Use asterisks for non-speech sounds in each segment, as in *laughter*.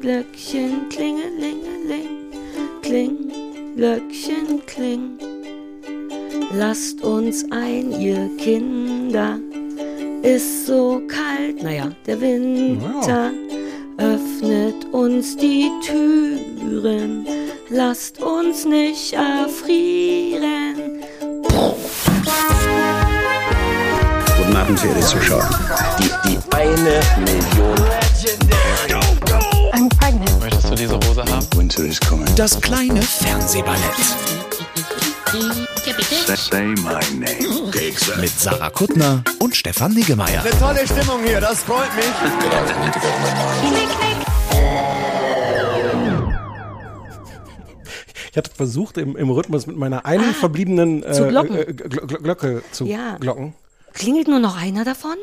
Klinglöckchen, klingelingeling. Kling, Glöckchen, kling. Lasst uns ein, ihr Kinder. Ist so kalt, naja, der Winter. Öffnet uns die Türen. Lasst uns nicht erfrieren. Guten Abend, verehrte Zuschauer. Die, die eine Million. Diese Hose haben? Winter is coming. Das kleine Fernsehballett Say my name. mit Sarah Kuttner und Stefan Niggemeier. Tolle Stimmung hier, das freut mich. Ich hatte versucht, im, im Rhythmus mit meiner einen verbliebenen äh, zu glocken. äh, Gl Gl Glocke zu Ja. glocken. Klingelt nur noch einer davon?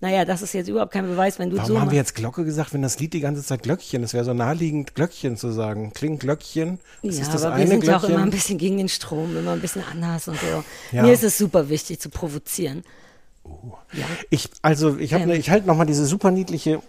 Naja, das ist jetzt überhaupt kein Beweis, wenn du Warum so haben wir jetzt Glocke gesagt, wenn das Lied die ganze Zeit Glöckchen? Es wäre so naheliegend, Glöckchen zu sagen. Klingt Glöckchen. Das Ja, ist das aber wir eine sind ja auch Glöckchen. immer ein bisschen gegen den Strom, immer ein bisschen anders und so. Ja. Mir ist es super wichtig zu provozieren. ich, also, ich, Ähm. ne, ich halte nochmal diese super niedliche.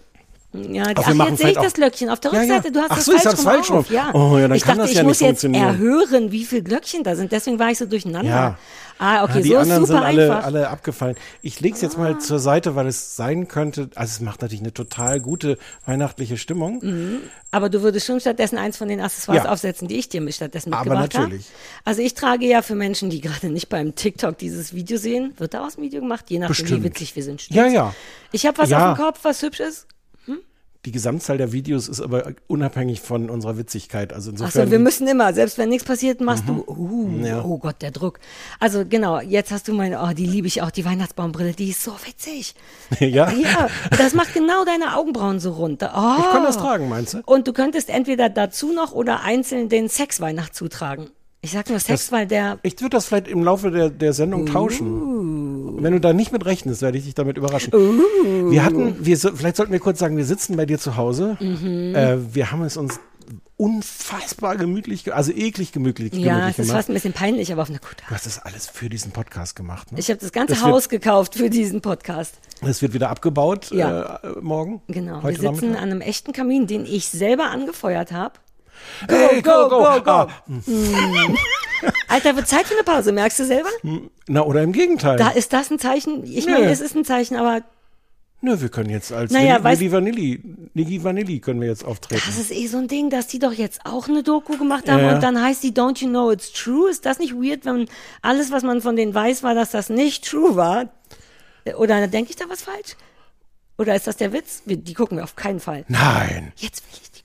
Ja, Aber ach, jetzt sehe ich das auch- Glöckchen auf der Ja, ja. Rückseite. Du hast Ach das so, ich falsch, hab's rum falsch auf. Ja. Oh, ja, dann ich kann dachte, das ich ja muss nicht jetzt funktionieren. erhören, wie viele Glöckchen da sind. Deswegen war ich so durcheinander. Ja. Ah, okay, Ja, die so ist anderen super sind alle, einfach. alle abgefallen. Ich lege es jetzt mal zur Seite, weil es sein könnte. Also es macht natürlich eine total gute weihnachtliche Stimmung. Aber du würdest schon stattdessen eins von den Accessoires Ja. aufsetzen, die ich dir stattdessen Aber mitgebracht habe. natürlich. Also ich trage ja für Menschen, die gerade nicht beim TikTok dieses Video sehen, wird daraus ein Video gemacht, je nachdem, Bestimmt. wie witzig wir sind. Ja, Stimmt's? ja. Ich habe was Ja. auf dem Kopf, was hübsch ist. Die Gesamtzahl der Videos ist aber unabhängig von unserer Witzigkeit. Also insofern. Achso, wir müssen immer, selbst wenn nichts passiert, machst du, uh, Mhm. Ja. oh Gott, der Druck. Also genau, jetzt hast du meine, oh, die liebe ich auch, die Weihnachtsbaumbrille, die ist so witzig. *laughs* ja. Ja, das macht genau deine Augenbrauen so runter. Oh. Ich kann das tragen, meinst du? Und du könntest entweder dazu noch oder einzeln den Sexweihnachtszoo tragen. Ich sag nur Sex, weil der, Ich würde das vielleicht im Laufe der, der Sendung Uh. tauschen. Wenn du da nicht mit rechnest, werde ich dich damit überraschen. Wir hatten, wir, so- vielleicht sollten wir kurz sagen, wir sitzen bei dir zu Hause. Mhm. Äh, wir haben es uns unfassbar gemütlich, ge- also eklig gemütlich, ja, gemütlich es ist gemacht. fast ein bisschen peinlich, aber auf eine gute Du hast das alles für diesen Podcast gemacht. Ne? Ich habe das ganze Das wird- Haus gekauft für diesen Podcast. Es wird wieder abgebaut Ja. äh, morgen. Genau. Wir sitzen Nachmittag. an einem echten Kamin, den ich selber angefeuert habe. Hey, go, go, go. Ah, Alter, wird Zeit für eine Pause, merkst du selber? na, oder im Gegenteil. Da ist das ein Zeichen. Ich meine, es ist ein Zeichen, aber Nö, wir können jetzt als Naja, Nili Vanilli, Nigi Vanilli können wir jetzt auftreten. das ist eh so ein Ding, dass die doch jetzt auch eine Doku gemacht haben Ja, und dann heißt die Don't You Know It's True? Ist das nicht weird, wenn alles, was man von denen weiß, war, dass das nicht true war? Oder denke ich da was falsch? Oder ist das der Witz? Die gucken wir auf keinen Fall. Nein. Jetzt will ich.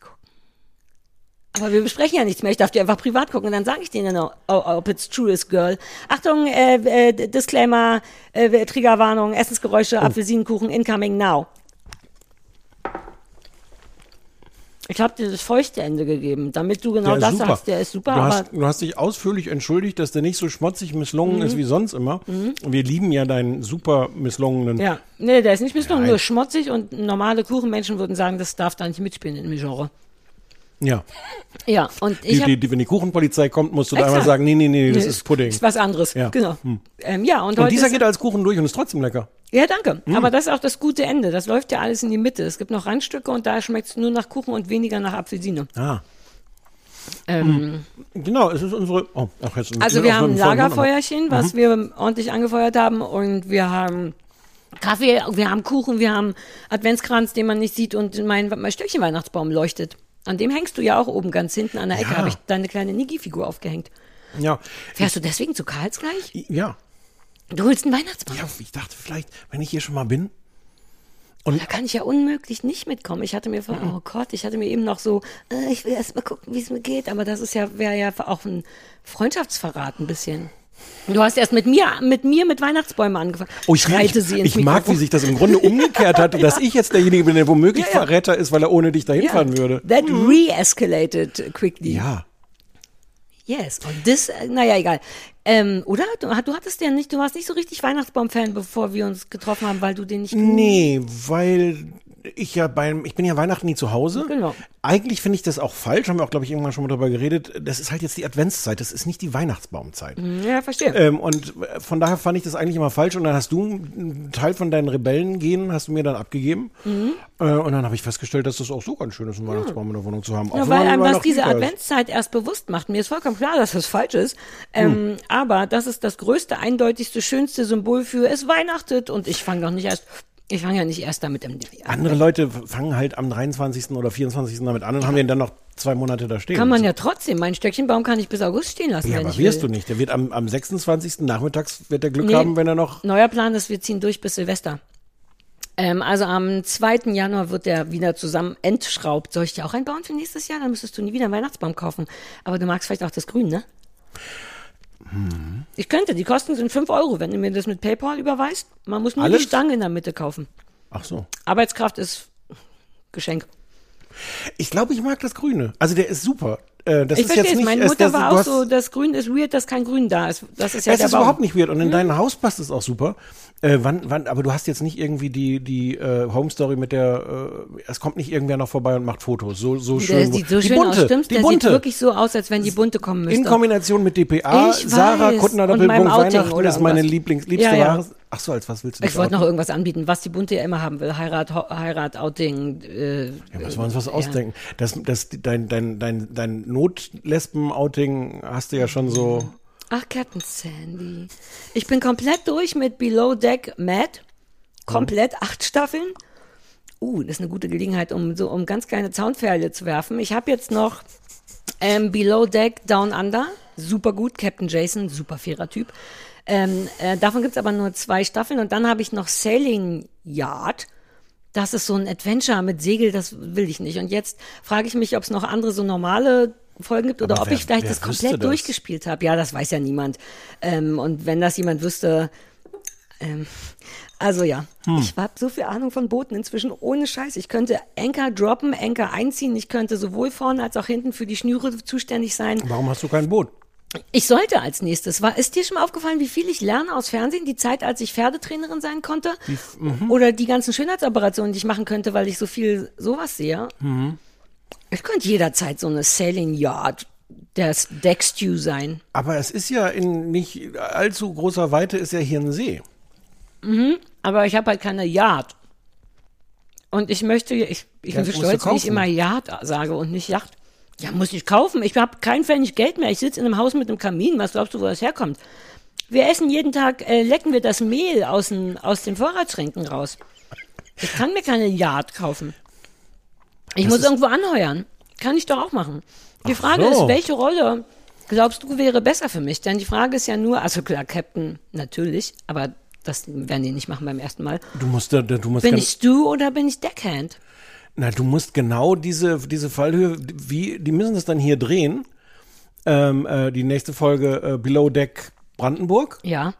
Aber wir besprechen ja nichts mehr. Ich darf die einfach privat gucken und dann sage ich denen, oh, ob it's true is, girl. Achtung, äh, äh, Disclaimer, äh, Triggerwarnung, Essensgeräusche, Oh. Apfelsinenkuchen, incoming now. Ich habe dir das feuchte Ende gegeben, damit du genau das super. sagst. Der ist super, du, hast, du hast dich ausführlich entschuldigt, dass der nicht so schmotzig misslungen Mhm. ist wie sonst immer. Wir lieben ja deinen super misslungenen. ja, nee, der ist nicht misslungen, Nein. nur schmotzig und normale Kuchenmenschen würden sagen, das darf da nicht mitspielen in dem Genre. Ja. Ja, und ich Die, die, die, wenn die Kuchenpolizei kommt, musst du da einmal sagen, nee, nee, nee, das Nee, ist Pudding. Ist was anderes. Ja. Genau. Hm. Ähm, ja, und, Und dieser geht als Kuchen durch und ist trotzdem lecker. Ja, danke. Hm. Aber das ist auch das gute Ende. Das läuft ja alles in die Mitte. Es gibt noch Randstücke und da schmeckt es nur nach Kuchen und weniger nach Apfelsine. Ah. Ähm, Genau, es ist unsere. Oh, ach, jetzt Also wir haben ein Lagerfeuerchen, was wir ordentlich angefeuert haben und wir haben Kaffee, wir haben Kuchen, wir haben Adventskranz, den man nicht sieht und mein, mein Stöckchen-Weihnachtsbaum leuchtet. An dem hängst du ja auch oben ganz hinten an der Ecke, Ja. habe ich deine kleine Nigi-Figur aufgehängt. Ja. Fährst du deswegen zu Karls gleich? Ja. Du holst einen Weihnachtsbaum. Ja, ich dachte vielleicht, wenn ich hier schon mal bin. Da kann ich ja unmöglich nicht mitkommen. Ich hatte mir von, oh Gott, ich hatte mir eben noch so, äh, ich will erst mal gucken, wie es mir geht, aber das ist ja, wäre ja auch ein Freundschaftsverrat ein bisschen. Du hast erst mit mir, mit mir mit Weihnachtsbäumen angefangen. Oh, ich, Schreite ich, sie ins ich mag, wie sich das im Grunde *laughs* umgekehrt hat, dass ich jetzt derjenige bin, der womöglich Ja, ja. Verräter ist, weil er ohne dich dahin Ja. fahren würde. Mhm. That re-escalated quickly. Ja. Yes. Und das, naja, egal. Ähm, oder? Du, du hattest ja nicht, du warst nicht so richtig Weihnachtsbaum-Fan, bevor wir uns getroffen haben, weil du den nicht Nee, weil ich ja beim, ich bin ja Weihnachten nie zu Hause. Genau. Eigentlich finde ich das auch falsch, haben wir auch, glaube ich, irgendwann schon mal drüber geredet. Das ist halt jetzt die Adventszeit, das ist nicht die Weihnachtsbaumzeit. Ja, verstehe. Ähm, und äh, von daher fand ich das eigentlich immer falsch. Und dann hast du einen Teil von deinen Rebellengenen hast du mir dann abgegeben. Äh, und dann habe ich festgestellt, dass das auch so ganz schön ist, einen Weihnachtsbaum in der Wohnung zu haben. Ja, weil einem das diese. Adventszeit erst bewusst macht. Mir ist vollkommen klar, dass das falsch ist. Ähm, Aber das ist das größte, eindeutigste, schönste Symbol für es weihnachtet. Und ich fange doch nicht erst, ich fange ja nicht erst damit im Andere Leute fangen halt am 23. oder 24. damit an und haben den dann noch zwei Monate da stehen. Kann man ja trotzdem. Mein Stöckchenbaum kann ich bis August stehen lassen. Ja, aber wirst will. du nicht. Der wird am, am 26. nachmittags wird der Glück Nee. haben, wenn er noch. Neuer Plan ist, wir ziehen durch bis Silvester. Ähm, also am 2. Januar wird der wieder zusammen entschraubt. Soll ich dir auch einen bauen für nächstes Jahr? Dann müsstest du nie wieder einen Weihnachtsbaum kaufen. Aber du magst vielleicht auch das Grün, ne? Hm. Ich könnte, die Kosten sind 5 Euro, wenn du mir das mit PayPal überweist. Man muss nur Alles? die Stange in der Mitte kaufen. Ach so. Arbeitskraft ist Geschenk. Ich glaube, ich mag das Grüne. Also der ist super. Äh, das Ich ist verstehe jetzt es. nicht. Meine es- Mutter das, war auch so, das Grün ist weird, dass kein Grün da ist. Das ist ja es ist Baum. überhaupt nicht weird und in deinem Haus passt es auch super. Äh, wann, wann, aber du hast jetzt nicht irgendwie die, die äh, Home Story mit der, äh, es kommt nicht irgendwer noch vorbei und macht Fotos. So, so schön. Der sieht so die schön bunte, aus, stimmt's? Die Der bunte. sieht wirklich so aus, als wenn die bunte kommen müsste. in Kombination mit DPA, Ich Sarah weiß. Kuttner Und meinem Doppelpunkt Outing Weihnachten ist meine. Lieblings, liebste Ja, ja. Ach so, als was willst du Ich wollte noch irgendwas anbieten, was die Bunte ja immer haben will. Heirat, Heirat, Outing. Äh, Ja, müssen wir uns was ausdenken. Das, das, dein, dein, dein, dein Notlesben-Outing hast du ja schon so. Ach, Captain Sandy. Ich bin komplett durch mit Below Deck Mad. Komplett acht Staffeln. Uh, das ist eine gute Gelegenheit, um so um ganz kleine Zaunpferde zu werfen. Ich habe jetzt noch ähm, Below Deck Down Under. Super gut. Captain Jason, super fairer Typ. Ähm, äh, davon gibt's aber nur zwei Staffeln. Und dann habe ich noch Sailing Yard. Das ist so ein Adventure mit Segel, das will ich nicht. Und jetzt frage ich mich, ob es noch andere so normale Folgen gibt oder Aber ob wer- ich vielleicht das komplett das? durchgespielt habe. Ja, das weiß ja niemand. Ähm, und wenn das jemand wüsste, ähm, also ja, Hm. ich habe so viel Ahnung von Booten inzwischen ohne Scheiß. Ich könnte Anker droppen, Anker einziehen. Ich könnte sowohl vorne als auch hinten für die Schnüre zuständig sein. Warum hast du kein Boot? Ich sollte als nächstes. War, ist dir schon mal aufgefallen, wie viel ich lerne aus Fernsehen? Die Zeit, als ich Pferdetrainerin sein konnte? mhm. Oder die ganzen Schönheitsoperationen, die ich machen könnte, weil ich so viel sowas sehe? Mhm. Ich könnte jederzeit so eine Sailing Yard, das Deckstew sein. Aber es ist ja in nicht allzu großer Weite ist ja hier ein See. Aber ich habe halt keine Yard. Und ich möchte, ich, ich Ja, bin so stolz, wie ich immer Yard sage und nicht Yacht. Ja, muss ich kaufen. Ich habe kein Pfennig Geld mehr. Ich sitze in einem Haus mit einem Kamin. Was glaubst du, wo das herkommt? Wir essen jeden Tag, äh, lecken wir das Mehl aus aus den Vorratsschränken raus. Ich kann mir keine Yard kaufen. Ich muss irgendwo anheuern. Kann ich doch auch machen. Die Ach Frage so. ist, welche Rolle glaubst du wäre besser für mich? Denn die Frage ist ja nur, also klar, Captain natürlich, aber das werden die nicht machen beim ersten Mal. Du musst, du musst, Bin ich Stu oder bin ich Deckhand? na, du musst genau diese, diese Fallhöhe, wie, die müssen das dann hier drehen. Ähm, äh, die nächste Folge äh, Below Deck Brandenburg. Ja.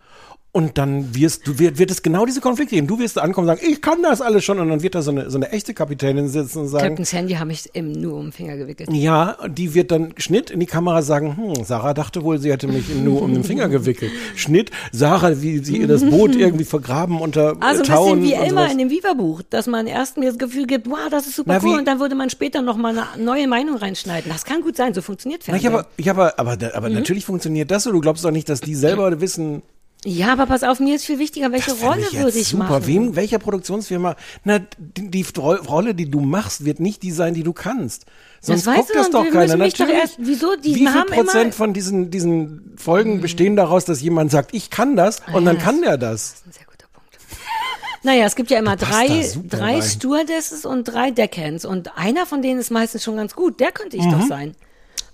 Und dann wirst du, wird, wird es genau diese Konflikte geben. Du wirst da ankommen und sagen, ich kann das alles schon. Und dann wird da so eine, so eine echte Kapitänin sitzen und sagen, Captain Sandy habe ich im, nur um den Finger gewickelt. ja, die wird dann Schnitt in die Kamera sagen, hm, Sarah dachte wohl, sie hätte mich nur um den Finger gewickelt. Schnitt, Sarah, wie sie ihr das Boot irgendwie vergraben unter Also ein Tauen bisschen wie sowas. in dem Viva-Buch, dass man erst mir das Gefühl gibt, wow, das ist super Na, cool und dann würde man später noch mal eine neue Meinung reinschneiden. Das kann gut sein, so funktioniert Na, Fernsehen. ja, aber, ja, aber, aber, aber Mhm. natürlich funktioniert das so. Du glaubst doch nicht, dass die selber wissen, ja, aber pass auf, mir ist viel wichtiger, welche das Rolle ich würde ich super. machen. Wem, welcher Produktionsfirma? Na, die, die Ro- Rolle, die du machst, wird nicht die sein, die du kannst. Sonst weißt guckt du, das doch keiner. mich doch Natürlich. erst- wieso? Die Wie viel haben Prozent Mhm. von diesen, diesen Folgen bestehen daraus, dass jemand sagt, ich kann das und dann ja, kann der das? Ein sehr guter Punkt. *laughs* Naja, es gibt ja immer drei, drei rein. Stewardesses und drei Deckhands und einer von denen ist meistens schon ganz gut. Der könnte ich doch sein.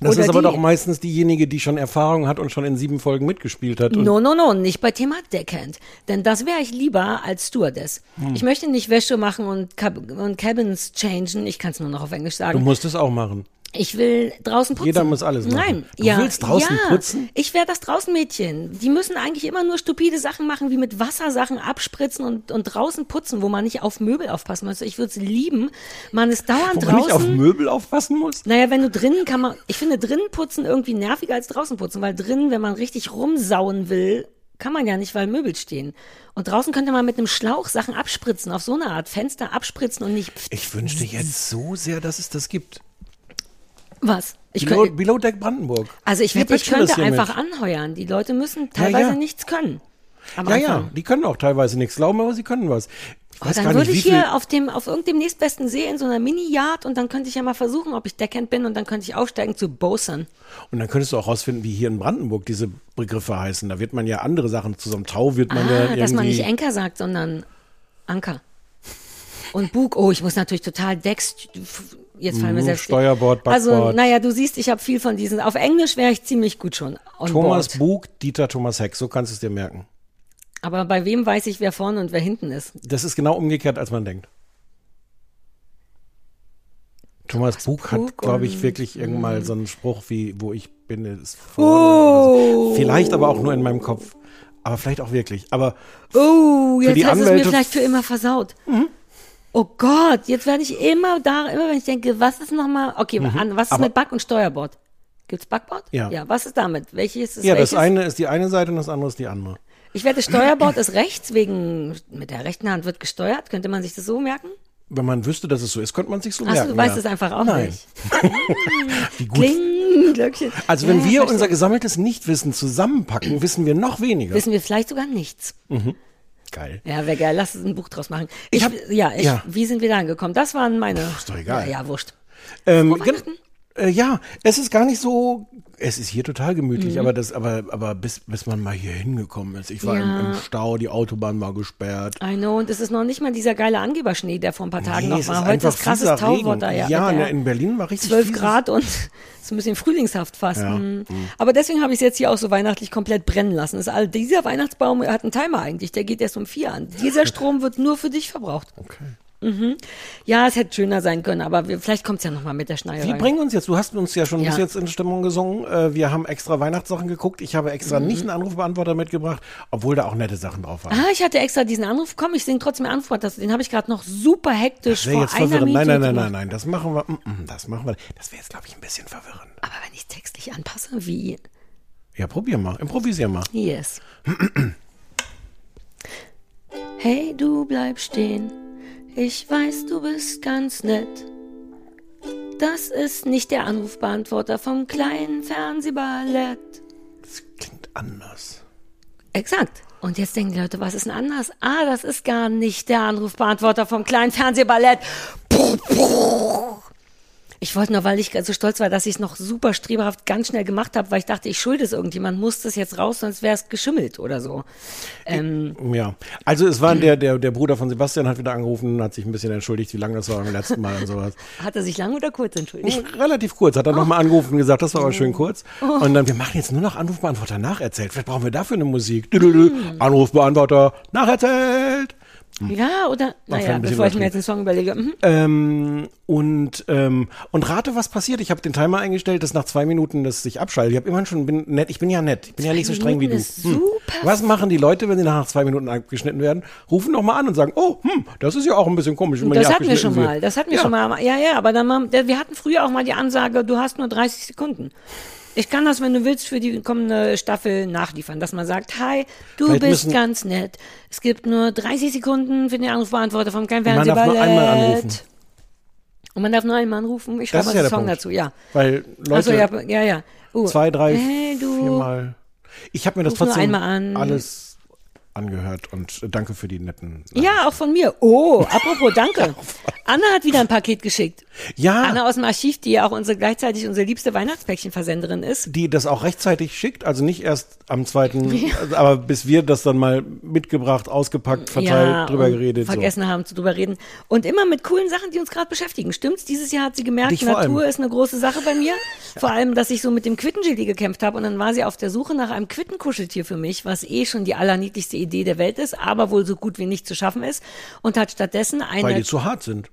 Das Oder ist aber die- doch meistens diejenige, die schon Erfahrung hat und schon in sieben Folgen mitgespielt hat. No, no, no, nicht bei Thema Deckhand. Denn das wäre ich lieber als Stewardess. Hm. Ich möchte nicht Wäsche machen und, Cab und Cabins changen. Ich kann es nur noch auf Englisch du sagen. musst es auch machen. Ich will draußen putzen. Jeder muss alles machen. Nein, Du ja. willst draußen ja. putzen? Ich wäre das Draußenmädchen. Die müssen eigentlich immer nur stupide Sachen machen, wie mit Wassersachen abspritzen und, und draußen putzen, wo man nicht auf Möbel aufpassen muss. Ich würde es lieben. Man ist dauernd Wo draußen. man nicht auf Möbel aufpassen muss? Naja, wenn du drinnen kann man, ich finde drinnen putzen irgendwie nerviger als draußen putzen, weil drinnen, wenn man richtig rumsauen will, kann man ja nicht, weil Möbel stehen. Und draußen könnte man mit einem Schlauch Sachen abspritzen, auf so eine Art Fenster abspritzen und nicht Ich wünschte jetzt so sehr, dass es das gibt. Was. Ich Below, könnte, Below Deck Brandenburg. also ich, wette, ich könnte einfach anheuern. Die Leute müssen Ja, teilweise ja. nichts können. Ja, ja, die können auch teilweise nichts glauben, aber sie können was. Oh, dann würde ich hier auf dem, auf irgendeinem nächstbesten See in so einer Mini-Yard und dann könnte ich ja mal versuchen, ob ich Deckhand bin und dann könnte ich aufsteigen zu Bosun. Und dann könntest du auch rausfinden, wie hier in Brandenburg diese Begriffe heißen. Da wird man ja andere Sachen zusammen. Tau wird man ja Ah, irgendwie. dass man nicht Enker sagt, sondern Anker. Und Bug, oh, ich muss natürlich total Decks, jetzt fallen mir Mhm, selbst. Steuerbord, Also, Backbord. naja, du siehst, ich habe viel von diesen. Auf Englisch wäre ich ziemlich gut schon on Thomas board. Bug, Dieter Thomas Heck. So kannst du es dir merken. Aber bei wem weiß ich, wer vorne und wer hinten ist? Das ist genau umgekehrt, als man denkt. Thomas Bug hat, glaube ich, wirklich irgendwann mal so einen Spruch wie, wo ich bin, ist Oh. vorne. oder so. Vielleicht aber auch nur in meinem Kopf. Aber vielleicht auch wirklich. Aber Oh, jetzt hast du es mir vielleicht für immer versaut. Oh Gott, jetzt werde ich immer da, immer wenn ich denke, was ist nochmal, okay, an, was ist Mhm. Aber- mit Back- und Steuerbord? Gibt's Backbord? Ja. Ja, was ist damit? Welches ist ja, welches? das eine ist die eine Seite und das andere ist die andere. Ich wette, Steuerbord ist rechts, wegen, mit der rechten Hand wird gesteuert. Könnte man sich das so merken? Wenn man wüsste, dass es so ist, könnte man sich so Achso, merken. du weißt ja. es einfach auch Nein. nicht. *laughs* Wie gut. Kling, Glöckchen. Also wenn Ja, wir verstehe. unser gesammeltes Nichtwissen zusammenpacken, wissen wir noch weniger. Wissen wir vielleicht sogar nichts. Geil. Ja, wäre geil. Lass uns ein Buch draus machen. Ich, hab- ja, ich, ja. wie sind wir da angekommen? Das waren meine. ist doch egal. Ja, ja wurscht. Ähm, Frohe Weihnachten. Äh, ja, es ist gar nicht so. Es ist hier total gemütlich, Mhm. aber das, aber, aber bis, bis man mal hier hingekommen ist. Ich war im, Ja. im Stau, die Autobahn war gesperrt. I know, und es ist noch nicht mal dieser geile Angeberschnee, der vor ein paar Tagen Nee, noch war. Heute ist krasses Tauwetter. Ja, Ja, ne, in Berlin war richtig 12 fieses- Grad und *laughs* ist ein bisschen frühlingshaft fast. Ja. Mhm. Aber deswegen habe ich es jetzt hier auch so weihnachtlich komplett brennen lassen. Das ist all, dieser Weihnachtsbaum hat einen Timer eigentlich, der geht erst um vier an. Dieser *laughs* Strom wird nur für dich verbraucht. Okay. Ja, es hätte schöner sein können, aber wir, vielleicht kommt es ja nochmal mit der Wie Schneierei. bringen uns jetzt, du hast uns ja schon Ja. bis jetzt in Stimmung gesungen. Äh, wir haben extra Weihnachtssachen geguckt. Ich habe extra nicht einen Anrufbeantworter mitgebracht, obwohl da auch nette Sachen drauf waren. Mhm. Ah, ich hatte extra diesen Anruf. Komm, ich singe trotzdem. Das, den habe ich gerade noch super hektisch Das vor jetzt einer. Minute Nein, nein, nein, nein, nein. Das machen wir. mm, mm, Das machen wir. Das wäre jetzt, glaube ich, ein bisschen verwirrend. Aber wenn ich textlich anpasse, wie? Ja, probier mal. Improvisier mal. Yes. *clears throat* Hey, du bleib stehen. Ich weiß, du bist ganz nett. Das ist nicht der Anrufbeantworter vom kleinen Fernsehballett. Das klingt anders. Exakt. Und jetzt denken die Leute, was ist denn anders? Ah, das ist gar nicht der Anrufbeantworter vom kleinen Fernsehballett. Puh, puh. Ich wollte nur, weil ich so stolz war, dass ich es noch super streberhaft ganz schnell gemacht habe, weil ich dachte, ich schulde es irgendjemand, muss das jetzt raus, sonst wäre es geschimmelt oder so. Ähm, Ja. Also es war der, der, der Bruder von Sebastian hat wieder angerufen, hat sich ein bisschen entschuldigt, wie lange das war beim letzten Mal und sowas. *laughs* hat er sich lang oder kurz entschuldigt? Relativ kurz, hat er nochmal angerufen und gesagt, das war aber schön kurz. Oh. Und dann, wir machen jetzt nur noch Anrufbeantworter nacherzählt. Vielleicht brauchen wir dafür eine Musik. Hm. Anrufbeantworter nacherzählt. Ja, oder? Naja, bevor ich mir jetzt einen Song überlege. Mhm. Ähm, und, ähm, und rate, was passiert. Ich habe den Timer eingestellt, dass nach zwei Minuten das sich abschaltet. Ich habe immerhin schon, bin nett, ich bin ja nett. Ich bin ja nicht so streng wie du. Minuten super. Was machen die Leute, wenn sie nach zwei Minuten abgeschnitten werden? Rufen doch mal an und sagen, oh, hm, das ist ja auch ein bisschen komisch. wenn man Das hatten wir schon mal. Das hatten wir ja. schon mal. Ja, ja, aber dann mal, wir hatten früher auch mal die Ansage, du hast nur 30 Sekunden. Ich kann das, wenn du willst, für die kommende Staffel nachliefern, dass man sagt, hi, du Vielleicht bist ganz nett. Es gibt nur 30 Sekunden für den Anrufbeantworter vom kleinen Man darf nur Fernsehballett. einmal anrufen. Und man darf nur einmal anrufen. Ich schreibe mal ja Song Punkt. dazu, ja. Weil Leute Achso, ja, ja, ja. Uh, zwei, drei, hey, viermal. Ich habe mir das trotzdem an. alles angehört und äh, danke für die netten. Ja, auch von mir. Oh, apropos, danke. *laughs* Anna hat wieder ein Paket geschickt. Ja, Anna aus dem Archiv, die ja auch unsere gleichzeitig unsere liebste Weihnachtspäckchenversenderin ist. die das auch rechtzeitig schickt, also nicht erst am zweiten, *laughs* also, aber bis wir das dann mal mitgebracht, ausgepackt, verteilt, drüber und geredet. Vergessen haben zu drüber reden. Und immer mit coolen Sachen, die uns gerade beschäftigen. Stimmt's? Dieses Jahr hat sie gemerkt, Natur allem. ist eine große Sache bei mir. Vor allem, dass ich so mit dem Quittenchili gekämpft habe und dann war sie auf der Suche nach einem Quittenkuscheltier für mich, was eh schon die allerniedlichste Idee der Welt ist, aber wohl so gut wie nicht zu schaffen ist und hat stattdessen So, weil eine die zu hart sind.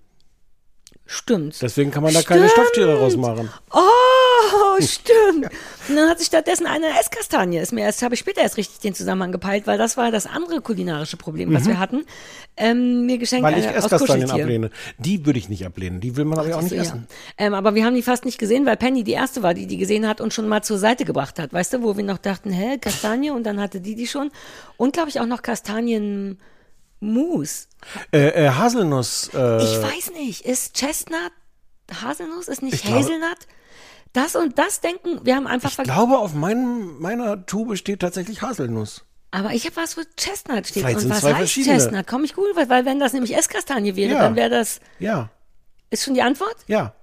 Stimmt. Deswegen kann man da keine Stimmt. Stofftiere rausmachen. Oh, stimmt. Und dann hat sich stattdessen eine Esskastanie, ist mir erst, habe ich später erst richtig den Zusammenhang gepeilt, weil das war das andere kulinarische Problem, was wir hatten. Ähm, mir geschenkt Mhm. Weil ich äh, Esskastanien ablehne. Die würde ich nicht ablehnen. Die will man aber auch nicht So, ja. essen. Ähm, aber wir haben die fast nicht gesehen, weil Penny die erste war, die die gesehen hat und schon mal zur Seite gebracht hat. Weißt du, wo wir noch dachten, hä, Kastanie und dann hatte die die schon. Und glaube ich auch noch Kastanienmus. Äh, äh, Haselnuss. Äh, Ich weiß nicht, ist Chestnut Haselnuss, ist nicht glaube- Hazelnut? Das und das denken, wir haben einfach ich glaube, auf meinem, meiner Tube steht tatsächlich Haselnuss. Aber ich habe was, wo Chestnut steht. Vielleicht und sind was heißt. Chestnut? Komme ich gut, weil, weil wenn das nämlich Esskastanie wäre, Ja. dann wäre das. Ja, Ist schon die Antwort? ja.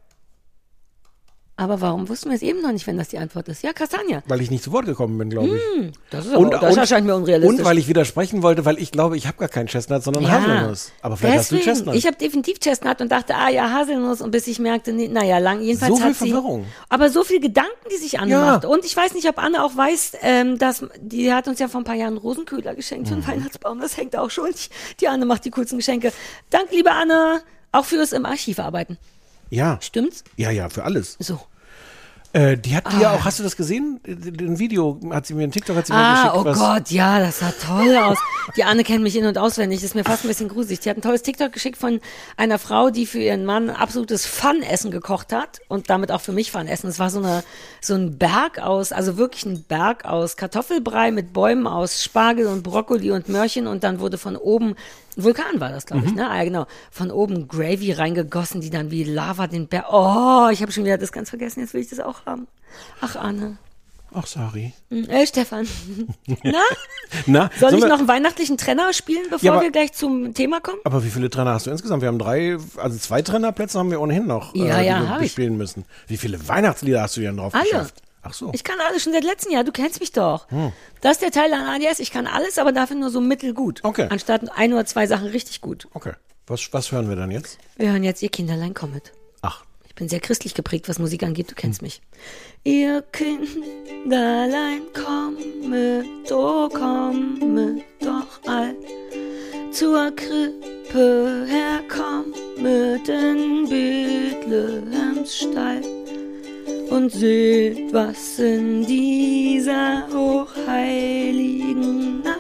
Aber warum wussten wir es eben noch nicht, wenn das die Antwort ist? Ja, Kastanie. Weil ich nicht zu Wort gekommen bin, glaube ich. Das ist, aber, das erscheint mir unrealistisch. Und weil ich widersprechen wollte, weil ich glaube, ich habe gar keinen Chestnut, sondern Haselnuss. Aber vielleicht hast Deswegen, du Chestnut. Ich habe definitiv Chestnut und dachte, ah ja, Haselnuss und bis ich merkte, nee, naja, lang, jedenfalls So viel hat sie, Verwirrung. aber so viel Gedanken, die sich Anne Ja. macht. Und ich weiß nicht, ob Anne auch weiß, ähm, dass, die hat uns ja vor ein paar Jahren einen Rosenköder geschenkt Mhm. und einen Weihnachtsbaum, das hängt auch schon. Die, die Anne macht die coolsten Geschenke. Danke, liebe Anne, auch fürs im Archiv arbeiten. Ja, Stimmt's? ja, ja, für alles. So. Äh, die hat dir Ah. auch, hast du das gesehen? Den Video hat sie mir, ein TikTok hat sie mir Ah, geschickt. oh was, Gott, ja, das sah toll aus. Die Anne kennt mich in- und auswendig. Das ist mir fast ein bisschen gruselig. Die hat ein tolles TikTok geschickt von einer Frau, die für ihren Mann absolutes Fun-Essen gekocht hat und damit auch für mich Fun-Essen. Es war so, eine, so ein Berg aus, also wirklich ein Berg aus Kartoffelbrei mit Bäumen aus Spargel und Brokkoli und Möhrchen und dann wurde von oben Vulkan war das, glaube ich, ne? Ah, ja, genau. Von oben Gravy reingegossen, die dann wie Lava den Berg. Oh, ich habe schon wieder das ganz vergessen. Jetzt will ich das auch haben. Ach, Anne. Ach, sorry. Hm, Äh, Stefan. *laughs* Na? Na, Soll ich wir- noch einen weihnachtlichen Trenner spielen, bevor Ja, aber- wir gleich zum Thema kommen? Aber wie viele Trainer hast du insgesamt? Wir haben drei, also zwei Trainerplätze haben wir ohnehin noch, Ja, äh, ja, die wir hab ich. bespielen müssen. Wie viele Weihnachtslieder hast du denn drauf Alle. geschafft? Ach so. Ich kann alles schon seit letztem Jahr, du kennst mich doch. Hm. Das ist der Teil an ADS, ich kann alles, aber dafür nur so mittelgut. Okay. Anstatt ein oder zwei Sachen richtig gut. Okay. Was, was hören wir dann jetzt? Wir hören jetzt Ihr Kinderlein kommet. Ach, Ich bin sehr christlich geprägt, was Musik angeht, du kennst mich. Ihr Kinderlein kommet, oh kommet doch all zur Krippe herkommet in Bethlehems Stall und seht, was in dieser hochheiligen Nacht.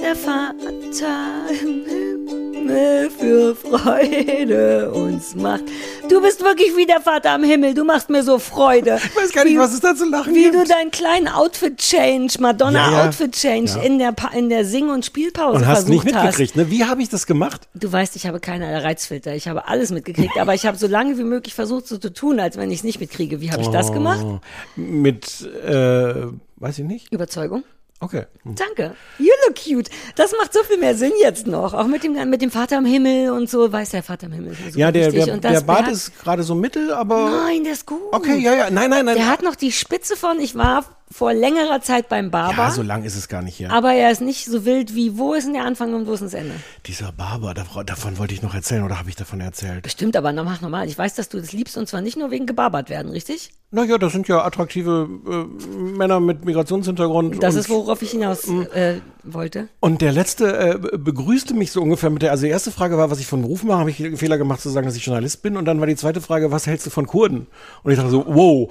Der Vater im Himmel für Freude uns macht. Du bist wirklich wie der Vater am Himmel, du machst mir so Freude. ich weiß gar nicht, wie, was es da zu lachen Wie gibt. du deinen kleinen Outfit-Change, Ja, ja. Madonna-Outfit-Change Ja. in der, in der Sing- und Spielpause Und hast versucht nicht hast. mitgekriegt, ne? Wie habe ich das gemacht? Du weißt, ich habe keine Reizfilter. Ich habe alles mitgekriegt, aber ich habe so lange wie möglich versucht, so zu tun, als wenn ich es nicht mitkriege. Wie habe ich das gemacht? Oh, mit, äh, weiß ich nicht. Überzeugung. Okay. Danke. You look cute. Das macht so viel mehr Sinn jetzt noch. Auch mit dem, mit dem Vater im Himmel und so. Weiß der Vater im Himmel. super Ja, der, der, der Bart ist gerade so mittel, aber. Nein, der ist gut. Okay, ja, ja. Nein, nein, nein. Der hat noch die Spitze von, ich war vor längerer Zeit beim Barber. ja, so lang ist es gar nicht her. aber er ist nicht so wild wie, wo ist denn der Anfang und wo ist denn das Ende? Dieser Barber, dav- davon wollte ich noch erzählen oder habe ich davon erzählt? Bestimmt, aber noch- mach normal. Ich weiß, dass du das liebst und zwar nicht nur wegen gebarbert werden, richtig? Naja, das sind ja attraktive äh, Männer mit Migrationshintergrund. Das und, ist, worauf ich hinaus Mm. äh, wollte. Und der letzte äh, be- begrüßte mich so ungefähr mit der, also die erste Frage war, was ich von Beruf mache, habe ich den Fehler gemacht zu sagen, dass ich Journalist bin. Und dann war die zweite Frage, was hältst du von Kurden? Und ich dachte so, wow.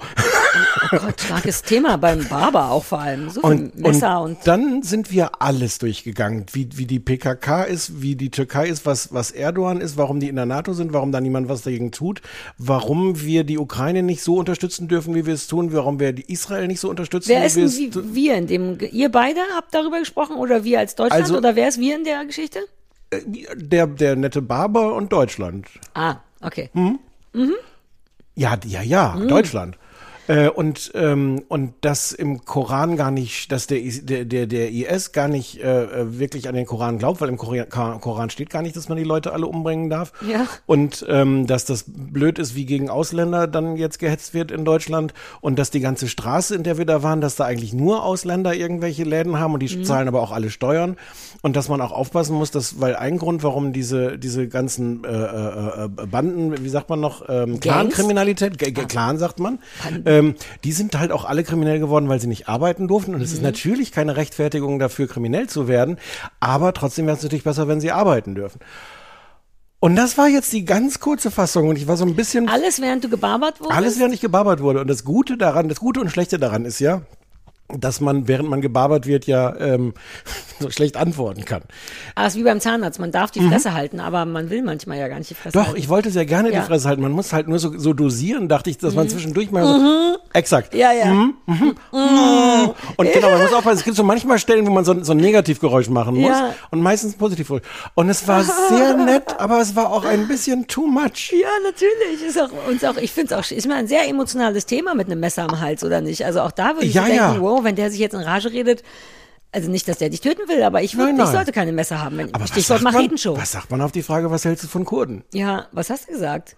Oh Gott, starkes Thema beim Barber auch vor allem. So viel Und, Messer und, und dann sind wir alles durchgegangen, wie, wie die PKK ist, wie die Türkei ist, was, was Erdogan ist, warum die in der NATO sind, warum da niemand was dagegen tut, warum wir die Ukraine nicht so unterstützen dürfen, wie wir es tun, warum wir die Israel nicht so unterstützen, Wer wie ist wir denn es wie, wir in dem, ihr beide habt darüber gesprochen oder wir als Deutschland Also- oder wer ist wir in der Geschichte? der, der nette Barber und Deutschland. Ah, okay. Hm? Ja, ja, ja, Mhm. Deutschland. Äh, und, ähm, und dass im Koran gar nicht, dass der, Is- der, der, der IS gar nicht äh, äh, wirklich an den Koran glaubt, weil im Koran steht gar nicht, dass man die Leute alle umbringen darf. Ja. Und ähm, dass das blöd ist, wie gegen Ausländer dann jetzt gehetzt wird in Deutschland. Und dass die ganze Straße, in der wir da waren, dass da eigentlich nur Ausländer irgendwelche Läden haben und die Mhm. zahlen aber auch alle Steuern. Und dass man auch aufpassen muss, dass, weil ein Grund, warum diese, diese ganzen äh, äh, äh, Banden, wie sagt man noch, ähm, Clan-Kriminalität, G- Clan sagt man, ähm, die sind halt auch alle kriminell geworden, weil sie nicht arbeiten durften. Und es ist natürlich keine Rechtfertigung dafür, kriminell zu werden, aber trotzdem wäre es natürlich besser, wenn sie arbeiten dürfen. Und das war jetzt die ganz kurze Fassung und ich war so ein bisschen Alles, während du gebarbert wurdest? alles, während ich gebarbert wurde. Und das Gute daran, das Gute und Schlechte daran ist ja, dass man, während man gebarbert wird, ja ähm, *laughs* so schlecht antworten kann. Ah, ist wie beim Zahnarzt. Man darf die Fresse halten, aber man will manchmal ja gar nicht die Fresse Mhm. Doch, halten. ich wollte sehr gerne Ja. die Fresse halten. Man muss halt nur so, so dosieren, dachte ich, dass man zwischendurch mal so, exakt. Ja, ja. Und genau, man muss aufpassen, es gibt so manchmal Stellen, wo man so, so ein Negativgeräusch machen muss Ja. und meistens ein Positivgeräusch. Und es war sehr *laughs* nett, aber es war auch ein bisschen too much. Ja, natürlich. Ist auch, uns auch, ich finde es auch, ist mal ein sehr emotionales Thema mit einem Messer am Hals, oder nicht? Also auch da würde ich Ja, denken, ja. Wenn der sich jetzt in Rage redet, also nicht, dass der dich töten will, aber ich, würd, Nein, ich nein. sollte keine Messer haben. Wenn, Aber was Stichwort Machetenshow. was sagt man auf die Frage, was hältst du von Kurden? Ja, was hast du gesagt?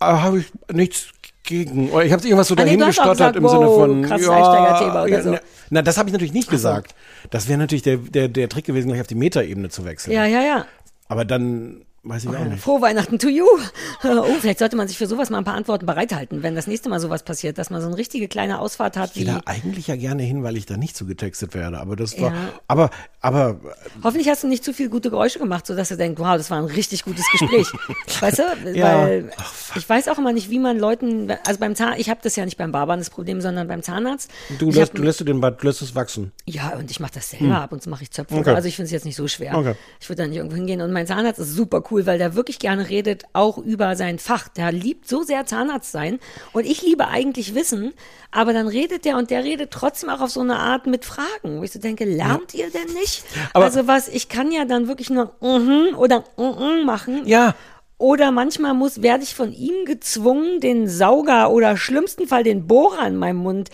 Äh, habe ich nichts gegen. Ich habe irgendwas so Ah, nee, dahingestottert im Sinne von. krasses Einsteigerthema oder so. na, na, das habe ich natürlich nicht gesagt. Das wäre natürlich der, der, der Trick gewesen, gleich auf die Metaebene zu wechseln. Ja, ja, ja. Aber dann weiß ich auch nicht. Frohe Weihnachten to you. *laughs* Oh, vielleicht sollte man sich für sowas mal ein paar Antworten bereithalten, wenn das nächste Mal sowas passiert, dass man so eine richtige kleine Ausfahrt hat. Ich gehe da eigentlich ja gerne hin, weil ich da nicht so getextet werde. Aber das war. Ja. Aber, aber hoffentlich hast du nicht zu viel gute Geräusche gemacht, sodass du denkst, wow, das war ein richtig gutes Gespräch. *laughs* weißt du? Ja. Weil ich weiß auch immer nicht, wie man Leuten, also beim Zahn, ich habe das ja nicht beim Barbern das Problem, sondern beim Zahnarzt. du lässt, hab- du lässt du den Bart, du lässt es wachsen. Ja, und ich mache das selber. Ab und zu mache ich Zöpfe. Okay. Also ich finde es jetzt nicht so schwer. Okay. Ich würde da nicht irgendwo hingehen. Und mein Zahnarzt ist super cool, weil der wirklich gerne redet, auch über sein Fach. Der liebt so sehr Zahnarzt sein. Und ich liebe eigentlich Wissen. Aber dann redet der und der redet trotzdem auch auf so eine Art mit Fragen, wo ich so denke, lernt ihr denn nicht? Aber- also was, ich kann ja dann wirklich nur mhm oder mhm machen. Ja. Oder manchmal muss, werde ich von ihm gezwungen, den Sauger oder schlimmsten Fall den Bohrer in meinem Mund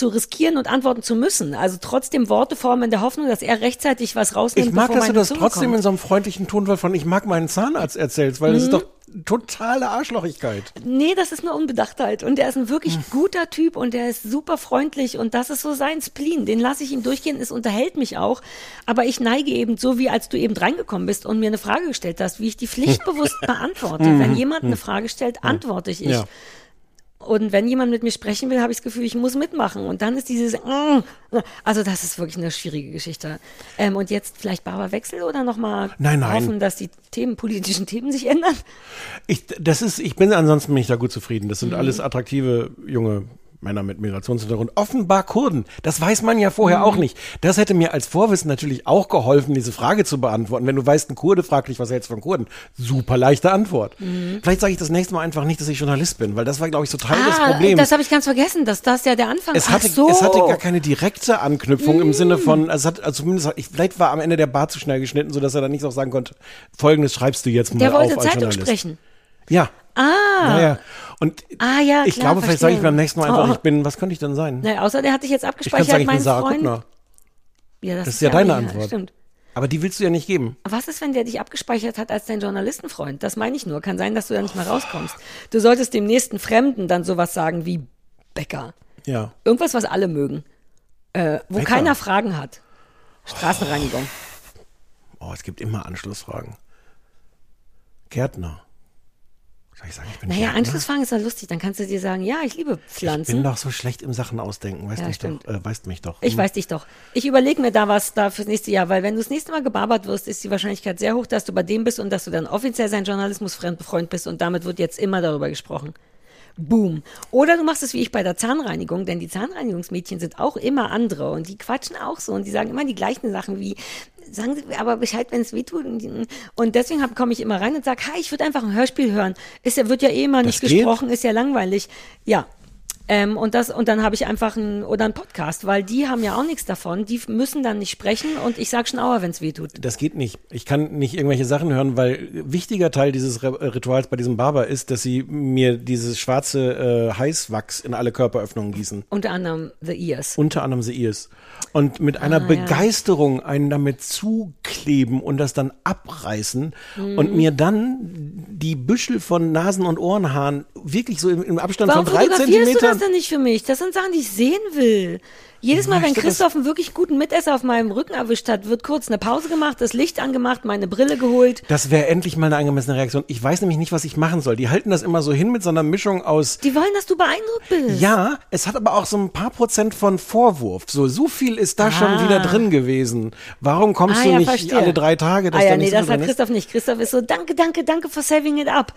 zu riskieren und antworten zu müssen. Also trotzdem Worte formen in der Hoffnung, dass er rechtzeitig was rausnimmt, Ich mag, dass du das Zunge trotzdem kommt. in so einem freundlichen Tonfall von ich mag meinen Zahnarzt erzählst, weil das Mhm. ist doch totale Arschlochigkeit. Nee, das ist nur Unbedachtheit. Und er ist ein wirklich Hm. guter Typ und der ist super freundlich und das ist so sein Spleen. Den lasse ich ihm durchgehen, es unterhält mich auch. Aber ich neige eben so, wie als du eben reingekommen bist und mir eine Frage gestellt hast, wie ich die *laughs* pflichtbewusst beantworte. Wenn jemand eine Frage stellt, antworte ich. Hm. Ja. Und wenn jemand mit mir sprechen will, habe ich das Gefühl, ich muss mitmachen. Und dann ist dieses, mm, also das ist wirklich eine schwierige Geschichte. Ähm, und jetzt vielleicht Barberwechsel oder nochmal hoffen, dass die Themen, politischen Themen sich ändern? Ich, das ist, ich bin ansonsten bin ich da gut zufrieden. Das Mhm. sind alles attraktive junge Männer mit Migrationshintergrund. Offenbar Kurden. Das weiß man ja vorher Mhm. auch nicht. Das hätte mir als Vorwissen natürlich auch geholfen, diese Frage zu beantworten. Wenn du weißt, ein Kurde fragt dich, was hältst du von Kurden? Super leichte Antwort. Mhm. Vielleicht sage ich das nächste Mal einfach nicht, dass ich Journalist bin, weil das war, glaube ich, so Teil des Problems. Ah, das habe ich ganz vergessen, dass das ja der Anfang Es hatte, so. es hatte gar keine direkte Anknüpfung im Sinne von, also es hat, also zumindest, ich, vielleicht war am Ende der Bart zu schnell geschnitten, sodass er dann nicht auch sagen konnte, folgendes schreibst du jetzt mal Der wollte auf als Zeitung Journalist. sprechen. Ja. Ah. Ja, ja. Und Ah, ja, ich klar, glaube, vielleicht sage ich beim nächsten Mal einfach, Oh. ich bin, was könnte ich denn sein? Naja, außer der hat dich jetzt ich abgespeichert, sagen, ich bin Sarah Freund. Kuttner. Ja, das, Das ist ja deine Antwort. Stimmt. Aber die willst du ja nicht geben. Was ist, wenn der dich abgespeichert hat als dein Journalistenfreund? Das meine ich nur. Kann sein, dass du da nicht mehr rauskommst. Du solltest dem nächsten Fremden dann sowas sagen wie Bäcker. Ja. Irgendwas, was alle mögen. Äh, wo Bäcker. keiner Fragen hat. Straßenreinigung. Oh, es gibt immer Anschlussfragen. Gärtner. Soll ich sagen, ich bin Naja? Anschlussfragen ist ja lustig. Dann kannst du dir sagen, ja, ich liebe Ich bin Pflanzen. doch so schlecht im Sachen ausdenken, weißt Ja, mich doch, äh, weißt mich doch. Ich Hm. weiß dich doch. Ich überlege mir da was da fürs nächste Jahr, weil wenn du das nächste Mal gebarbert wirst, ist die Wahrscheinlichkeit sehr hoch, dass du bei dem bist und dass du dann offiziell sein Journalismusfreund bist und damit wird jetzt immer darüber gesprochen. Boom. Oder du machst es wie ich bei der Zahnreinigung, denn die Zahnreinigungsmädchen sind auch immer andere und die quatschen auch so und die sagen immer die gleichen Sachen wie, sagen Sie aber Bescheid, wenn es weh tut. Und deswegen komme ich immer rein und sage, hi, ich würde einfach ein Hörspiel hören. Ist ja, wird ja eh immer nicht geht? gesprochen, ist ja langweilig. Ja. Ähm, und das, und dann habe ich einfach ein, oder einen Podcast, weil die haben ja auch nichts davon. Die müssen dann nicht sprechen und ich sag schon aua, wenn es weh tut. Das geht nicht. Ich kann nicht irgendwelche Sachen hören, weil wichtiger Teil dieses Re- Rituals bei diesem Barber ist, dass sie mir dieses schwarze äh, Heißwachs in alle Körperöffnungen gießen. Unter anderem The Ears. Unter anderem The Ears. Und mit einer Ah, ja. Begeisterung einen damit zukleben und das dann abreißen Mhm. und mir dann die Büschel von Nasen- und Ohrenhaaren wirklich so im, im Abstand Warum von drei fotografierst Zentimetern. denn nicht für mich? Das sind Sachen, die ich sehen will. Jedes Mal, wenn Christoph einen wirklich guten Mitesser auf meinem Rücken erwischt hat, wird kurz eine Pause gemacht, das Licht angemacht, meine Brille geholt. Das wäre endlich mal eine angemessene Reaktion. Ich weiß nämlich nicht, was ich machen soll. Die halten das immer so hin mit so einer Mischung aus Die wollen, dass du beeindruckt bist. Ja, es hat aber auch so ein paar Prozent von Vorwurf. So, so viel ist da schon Ah. wieder drin gewesen. Warum kommst Ah, du ja, nicht verstehe. alle drei Tage? dass ah ja, da nee, das hat ist? Christoph nicht. Christoph ist so, danke, danke, danke for saving it up.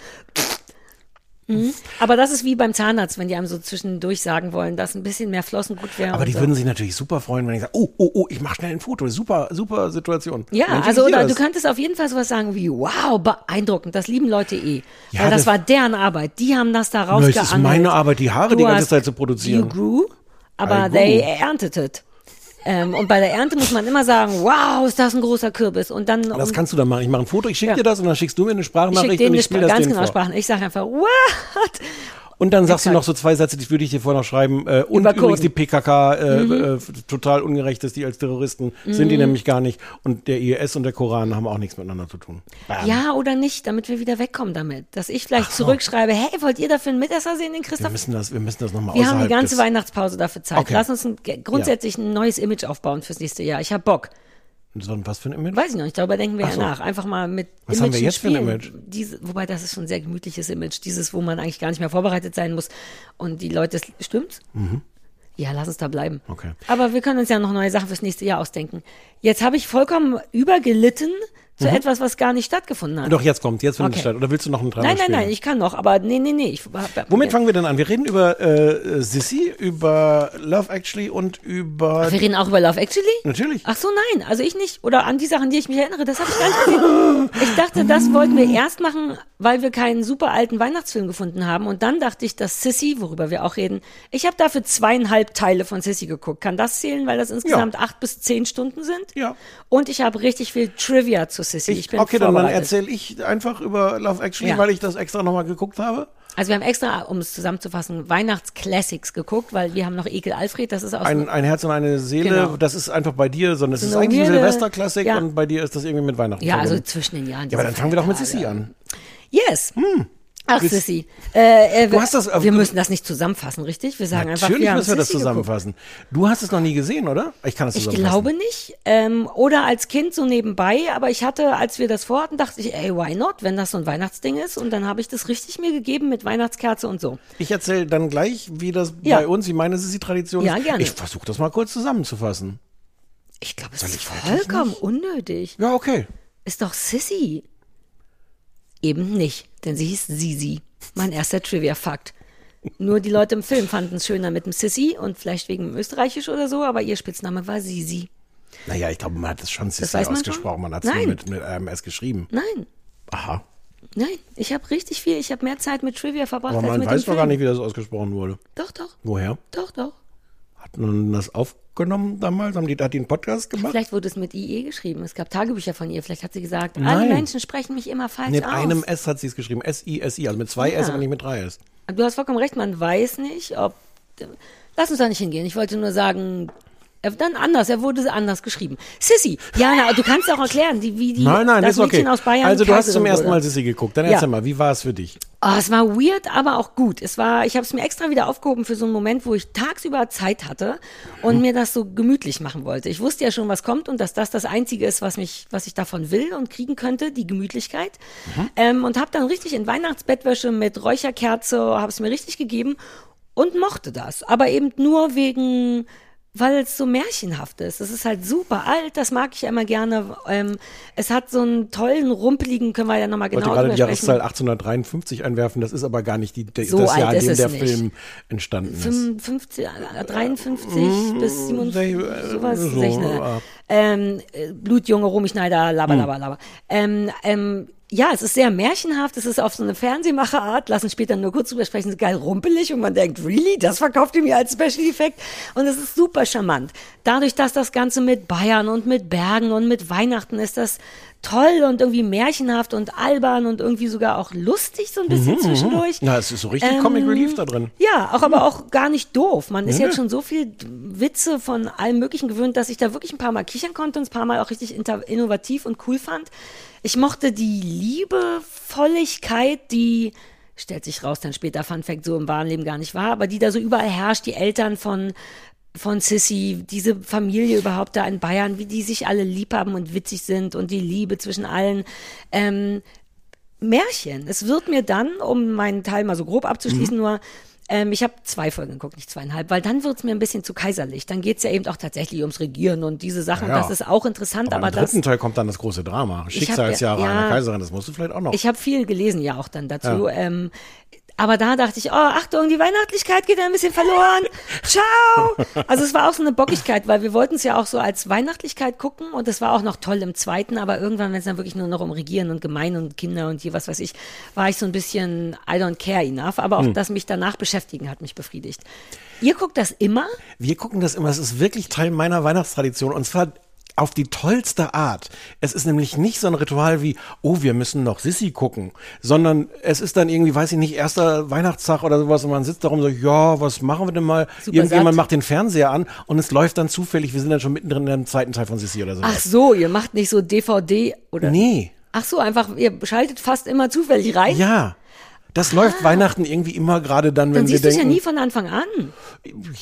Mhm. Aber das ist wie beim Zahnarzt, wenn die einem so zwischendurch sagen wollen, dass ein bisschen mehr Flossen gut wäre. Aber die so. würden sich natürlich super freuen, wenn ich sage, oh, oh, oh, ich mache schnell ein Foto. Super, super Situation. Ja, Mensch, also oder du das. könntest auf jeden Fall sowas sagen wie, wow, beeindruckend, das lieben Leute eh. Ja, Weil das, das- war deren Arbeit, die haben das da Na, rausgeangelt. es ist meine Arbeit, die Haare Du die ganze Zeit zu produzieren. You grew, aber they ernteted. Ähm, und bei der Ernte muss man immer sagen, wow, ist das ein großer Kürbis. Und dann Das um, kannst du dann machen. Ich mache ein Foto, ich schicke Ja. dir das und dann schickst du mir eine ich Sprachnachricht schicke denen und ich spiele das ganz genau vor. Sprachen. Ich sage einfach, what? Und dann sagst du Exakt. noch so zwei Sätze, die würde ich dir vorher noch schreiben. Äh, und Über übrigens Kurden. die PKK äh, Mhm. äh, total ungerecht ist, die als Terroristen sind die nämlich gar nicht. Und der IS und der Koran haben auch nichts miteinander zu tun. Bam. Ja oder nicht, damit wir wieder wegkommen damit. Dass ich vielleicht zurückschreibe, hey, wollt ihr dafür einen Mitesser sehen, den Wir Christoph? müssen das, wir müssen das nochmal Wir haben die ganze Weihnachtspause dafür Zeit. Okay. Lass uns ein, grundsätzlich ein neues Image aufbauen fürs nächste Jahr. Ich habe Bock. So, Was für ein Image? Weiß ich noch nicht, darüber denken wir Ach ja so. nach. Einfach mal mit Was haben wir jetzt für ein spielen. Image? Diese, wobei das ist schon ein sehr gemütliches Image. Dieses, wo man eigentlich gar nicht mehr vorbereitet sein muss. Und die Leute, stimmt's? Ja, lass uns da bleiben. Mhm. Okay. Aber wir können uns ja noch neue Sachen fürs nächste Jahr ausdenken. Jetzt habe ich vollkommen übergelitten zu etwas, was gar nicht stattgefunden hat. Mhm. Doch, jetzt kommt, jetzt findet Okay. es statt. Oder willst du noch einen Dreier nein, nein, spielen? nein, ich kann noch, aber nee, nee, nee. Ich, Womit fangen wir denn an? Wir reden über äh, Sissy, über Love Actually und über... wir reden auch über Love Actually? Natürlich. Ach so, nein, also ich nicht. Oder an die Sachen, die ich mich erinnere, das habe ich gar nicht gesehen. Ich dachte, das wollten wir erst machen, weil wir keinen super alten Weihnachtsfilm gefunden haben. Und dann dachte ich, dass Sissy, worüber wir auch reden, ich habe dafür zweieinhalb Teile von Sissy geguckt. Kann das zählen, weil das insgesamt acht bis zehn Stunden sind? Ja. Und ich habe richtig viel Trivia zu Sissy. Ich, Ich, bin okay, dann, dann erzähle ich einfach über Love Actually, Ja. weil ich das extra nochmal geguckt habe. Also wir haben extra, um es zusammenzufassen, Weihnachtsclassics geguckt, weil wir haben noch Ekel Alfred, das ist aus Ein, ein Herz und eine Seele, Genau. das ist einfach bei dir, sondern es ist eigentlich eine Silvesterklassik ja. und bei dir ist das irgendwie mit Weihnachten Ja, also verbunden. zwischen den Jahren. Ja, aber dann fangen wir doch mit Sissy Sissy an. Yes. Ach, Sissy. Äh, äh, Du hast das- wir müssen das nicht zusammenfassen, richtig? Wir sagen einfach, Natürlich wir haben müssen wir das geguckt. zusammenfassen. Du hast es noch nie gesehen, oder? Ich kann es Ich zusammenfassen. glaube nicht. Ähm, oder als Kind so nebenbei, aber ich hatte, als wir das vorhatten, dachte ich, ey, why not, wenn das so ein Weihnachtsding ist? Und dann habe ich das richtig mir gegeben mit Weihnachtskerze und so. Ich erzähle dann gleich, wie das Ja. bei uns, wie meine Ja, ist. gerne. Ich versuche das mal kurz zusammenzufassen. Ich glaube, es Soll ist ich vollkommen unnötig. Ja, okay. Ist doch Sissy. Eben nicht, denn sie hieß Sisi. Mein erster Trivia-Fakt. Nur die Leute im Film fanden es schöner mit dem Sissy und vielleicht wegen Österreichisch oder so, aber ihr Spitzname war Sisi. Naja, ich glaube, man hat es schon man ausgesprochen. schon? Man hat es mit, mit AMS geschrieben. Nein, Aha. nein, ich habe richtig viel, ich habe mehr Zeit mit Trivia verbracht Aber als man mit weiß doch gar nicht, wie das ausgesprochen wurde. Doch, doch, Woher? doch, doch. Hat man das aufgenommen damals? Haben die, hat die einen Podcast gemacht? Vielleicht wurde es mit IE geschrieben. Es gab Tagebücher von ihr. Vielleicht hat sie gesagt, alle Nein. Menschen sprechen mich immer falsch Mit aus. einem S hat sie es geschrieben. S-I-S-I, also mit zwei Ja. S, aber nicht mit drei S. Du hast vollkommen recht, man weiß nicht, ob. Lass uns da nicht hingehen. Ich wollte nur sagen, dann anders, er wurde anders geschrieben. Sissy, Jana, du kannst auch erklären, die, wie die Nein, nein, das ist okay. Mädchen aus Bayern also du hast zum ersten. Mal Sissy geguckt. Dann Ja. erzähl mal, wie war es für dich? Oh, es war weird, aber auch gut. Es war, ich habe es mir extra wieder aufgehoben für so einen Moment, wo ich tagsüber Zeit hatte und mir das so gemütlich machen wollte. Ich wusste ja schon, was kommt und dass das das Einzige ist, was mich, was ich davon will und kriegen könnte, die Gemütlichkeit. Ähm, und habe dann richtig in Weihnachtsbettwäsche mit Räucherkerze, habe es mir richtig gegeben und mochte das. Aber eben nur wegen weil es so märchenhaft ist. Es ist halt super alt, das mag ich immer gerne. Ähm, es hat so einen tollen, rumpeligen, können wir ja nochmal Ich wollte genau gerade die. Jahreszahl 1853 einwerfen. Das ist aber gar nicht die, der, So das Jahr, in dem der nicht. Film entstanden ist. 55, äh, 53 bis 57, äh, sowas. so, 16. ja. Ähm, äh, Blutjunge, Romy Schneider, laber, Hm. laber, laber. Ähm, ähm, ja, es ist sehr märchenhaft, es ist auf so eine Fernsehmacherart, lassen später nur kurz drüber sprechen, geil rumpelig und man denkt, really, das verkauft ihr mir als Special Effekt? Und es ist super charmant. Dadurch, dass das Ganze mit Bayern und mit Bergen und mit Weihnachten ist das toll und irgendwie märchenhaft und albern und irgendwie sogar auch lustig so ein bisschen zwischendurch. Na, es ist so richtig Ähm, Comic Relief da drin. Ja, auch aber auch gar nicht doof. Man ist Ja. jetzt schon so viel Witze von allem Möglichen gewöhnt, dass ich da wirklich ein paar Mal kichern konnte und ein paar Mal auch richtig innovativ und cool fand. Ich mochte die Liebevolligkeit, die stellt sich raus, dann später Fun Fact so im wahren Leben gar nicht war, aber die da so überall herrscht, die Eltern von von Sissy, diese Familie überhaupt da in Bayern, wie die sich alle lieb haben und witzig sind und die Liebe zwischen allen. Ähm, Märchen. Es wird mir dann, um meinen Teil mal so grob abzuschließen, nur ähm, ich habe zwei Folgen geguckt, nicht zweieinhalb, weil dann wird es mir ein bisschen zu kaiserlich. Dann geht es ja eben auch tatsächlich ums Regieren und diese Sachen. Ja, ja. Das ist auch interessant, Aber, aber, im das. dritten Teil kommt dann das große Drama. Schicksalsjahre ja, einer Kaiserin, das musst du vielleicht auch noch. Ich habe viel gelesen ja auch dann dazu. Ähm, aber da dachte ich, oh, Achtung, die Weihnachtlichkeit geht ein bisschen verloren. Ciao. Also es war auch so eine Bockigkeit, weil wir wollten es ja auch so als Weihnachtlichkeit gucken und es war auch noch toll im zweiten, aber irgendwann, wenn es dann wirklich nur noch um Regieren und Gemein und Kinder und hier was weiß ich, war ich so ein bisschen I don't care enough. Aber auch das mich danach beschäftigen hat mich befriedigt. Ihr guckt das immer? Wir gucken das immer, es ist wirklich Teil meiner Weihnachtstradition und zwar auf die tollste Art. Es ist nämlich nicht so ein Ritual wie, oh, wir müssen noch Sissi gucken, sondern es ist dann irgendwie, weiß ich nicht, erster Weihnachtstag oder sowas und man sitzt darum so, ja, was machen wir denn mal? Super Irgendjemand satt. macht den Fernseher an und es läuft dann zufällig, wir sind dann schon mittendrin im zweiten Teil von Sissi oder sowas. Ach so, ihr macht nicht so DVD oder? Nee. Ach so, einfach, ihr schaltet fast immer zufällig rein? Ja. Das läuft Weihnachten irgendwie immer gerade dann, wenn Dann wir siehst du es ja denken. nie von Anfang an.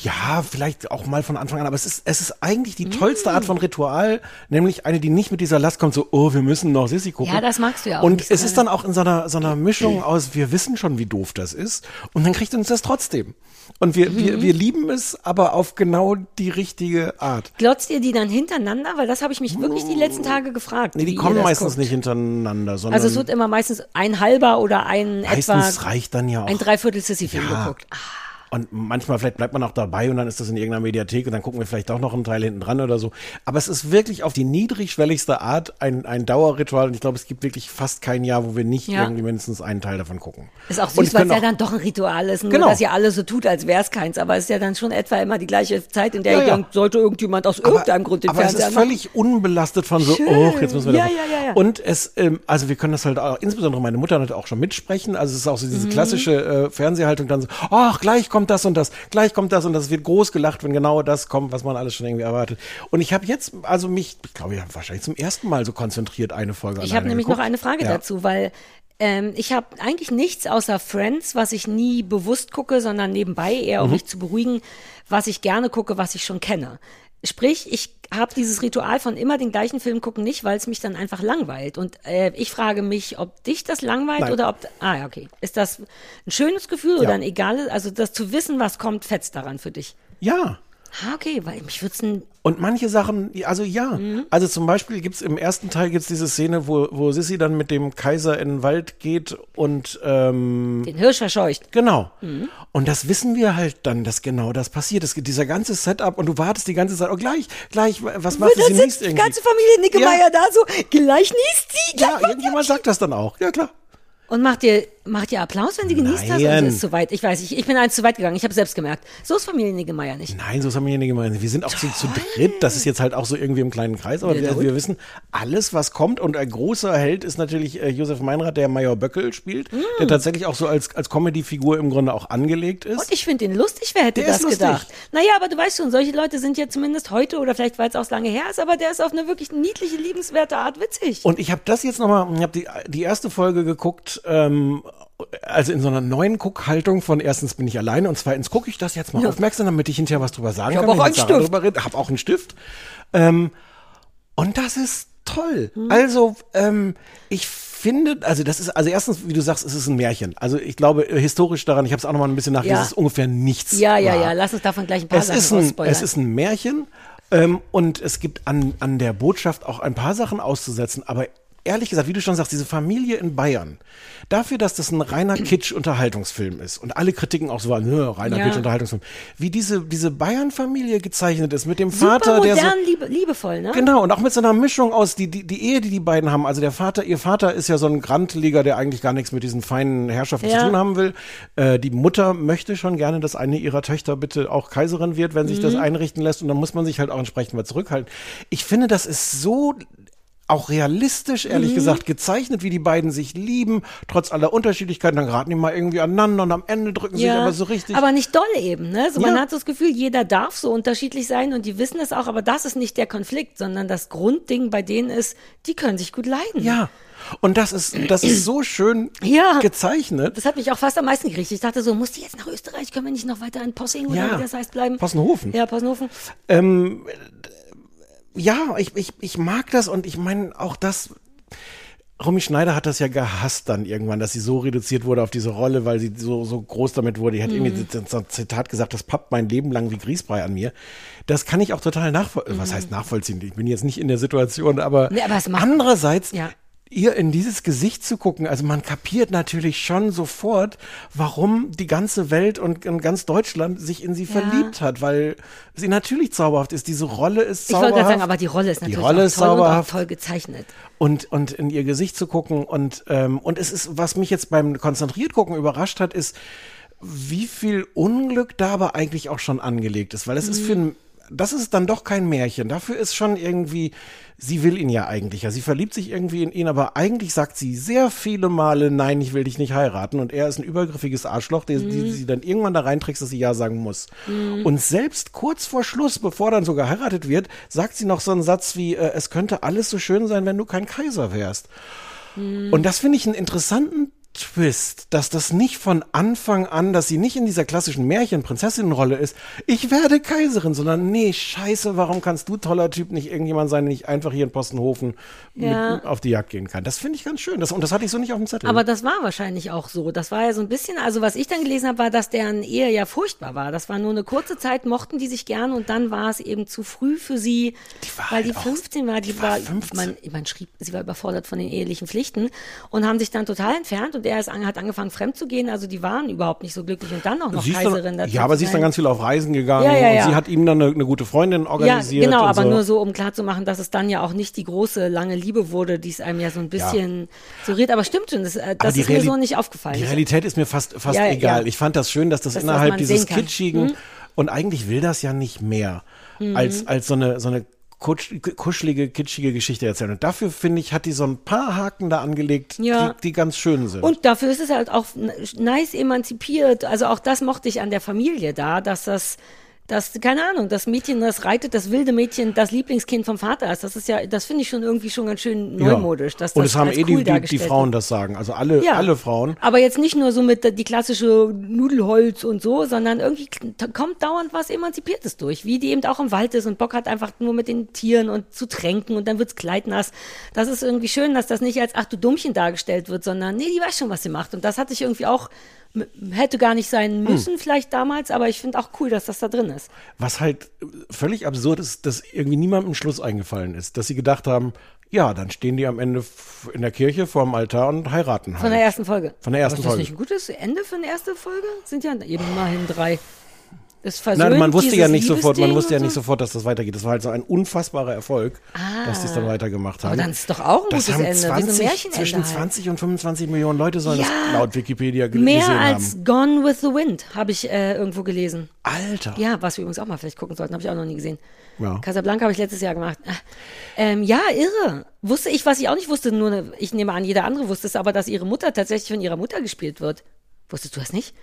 Ja, vielleicht auch mal von Anfang an, aber es ist, es ist eigentlich die tollste Art von Ritual, nämlich eine, die nicht mit dieser Last kommt, so, oh, wir müssen noch Sissi gucken. Ja, das magst du ja auch Und nicht so es ist dann auch in so einer, so einer Mischung *clears throat* aus, wir wissen schon, wie doof das ist, und dann kriegt uns das trotzdem. Und wir, wir, Mhm. wir lieben es, aber auf genau die richtige Art. Glotzt ihr die dann hintereinander? Weil das habe ich mich wirklich die letzten Tage gefragt. Nee, die kommen meistens guckt. nicht hintereinander, sondern Also es wird immer meistens ein halber oder ein meistens etwa reicht dann ja auch. ein Dreiviertel Sissy-Film Ja. geguckt. Ah, Und manchmal vielleicht bleibt man auch dabei und dann ist das in irgendeiner Mediathek und dann gucken wir vielleicht auch noch einen Teil hinten dran oder so. Aber es ist wirklich auf die niedrigschwelligste Art ein, ein Dauerritual und ich glaube, es gibt wirklich fast kein Jahr, wo wir nicht Ja. irgendwie mindestens einen Teil davon gucken. Ist auch süß, weil es ja dann doch ein Ritual ist. Nur, Genau. dass ihr alle so tut, als wäre es keins. Aber es ist ja dann schon etwa immer die gleiche Zeit, in der Ja, ja. denkt, sollte irgendjemand aus irgendeinem Grund den aber es Fernseher ist anmachen. völlig unbelastet von so, Schön. oh, jetzt müssen wir Ja, ja, ja, ja. Und es, ähm, also wir können das halt auch, insbesondere meine Mutter hat auch schon mitsprechen. Also es ist auch so Mhm. diese klassische äh, Fernsehhaltung dann so, ach, gleich kommt das und das, gleich kommt das und das. Es wird groß gelacht, wenn genau das kommt, was man alles schon irgendwie erwartet. Und ich habe jetzt, also mich, ich glaube, ja, wahrscheinlich zum ersten Mal so konzentriert eine Folge Ich habe nämlich geguckt. noch eine Frage Ja. dazu, weil ähm, ich habe eigentlich nichts außer Friends, was ich nie bewusst gucke, sondern nebenbei, eher Mhm. um mich zu beruhigen, was ich gerne gucke, was ich schon kenne. Sprich, ich habe dieses Ritual von immer den gleichen Film gucken nicht, weil es mich dann einfach langweilt. Und äh, ich frage mich, ob dich das langweilt Nein. oder ob. Ah ja, okay. Ist das ein schönes Gefühl Ja. oder ein egales? Also das zu wissen, was kommt, fetzt daran für dich. Ja. Ah, okay, weil mich würd's ein. Und manche Sachen, also ja. Mhm. Also zum Beispiel gibt's im ersten Teil gibt's diese Szene, wo, wo Sissy dann mit dem Kaiser in den Wald geht und ähm, Den Hirsch verscheucht. Genau. Mhm. Und das wissen wir halt dann, dass genau das passiert. Es gibt dieser ganze Setup und du wartest die ganze Zeit, oh gleich, gleich, was macht Und sie dann niest sitzt die irgendwie? ganze Familie Nickemeyer Ja. da so, gleich niest sie. Ja, irgendjemand sagt das dann auch. Ja, klar. Und macht ihr, macht ihr Applaus, wenn sie genießt? Nein. Oder ist es zu weit? Ich weiß, ich, ich bin eins zu weit gegangen. Ich habe selbst gemerkt. So ist Familie Niggemeier nicht. Nein, so ist Familie nicht gemeint. Wir sind auch zu, zu dritt. Das ist jetzt halt auch so irgendwie im kleinen Kreis. Aber Ja, wir, wir wissen alles, was kommt. Und ein großer Held ist natürlich äh, Josef Meinrad, der Major Böckel spielt, der tatsächlich auch so als, als Comedy-Figur im Grunde auch angelegt ist. Mm. Und ich finde ihn lustig, wer hätte Der das ist gedacht? Naja, aber du weißt schon, solche Leute sind ja zumindest heute oder vielleicht, weil es auch lange her ist, aber der ist auf eine wirklich niedliche, liebenswerte Art witzig. Und ich habe das jetzt nochmal, ich habe die, die erste Folge geguckt, ähm, also in so einer neuen Guckhaltung von erstens bin ich alleine und zweitens gucke ich das jetzt mal aufmerksam, damit ich hinterher was drüber sagen Ich hab kann. auch drüber rede. Hab auch einen Stift. Ähm, und das ist toll. Hm. Also ähm, ich finde, also das ist, also erstens, wie du sagst, es ist ein Märchen. Also ich glaube äh, historisch daran, ich habe es auch nochmal ein bisschen nachgelesen, Ja. es ist ungefähr nichts. ja, ja, wahr. ja, lass uns davon gleich ein paar Es Sachen ist, ein, es ist ein Märchen ähm, und es gibt an, an der Botschaft auch ein paar Sachen auszusetzen, aber ehrlich gesagt, wie du schon sagst, diese Familie in Bayern, dafür, dass das ein reiner *clears throat* Kitsch-Unterhaltungsfilm ist und alle Kritiken auch so waren, "Nö, reiner Ja. Kitsch-Unterhaltungsfilm, wie diese, diese Bayern-Familie gezeichnet ist mit dem Super Vater, der so, modern, liebe, liebevoll, ne? Genau, und auch mit so einer Mischung aus, die, die, die Ehe, die die beiden haben. Also der Vater, ihr Vater ist ja so ein Grantliger, der eigentlich gar nichts mit diesen feinen Herrschaften Ja. zu tun haben will. Äh, die Mutter möchte schon gerne, dass eine ihrer Töchter bitte auch Kaiserin wird, wenn sich das Mhm. einrichten lässt. Und dann muss man sich halt auch entsprechend mal zurückhalten. Ich finde, das ist so auch realistisch, ehrlich Mhm. gesagt, gezeichnet, wie die beiden sich lieben, trotz aller Unterschiedlichkeiten. Dann geraten die mal irgendwie aneinander und am Ende drücken sie sich aber so richtig. Aber nicht doll eben, ne? So, man Ja. hat so das Gefühl, jeder darf so unterschiedlich sein und die wissen es auch, aber das ist nicht der Konflikt, sondern das Grundding bei denen ist, die können sich gut leiden. ja. Und das ist, das ist so schön Ja. gezeichnet. Das hat mich auch fast am meisten gekriegt. Ich dachte so, muss die jetzt nach Österreich? Können wir nicht noch weiter in Possing oder Ja. wie das heißt bleiben? Possenhofen. Ja, Possenhofen. Ähm, ja, ich, ich, ich mag das und ich meine auch das. Romy Schneider hat das ja gehasst dann irgendwann, dass sie so reduziert wurde auf diese Rolle, weil sie so, so groß damit wurde. Die hat Mhm. irgendwie so ein Zitat gesagt, das pappt mein Leben lang wie Grießbrei an mir. Das kann ich auch total nachvollziehen. Was heißt nachvollziehen? Ich bin jetzt nicht in der Situation, aber, Mhm. Nee, aber andererseits, Ja. Ihr in dieses Gesicht zu gucken, also man kapiert natürlich schon sofort, warum die ganze Welt und, und ganz Deutschland sich in sie verliebt hat, weil sie natürlich zauberhaft ist. Diese Rolle ist Ich wollte zauberhaft. gerade sagen, aber die Rolle ist Die natürlich Rolle auch ist toll zauberhaft. toll gezeichnet. und, und in ihr Gesicht zu gucken und, ähm, und es ist, was mich jetzt beim konzentriert gucken überrascht hat, ist, wie viel Unglück da aber eigentlich auch schon angelegt ist, weil es ist für ein, das ist dann doch kein Märchen. Dafür ist schon irgendwie, sie will ihn ja eigentlich, ja, sie verliebt sich irgendwie in ihn, aber eigentlich sagt sie sehr viele Male, nein, ich will dich nicht heiraten. Und er ist ein übergriffiges Arschloch, der, die sie dann irgendwann da reinträgst, dass sie ja sagen muss. Und selbst kurz vor Schluss, bevor dann so geheiratet wird, sagt sie noch so einen Satz wie, äh, es könnte alles so schön sein, wenn du kein Kaiser wärst. Und das finde ich einen interessanten Twist, dass das nicht von Anfang an, dass sie nicht in dieser klassischen Märchen-Prinzessinnenrolle ist, ich werde Kaiserin, sondern nee, scheiße, warum kannst du toller Typ nicht irgendjemand sein, der nicht einfach hier in Postenhofen Ja. mit, auf die Jagd gehen kann. Das finde ich ganz schön. Das, und das hatte ich so nicht auf dem Zettel. Aber das war wahrscheinlich auch so. Das war ja so ein bisschen, also was ich dann gelesen habe, war, dass deren Ehe ja furchtbar war. Das war nur eine kurze Zeit, mochten die sich gern und dann war es eben zu früh für sie, war weil halt die auch- 15 war. Die, die war war, 15. Man, man schrieb, sie war überfordert von den ehelichen Pflichten und haben sich dann total entfernt und er ist, an- hat angefangen fremd zu gehen. Also die waren überhaupt nicht so glücklich und dann auch noch Sie Kaiserin dann, dazu ja, aber sie ist dann ganz viel auf Reisen gegangen Ja, ja, ja. und sie hat ihm dann eine, eine gute Freundin Ja, organisiert. genau, und aber so. nur so, um klarzumachen, dass es dann ja auch nicht die große, lange Liebe wurde, die es einem ja so ein bisschen suggeriert. Aber stimmt schon, das, äh, das ist mir Reali- so nicht aufgefallen. Die Realität ist mir fast, fast Ja, egal. ja. Ich fand das schön, dass das das innerhalb dieses. Mhm. kitschigen und eigentlich will das ja nicht mehr als, als so eine, so eine kuschelige, kitschige Geschichte erzählen. Und dafür, finde ich, hat die so ein paar Haken da angelegt, Ja. die, die ganz schön sind. Und dafür ist es halt auch nice emanzipiert. Also auch das mochte ich an der Familie da, dass das, das, keine Ahnung, das Mädchen, das reitet, das wilde Mädchen, das Lieblingskind vom Vater ist. Das ist ja, das finde ich schon irgendwie schon ganz schön neumodisch. Dass und das es haben eh cool die, die, Frauen wird. das sagen. Also alle, Ja. alle Frauen. Aber jetzt nicht nur so mit die klassische Nudelholz und so, sondern irgendwie kommt dauernd was Emanzipiertes durch, wie die eben auch im Wald ist und Bock hat einfach nur mit den Tieren und zu tränken und dann wird's kleidnass. Das ist irgendwie schön, dass das nicht als ach du Dummchen dargestellt wird, sondern nee, die weiß schon, was sie macht. Und das hatte ich irgendwie auch, hätte gar nicht sein müssen vielleicht damals, aber ich finde auch cool, dass das da drin ist. Was halt völlig absurd ist, dass irgendwie niemandem ein Schluss eingefallen ist. Dass sie gedacht haben, ja, dann stehen die am Ende in der Kirche vorm Altar und heiraten halt. Von der ersten Folge. Von der ersten aber ist das Folge. nicht ein gutes Ende für eine erste Folge? Sind ja eben immerhin drei. Das versöhnt Nein, man wusste ja nicht sofort, man wusste ja nicht so. sofort, dass das weitergeht. Das war halt so ein unfassbarer Erfolg, dass die es dann weitergemacht haben. Aber dann ist doch auch ein das gutes haben Ende, wie so ein 20, Märchenende zwischen halt. 20 und 25 Millionen Leute sollen Ja, das laut Wikipedia gel- Mehr gesehen als haben. Gone with the Wind habe ich äh, irgendwo gelesen. Alter. Ja, was wir übrigens auch mal vielleicht gucken sollten, habe ich auch noch nie gesehen. Ja. Casablanca habe ich letztes Jahr gemacht. Ah, Ähm, ja, irre. Wusste ich, was ich auch nicht wusste, nur ne, ich nehme an, jeder andere wusste es, aber dass ihre Mutter tatsächlich von ihrer Mutter gespielt wird. Wusstest du das nicht?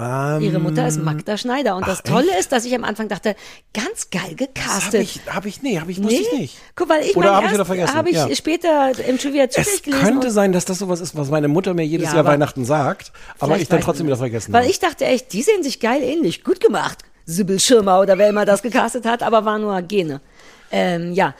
Ähm, Ihre Mutter ist Magda Schneider. Und das ach, Tolle ist, dass ich am Anfang dachte, ganz geil gecastet. ich, hab ich, nee, hab ich, wusste ich nicht. Guck, weil ich Oder mein hab ich wieder vergessen, Habe ich ja. später im Trivia Es könnte sein, dass das sowas ist, was meine Mutter mir jedes Ja, Jahr Weihnachten sagt, aber ich dann trotzdem wieder das. vergessen Weil habe. ich dachte echt, die sehen sich geil ähnlich. Gut gemacht. Sibyl Schirmer oder wer immer das gecastet hat, aber war nur Gene. Ähm, ja,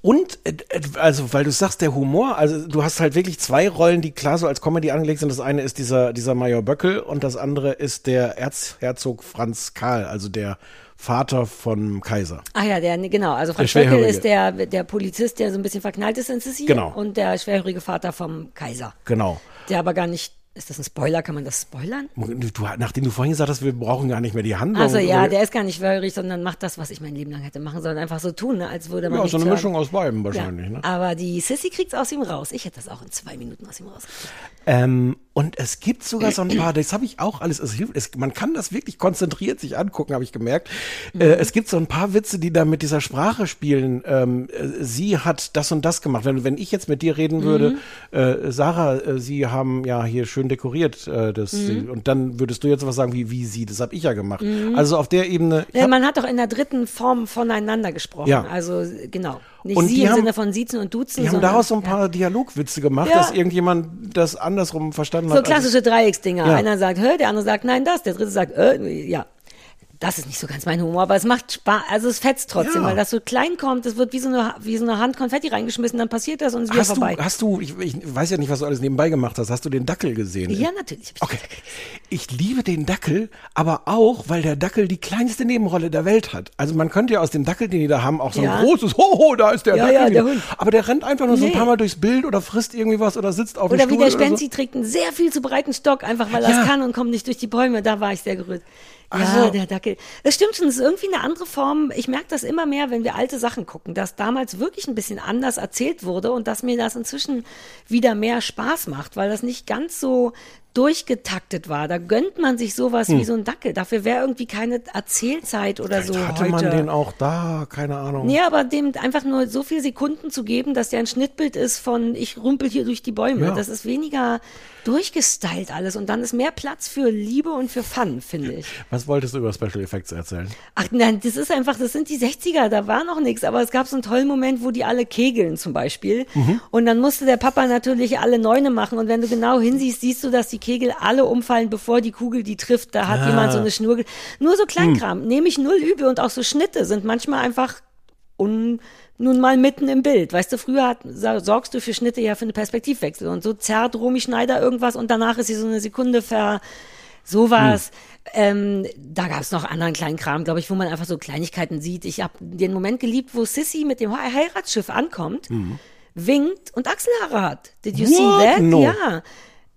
Und, äh, äh, also, weil du sagst, der Humor, also du hast halt wirklich zwei Rollen, die klar so als Comedy angelegt sind. Das eine ist dieser, dieser Major Böckel und das andere ist der Erzherzog Franz Karl, also der Vater von Kaiser. ach ja, der, nee, genau. Also Franz Böckel ist der, der Polizist, der so ein bisschen verknallt ist in Sicilien. Genau. Und der schwerhörige Vater vom Kaiser. Genau. Der aber gar nicht, ist das ein Spoiler? Kann man das spoilern? Du, nachdem du vorhin gesagt hast, wir brauchen gar nicht mehr die Handlung. Also ja, der ist gar nicht schwerhörig, sondern macht das, was ich mein Leben lang hätte machen sollen. Einfach so tun, ne? als würde man ja, so eine hören. Mischung aus beiden Ja. wahrscheinlich. Ne? Aber die Sissy kriegt's aus ihm raus. Ich hätte das auch in zwei Minuten aus ihm rausgekriegt. Ähm, Und es gibt sogar so ein paar, das habe ich auch alles, es hilft, es, man kann das wirklich konzentriert sich angucken, habe ich gemerkt. Mhm. Äh, es gibt so ein paar Witze, die da mit dieser Sprache spielen. Ähm, äh, sie hat das und das gemacht. Wenn, wenn ich jetzt mit dir reden würde, Mhm. äh, Sarah, äh, Sie haben ja hier schön dekoriert, äh, das, Mhm. und dann würdest du jetzt was sagen wie, wie sie, das habe ich ja gemacht. Also auf der Ebene. Ja, hab- man hat doch in der dritten Form voneinander gesprochen. Ja. Also genau. Nicht Und sie die im haben- Sinne von Siezen und Duzen. Die haben daraus so ein ja. paar Dialogwitze gemacht, Ja. dass irgendjemand das andersrum verstanden So hat. als- klassische Dreiecksdinger. Ja. Einer sagt, hör, der andere sagt, nein, das, der dritte sagt, äh, ja. Das ist nicht so ganz mein Humor, aber es macht Spaß, also es fetzt trotzdem, Ja. weil das so klein kommt, es wird wie so eine, wie so eine Hand Konfetti reingeschmissen, dann passiert das und es ist wieder Hast du, vorbei. hast du, ich, ich weiß ja nicht, was du alles nebenbei gemacht hast. Hast du den Dackel gesehen? ja, natürlich. ich Okay. Ich liebe den Dackel, aber auch, weil der Dackel die kleinste Nebenrolle der Welt hat. Also man könnte ja aus dem Dackel, den die da haben, auch so ein Ja. großes Hoho, da ist der Ja, Dackel. ja, der. Aber der rennt einfach nur so ein Nee. paar Mal durchs Bild oder frisst irgendwie was oder sitzt auf Oder dem wie Stuhl. der oder Spenzi so. trägt einen sehr viel zu breiten Stock, einfach weil er es kann und kommt nicht durch die Bäume. Da war ich sehr gerührt. Ja, Also- der Dackel. Das stimmt schon, es ist irgendwie eine andere Form. Ich merke das immer mehr, wenn wir alte Sachen gucken, dass damals wirklich ein bisschen anders erzählt wurde und dass mir das inzwischen wieder mehr Spaß macht, weil das nicht ganz so durchgetaktet war. Da gönnt man sich sowas wie so ein Dackel. Dafür wäre irgendwie keine Erzählzeit oder so Hm. Hatte heute. man den auch da? Keine Ahnung. Ja, aber dem einfach nur so viele Sekunden zu geben, dass der ein Schnittbild ist von ich rumpel hier durch die Bäume. Ja. Das ist weniger durchgestylt alles und dann ist mehr Platz für Liebe und für Fun, finde ich. Was wolltest du über Special Effects erzählen? Ach nein, das ist einfach, das sind die 60er, da war noch nichts, aber es gab so einen tollen Moment, wo die alle kegeln zum Beispiel Mhm. und dann musste der Papa natürlich alle Neune machen und wenn du genau hinsiehst, siehst du, dass die Kegel alle umfallen, bevor die Kugel die trifft, da hat jemand so eine Schnur, nur so Kleinkram, nehme ich null übel und auch so Schnitte sind manchmal einfach un, nun mal mitten im Bild. Weißt du, früher hat, sorgst du für Schnitte ja für eine Perspektivwechsel und so zerrt Romy Schneider irgendwas und danach ist sie so eine Sekunde ver, sowas. Ähm, da gab es noch anderen kleinen Kram, glaube ich, wo man einfach so Kleinigkeiten sieht. Ich habe den Moment geliebt, wo Sissy mit dem He- Heiratsschiff ankommt, winkt und Achselhaare hat. Did you see What? that? No. Ja.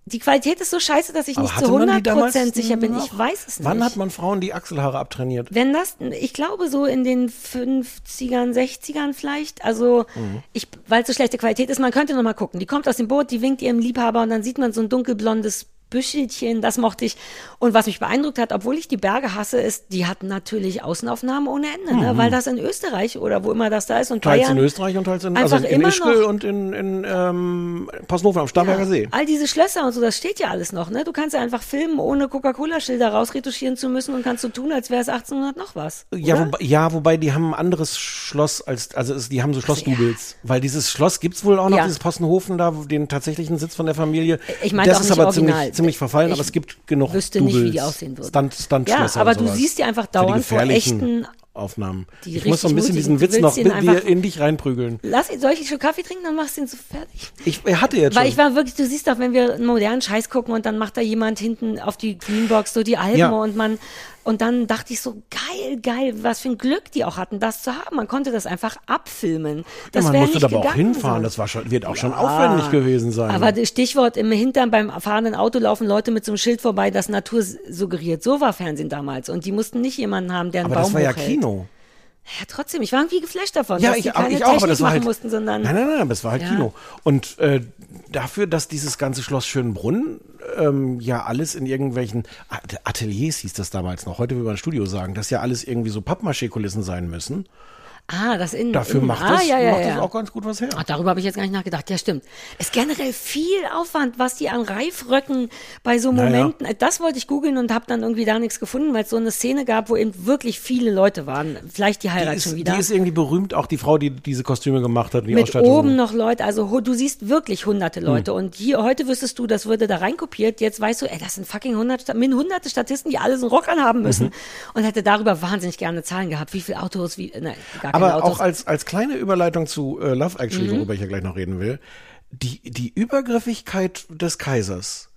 Die Qualität ist so scheiße, dass ich Aber nicht zu man die damals 100% sicher bin. Ich weiß es nicht. Wann hat man Frauen die Achselhaare abtrainiert? Wenn das, ich glaube so in den 50ern, 60ern vielleicht, also Mhm. ich, weil es so schlechte Qualität ist, man könnte noch mal gucken. Die kommt aus dem Boot, die winkt ihrem Liebhaber und dann sieht man so ein dunkelblondes Büschelchen, das mochte ich. Und was mich beeindruckt hat, obwohl ich die Berge hasse, ist, die hatten natürlich Außenaufnahmen ohne Ende, ne? weil das in Österreich oder wo immer das da ist und Mhm. Teils Bayern. in Österreich und teils in, also in immer Ischgl und in, in ähm, Passenhofen am Starnberger See. All diese Schlösser und so, das steht ja alles noch, ne? Du kannst ja einfach filmen, ohne Coca-Cola-Schilder rausretuschieren zu müssen und kannst so tun, als wäre es 1800 noch was. Ja, wobei, ja, wobei die haben ein anderes Schloss als, also es, die haben so Schlossdoubles. Weil dieses Schloss gibt's wohl auch noch, Ja. dieses Possenhofen da, den tatsächlichen Sitz von der Familie. Ich meinte das ist aber original. ziemlich, ziemlich verfallen, Ich aber es gibt genug wüsste nicht, wie Doubles, die aussehen würden. Stunt, Stuntschlösser Ja, aber du siehst die einfach dauernd vor echten- Aufnahmen. Die ich muss so ein bisschen diesen. Witz noch willst in, in dich reinprügeln. Lass, soll ich schon Kaffee trinken, dann machst du ihn so fertig. Ich, hatte jetzt Weil schon. ich war wirklich, du siehst doch, wenn wir einen modernen Scheiß gucken und dann macht da jemand hinten auf die Greenbox so die Alben Ja. und man, und dann dachte ich so, geil, geil, was für ein Glück die auch hatten, das zu haben. Man konnte das einfach abfilmen. ja, Das man wäre musste aber auch hinfahren. sonst. Das war schon, wird auch schon aufwendig gewesen sein. Aber das Stichwort im Hintern beim fahrenden Auto laufen Leute mit so einem Schild vorbei, das Natur suggeriert. So war Fernsehen damals. Und die mussten nicht jemanden haben, der einen aber Baum das war ja hochhält. Kino. Ja, trotzdem. Ich war irgendwie geflasht davon, Ja, dass ich, die aber keine ich auch, aber Technik das war machen halt, mussten, sondern Nein, nein, nein, aber es war halt Ja. Kino. Und äh, dafür, dass dieses ganze Schloss Schönbrunn ähm, ja alles in irgendwelchen At- Ateliers hieß das damals noch, heute will man Studio sagen, dass ja alles irgendwie so Pappmaché-Kulissen sein müssen. Ah, das in Dafür in, macht, ah, das, ja, ja, macht ja. das auch ganz gut was her. Ach, darüber habe ich jetzt gar nicht nachgedacht. Ja, stimmt. Ist generell viel Aufwand, was die an Reifröcken bei so Naja. Momenten. Das wollte ich googeln und habe dann irgendwie da nichts gefunden, weil es so eine Szene gab, wo eben wirklich viele Leute waren. Vielleicht die Die Heirat ist, schon die wieder. ist irgendwie berühmt, auch die Frau, die diese Kostüme gemacht hat, die mit Ausstattung. oben noch Leute, also du siehst wirklich hunderte Hm. Leute und hier heute wüsstest du, das würde da reinkopiert, jetzt weißt du, ey, das sind fucking hundert, Sta- min- hunderte Statisten, die alle so einen Rock anhaben müssen Mhm. und hätte darüber wahnsinnig gerne Zahlen gehabt, wie viele Autos, wie, nein, gar keine Aber Autos. auch als, als kleine Überleitung zu äh, Love Actually, Mhm. worüber ich ja gleich noch reden will, die, die Übergriffigkeit des Kaisers.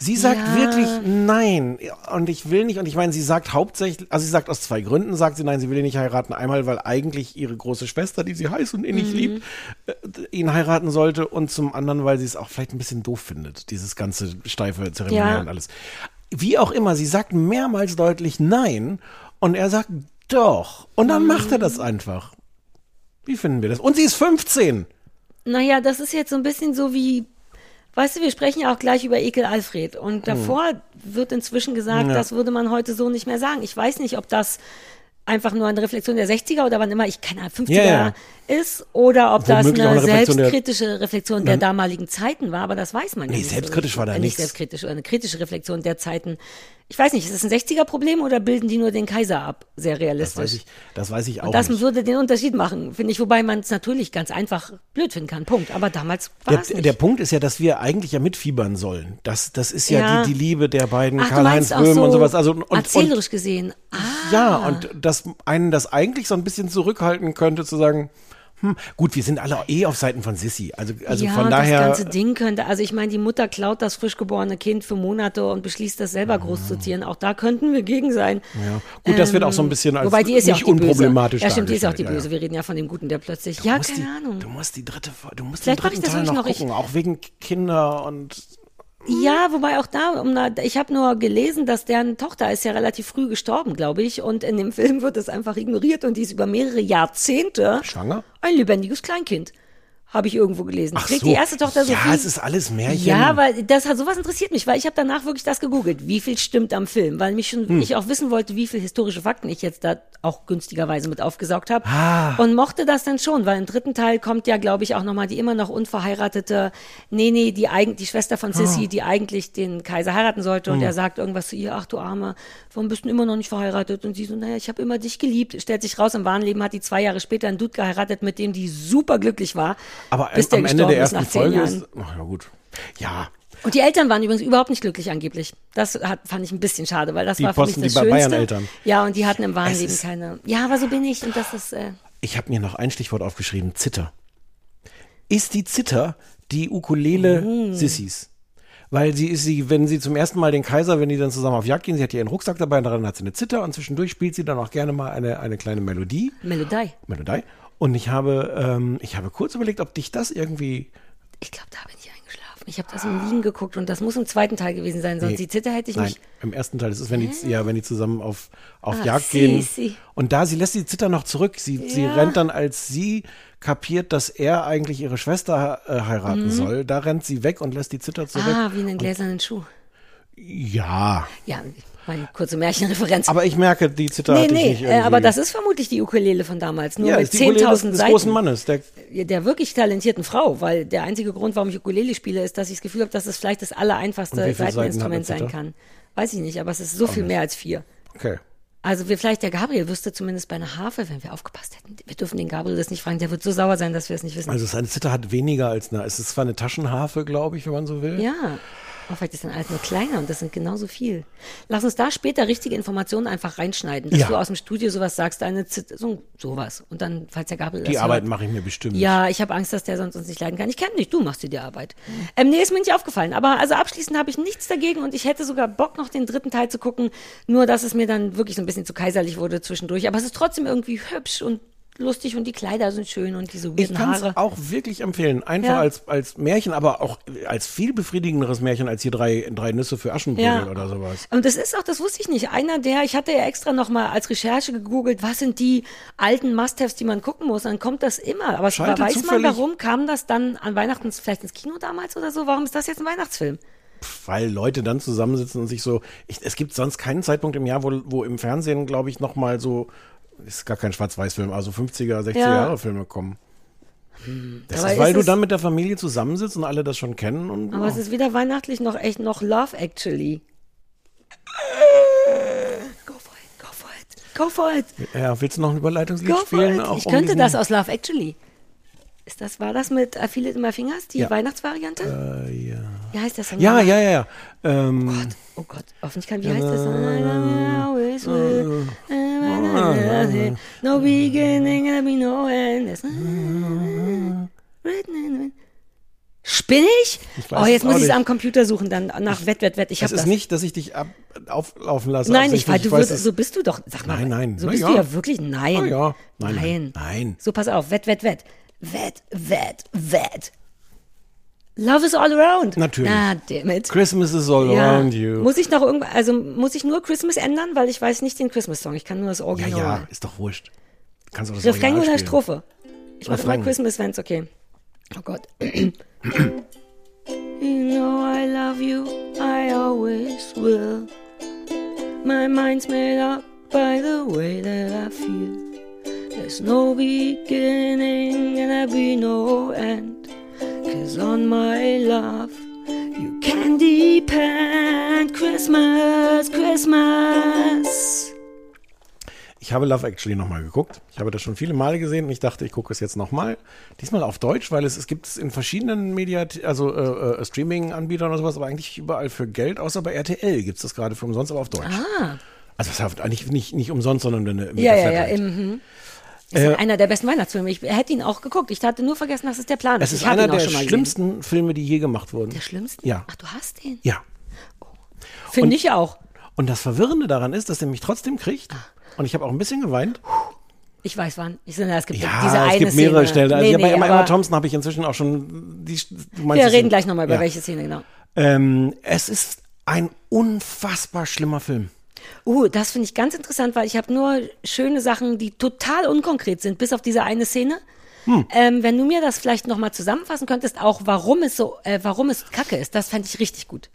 Sie sagt Ja. wirklich nein und ich will nicht und ich meine, sie sagt hauptsächlich, also sie sagt aus zwei Gründen, sagt sie nein, sie will ihn nicht heiraten. Einmal, weil eigentlich ihre große Schwester, die sie heiß und innig Mhm. liebt, äh, ihn heiraten sollte und zum anderen, weil sie es auch vielleicht ein bisschen doof findet, dieses ganze steife Zeremonial Ja. und alles. Wie auch immer, sie sagt mehrmals deutlich nein und er sagt doch und dann macht er das einfach. Wie finden wir das? Und sie ist 15. Naja, das ist jetzt so ein bisschen so wie, Weißt du, wir sprechen ja auch gleich über Ekel Alfred. Und davor wird inzwischen gesagt, Hm. Ja. das würde man heute so nicht mehr sagen. Ich weiß nicht, ob das einfach nur eine Reflexion der 60er oder wann immer, ich keine Ahnung, 50er Ja, ja. ist, oder ob das Womöglich auch eine, eine Reflexion der- selbstkritische Reflexion der damaligen Zeiten war, aber das weiß man Nee, nicht. selbstkritisch war da Äh, Nicht nichts. selbstkritisch, oder eine kritische Reflexion der Zeiten. Ich weiß nicht, ist das ein 60er-Problem oder bilden die nur den Kaiser ab? Sehr Das realistisch. weiß ich, das weiß ich auch Und das nicht. würde den Unterschied machen, finde ich, wobei man es natürlich ganz einfach blöd finden kann. Punkt. Aber damals war Der, es nicht. der Punkt ist ja, dass wir eigentlich ja mitfiebern sollen. Das, das ist ja, Ja. Die, die Liebe der beiden, Karl-Heinz Böhm so und sowas. Also, und, und, erzählerisch gesehen. Ah, Ja, und das einen das eigentlich so ein bisschen zurückhalten könnte, zu sagen, hm, gut, wir sind alle eh auf Seiten von Sissy. Also, also ja, von daher. das ganze Ding könnte, also ich meine, die Mutter klaut das frisch geborene Kind für Monate und beschließt, das selber groß zu ziehen. Auch da könnten wir gegen sein. ja. Gut, das wird auch so ein bisschen als Wobei die ist ja auch Böse. unproblematisch Ja, stimmt, die ist auch die dargestellt, ja, Böse. Wir reden ja von dem Guten, der plötzlich. Du Ja, keine die, Ahnung. Du musst die dritte, du musst Vielleicht den dritten das Teil noch noch. Gucken, auch wegen Kinder und Ja, wobei auch da, um, na- ich habe nur gelesen, dass deren Tochter ist ja relativ früh gestorben, glaube ich. Und in dem *laughs* Film wird es einfach ignoriert und die ist über mehrere Jahrzehnte schwanger. ein lebendiges Kleinkind. Habe ich irgendwo gelesen. Ach Kriegt so. die erste Tochter so ja, viel es ist alles Märchen. Ja, weil das hat sowas interessiert mich, weil ich habe danach wirklich das gegoogelt, wie viel stimmt am Film, weil mich schon Hm. ich auch wissen wollte, wie viel historische Fakten ich jetzt da auch günstigerweise mit aufgesaugt habe Ah. und mochte das dann schon, weil im dritten Teil kommt ja, glaube ich, auch noch mal die immer noch unverheiratete Nene, die eigen, die Schwester von Sissy, Ah. die eigentlich den Kaiser heiraten sollte Hm. und er sagt irgendwas zu ihr, ach du Arme, warum bist du immer noch nicht verheiratet? Und sie so, naja, ich habe immer dich geliebt. Stellt sich raus, im wahren Leben hat die zwei Jahre später einen Dude geheiratet, mit dem die super glücklich war. Aber bis am, Ende der ersten Folge Jahren. ist. Ach ja, gut. Ja, Und die Eltern waren übrigens überhaupt nicht glücklich angeblich. Das hat, fand ich ein bisschen schade, weil das Die war für Posten- mich das die Schönste. Bayern-Eltern. Ja, und die hatten im wahren Es Leben keine. Ja, aber so bin ich und das ist. Äh, ich habe mir noch ein Stichwort aufgeschrieben: Zitter. Ist die Zitter die Ukulele Mhm. Sissys? Weil sie ist sie, wenn sie zum ersten Mal den Kaiser, wenn die dann zusammen auf Jagd gehen, sie hat ihren Rucksack dabei, und darin hat sie eine Zither und zwischendurch spielt sie dann auch gerne mal eine, eine kleine Melodie. Melodie. Melodie. Und ich habe, ähm, ich habe kurz überlegt, ob dich das irgendwie. Ich glaube, da bin ich eingeschlafen. Ich habe das im Liegen geguckt und das muss im zweiten Teil gewesen sein, sonst Nee. die Zitter hätte ich Nein, nicht. im ersten Teil. Das ist, wenn die, ja, wenn die zusammen auf, auf Ah, Jagd sie, gehen. sie. Und da, sie lässt die Zither noch zurück. Sie, sie Ja. rennt dann, als sie kapiert, dass er eigentlich ihre Schwester äh, heiraten soll. Da rennt sie weg und lässt die Zither zurück. Mhm. Ah, wie einen gläsernen Schuh. Ja. Ja, meine kurze Märchenreferenz. Aber ich merke, die Zither nee, nee, nicht irgendwie. aber das ist vermutlich die Ukulele von damals. Nur ja, mit ist die Ukulele des, 10.000 des Seiten. großen Mannes. Der, der wirklich talentierten Frau, weil der einzige Grund, warum ich Ukulele spiele, ist, dass ich das Gefühl habe, dass es vielleicht das allereinfachste Seiten Seiteninstrument eine sein kann. Weiß ich nicht, aber es ist so viel mehr als vier. okay. Also wir vielleicht der Gabriel wüsste zumindest bei einer Harfe, wenn wir aufgepasst hätten. Wir dürfen den Gabriel das nicht fragen, der wird so sauer sein, dass wir es nicht wissen. Also seine Zither hat weniger als eine, es ist zwar eine Taschenharfe, glaube ich, wenn man so will. ja. Aber vielleicht ist dann alles nur kleiner und das sind genauso viel. Lass uns da später richtige Informationen einfach reinschneiden, dass Ja. du aus dem Studio sowas sagst, eine Zit so, sowas. Und dann, falls der Gabriel Die Arbeit mache ich mir bestimmt. Ja, ich habe Angst, dass der sonst uns nicht leiden kann. Ich kenne nicht, du machst dir die Arbeit. Ähm, nee, ist mir nicht aufgefallen. Aber also abschließend habe ich nichts dagegen und ich hätte sogar Bock, noch den dritten Teil zu gucken. Nur, dass es mir dann wirklich so ein bisschen zu kaiserlich wurde zwischendurch. Aber es ist trotzdem irgendwie hübsch und lustig und die Kleider sind schön und diese Ich weirden kann es auch wirklich empfehlen. Einfach Ja. als, als Märchen, aber auch als viel befriedigenderes Märchen als hier drei, drei Nüsse für Aschenbrödel Ja. oder sowas. Und das ist auch, das wusste ich nicht, einer der, ich hatte ja extra noch mal als Recherche gegoogelt, was sind die alten Must-Haves, die man gucken muss, dann kommt das immer. Aber Schalte weiß man, warum kam das dann an Weihnachten vielleicht ins Kino damals oder so? Warum ist das jetzt ein Weihnachtsfilm? Weil Leute dann zusammensitzen und sich so. Ich, es gibt sonst keinen Zeitpunkt im Jahr, wo, wo im Fernsehen, glaube ich, nochmal so. Ist gar kein Schwarz-Weiß-Film, also 50er, 60er Ja. Jahre Filme kommen. Das Aber ist, weil ist du dann mit der Familie zusammensitzt und alle das schon kennen. Und, Aber es ist weder weihnachtlich noch echt noch Love Actually. Go for it, go for it, go for it, ja, willst du noch ein Überleitungslied go for spielen? it. Auch Ich um könnte das aus Love Actually. Ist das, war das mit Feel It in My Fingers, die Ja. Weihnachtsvariante? Äh, ja. Wie heißt das denn? ja, ja, ja, ja. Ähm, Oh Gott, hoffentlich kann, wie heißt das? No beginning, there'll be no end. Spinne ich? Ich Oh, jetzt muss ich es am Computer suchen, dann nach Wett, Wett, Wett. Ich es ist das. nicht, dass ich dich ab, auflaufen lasse. Nein, ich, weil du weiß, wirst, es- so bist du doch. Sag mal, Nein, nein. So Na bist ja. du ja wirklich. Nein. Ja. Nein, nein. nein, nein. So, pass auf. Wett, Wett, Wett. Wett, Wett, Wett. Love is all around. Natürlich. Ah, damn it. Christmas is all Ja. around you. Muss ich noch irgendwas, also muss ich nur Christmas ändern, weil ich weiß nicht den Christmas-Song. Ich kann nur das ja, Original. ja, ist doch wurscht. Du kannst auch das Refrain Original oder. Strophe? Ich mache immer. Christmas, wenn's okay. Oh Gott. *clears throat* You know I love you, I always will. My mind's made up by the way that I feel. There's no beginning and there'll be no end. Cause on my love, you can depend. Christmas, Christmas. Ich habe Love Actually nochmal geguckt. Ich habe das schon viele Male gesehen und ich dachte, ich gucke es jetzt nochmal. Diesmal auf Deutsch, weil es, es gibt es in verschiedenen Media, also äh, äh, Streaming-Anbietern oder sowas, aber eigentlich überall für Geld, außer bei RTL gibt es das gerade für umsonst, aber auf Deutsch. Ah. Also das heißt eigentlich nicht, nicht umsonst, sondern eine Ja, ja, ja. Hm. ist Äh, einer der besten Weihnachtsfilme. Ich hätte ihn auch geguckt. Ich hatte nur vergessen, dass es der Plan ist. Es ist ich einer der mal gesehen. schlimmsten Filme, die je gemacht wurden. Der schlimmsten? Ja. Ach, du hast den? Ja. Finde ich auch. Und das Verwirrende daran ist, dass er mich trotzdem kriegt. Und ich habe auch ein bisschen geweint. Ich weiß wann. Ich sage, es gibt Ja, diese eine es gibt mehrere Szene. Stellen. Also Nee, bei Emma, Emma Thompson habe ich inzwischen auch schon. Die, wir reden schon. gleich nochmal über Ja. welche Szene genau. Ähm, es ist ein unfassbar schlimmer Film. Uh, das finde ich ganz interessant, weil ich habe nur schöne Sachen, die total unkonkret sind, bis auf diese eine Szene. Hm. Ähm, wenn du mir das vielleicht nochmal zusammenfassen könntest, auch warum es so, äh, warum es Kacke ist, das fände ich richtig gut.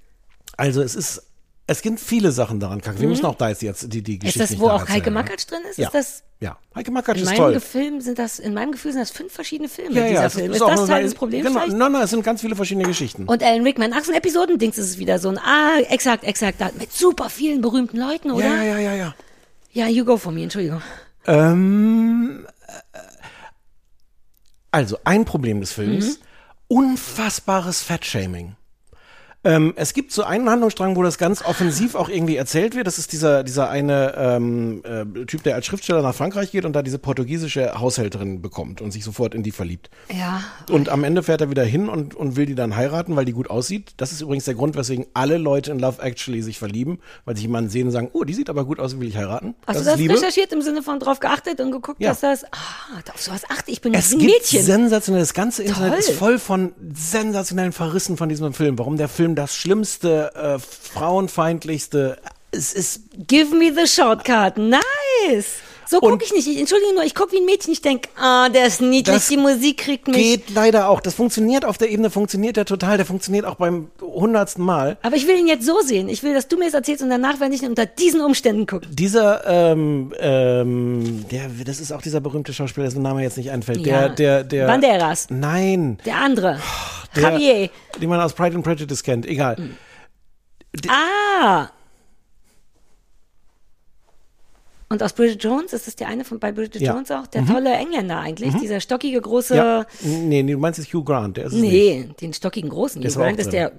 Also es ist. Es gibt viele Sachen daran kacke. Wir müssen auch da jetzt, jetzt die, die Mhm. Ist Geschichte das, wo auch nacherzählen, Heike ne? Makatsch drin ist? Ja. Ist das ja, Heike Makatsch in ist toll. Gefilm sind das, in meinem Gefühl sind das fünf verschiedene Filme, ja, dieser ja, es Film. Ist, auch das Teil des Problems Genau, nein, nein, es sind ganz viele verschiedene Geschichten. Und Alan Rickman, ach, so ein Episodendings ist es wieder so ein, ah, exakt, exakt, da- mit super vielen berühmten Leuten, oder? ja, ja, ja, ja. Ja, you go for me, Entschuldigung. Ähm, äh, also, ein Problem des Films, Mhm. unfassbares Fettshaming. Ähm, es gibt so einen Handlungsstrang, wo das ganz offensiv auch irgendwie erzählt wird. Das ist dieser, dieser eine ähm, äh, Typ, der als Schriftsteller nach Frankreich geht und da diese portugiesische Haushälterin bekommt und sich sofort in die verliebt. Ja. Und am Ende fährt er wieder hin und, und will die dann heiraten, weil die gut aussieht. Das ist übrigens der Grund, weswegen alle Leute in Love Actually sich verlieben, weil sich jemanden sehen und sagen, oh, die sieht aber gut aus, will ich heiraten. Hast das du das Liebe. recherchiert im Sinne von drauf geachtet und geguckt, Ja. dass das, ah, auf sowas achte ich, bin Es ein gibt Mädchen. sensationell, das ganze Internet Toll. ist voll von sensationellen Verrissen von diesem Film. Warum der Film das schlimmste, äh, frauenfeindlichste, es ist Give me the shortcut. Nice. So gucke ich nicht. Ich- Entschuldige nur, ich gucke wie ein Mädchen. Ich denk, ah, der ist niedlich, die Musik kriegt mich. geht leider auch. Das funktioniert auf der Ebene, funktioniert der total, der funktioniert auch beim hundertsten Mal. Aber ich will ihn jetzt so sehen. Ich will, dass du mir das erzählst und danach werde ich ihn unter diesen Umständen gucken. Dieser, ähm, ähm, der, das ist auch dieser berühmte Schauspieler, dessen Name jetzt nicht einfällt. Der, Ja. der, der. Banderas. Nein. Der andere. Der, Javier. Den man aus Pride and Prejudice kennt. Egal. Ah. Und aus Bridget Jones, ist das der eine von bei Bridget Ja. Mhm. Jones auch? Der tolle Engländer eigentlich, dieser stockige große. Ja. Nee, nee, du meinst jetzt Hugh Grant, der ist es nicht. Nee, den stockigen großen. Der Hugh Grant ist der,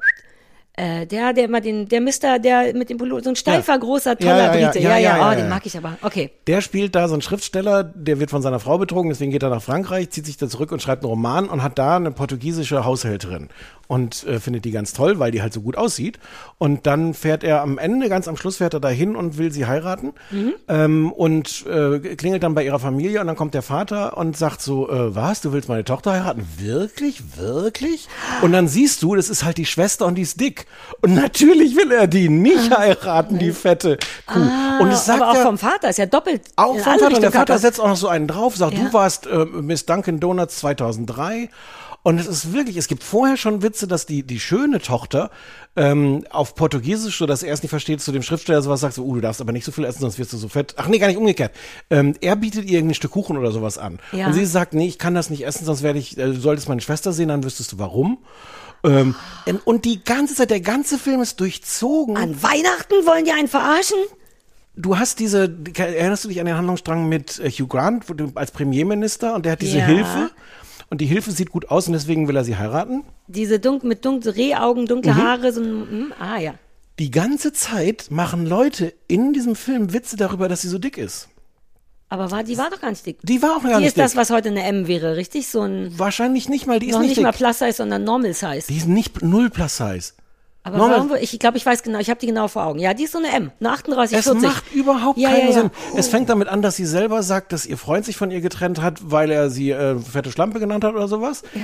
äh, der, der immer den, der Mister, der mit dem Pullover, so ein steifer, Ja. großer, toller ja, ja, Brite. ja, Ja, oh, den mag ich aber. Okay. Der spielt da so einen Schriftsteller, der wird von seiner Frau betrogen, deswegen geht er nach Frankreich, zieht sich da zurück und schreibt einen Roman und hat da eine portugiesische Haushälterin und äh, findet die ganz toll, weil die halt so gut aussieht. Und dann fährt er am Ende, ganz am Schluss fährt er dahin und will sie heiraten ähm, und äh, klingelt dann bei ihrer Familie und dann kommt der Vater und sagt so, äh, was, du willst meine Tochter heiraten? Wirklich? Wirklich? Und dann siehst du, das ist halt die Schwester und die ist dick. Und natürlich will er die nicht heiraten, die fette Kuh. und es sagt Ah. aber auch ja, vom Vater ist ja doppelt. auch in vom Vater. Und der Vater setzt auch noch so einen drauf, sagt, Ja. du warst äh, Miss Dunkin' Donuts 2003. Und es ist wirklich, es gibt vorher schon Witze, dass die, die schöne Tochter ähm, auf Portugiesisch, so dass er es nicht versteht, zu dem Schriftsteller sowas sagt, so, uh, du darfst aber nicht so viel essen, sonst wirst du so fett. Ach nee, gar nicht umgekehrt. Ähm, er bietet ihr ein Stück Kuchen oder sowas an. Ja. Und sie sagt, nee, ich kann das nicht essen, sonst werde ich, äh, du solltest meine Schwester sehen, dann wüsstest du warum. Ähm, und die ganze Zeit, der ganze Film ist durchzogen. An Weihnachten wollen die einen verarschen? Du hast diese, erinnerst du dich an den Handlungsstrang mit äh, Hugh Grant als Premierminister und der hat diese Ja. Hilfe und die Hilfe sieht gut aus und deswegen will er sie heiraten. Diese dunk mit dunklen Rehaugen, dunkle Haare, so ein, hm, ah ja. Die ganze Zeit machen Leute in diesem Film Witze darüber, dass sie so dick ist. Aber war, die war doch gar nicht dick. Die war auch gar die nicht ist das, dick. was heute eine M wäre, richtig? So ein, Wahrscheinlich nicht mal, die ist noch nicht, nicht dick. mal Plus Size, sondern Normal Size. die ist nicht null plus size. Aber Normal- warum, ich glaube, ich weiß genau, ich habe die genau vor Augen. Ja, die ist so eine M, eine 38, Es 40. macht überhaupt Ja, keinen ja, ja. Sinn. Es fängt damit an, dass sie selber sagt, dass ihr Freund sich von ihr getrennt hat, weil er sie äh, fette Schlampe genannt hat oder sowas. Ja.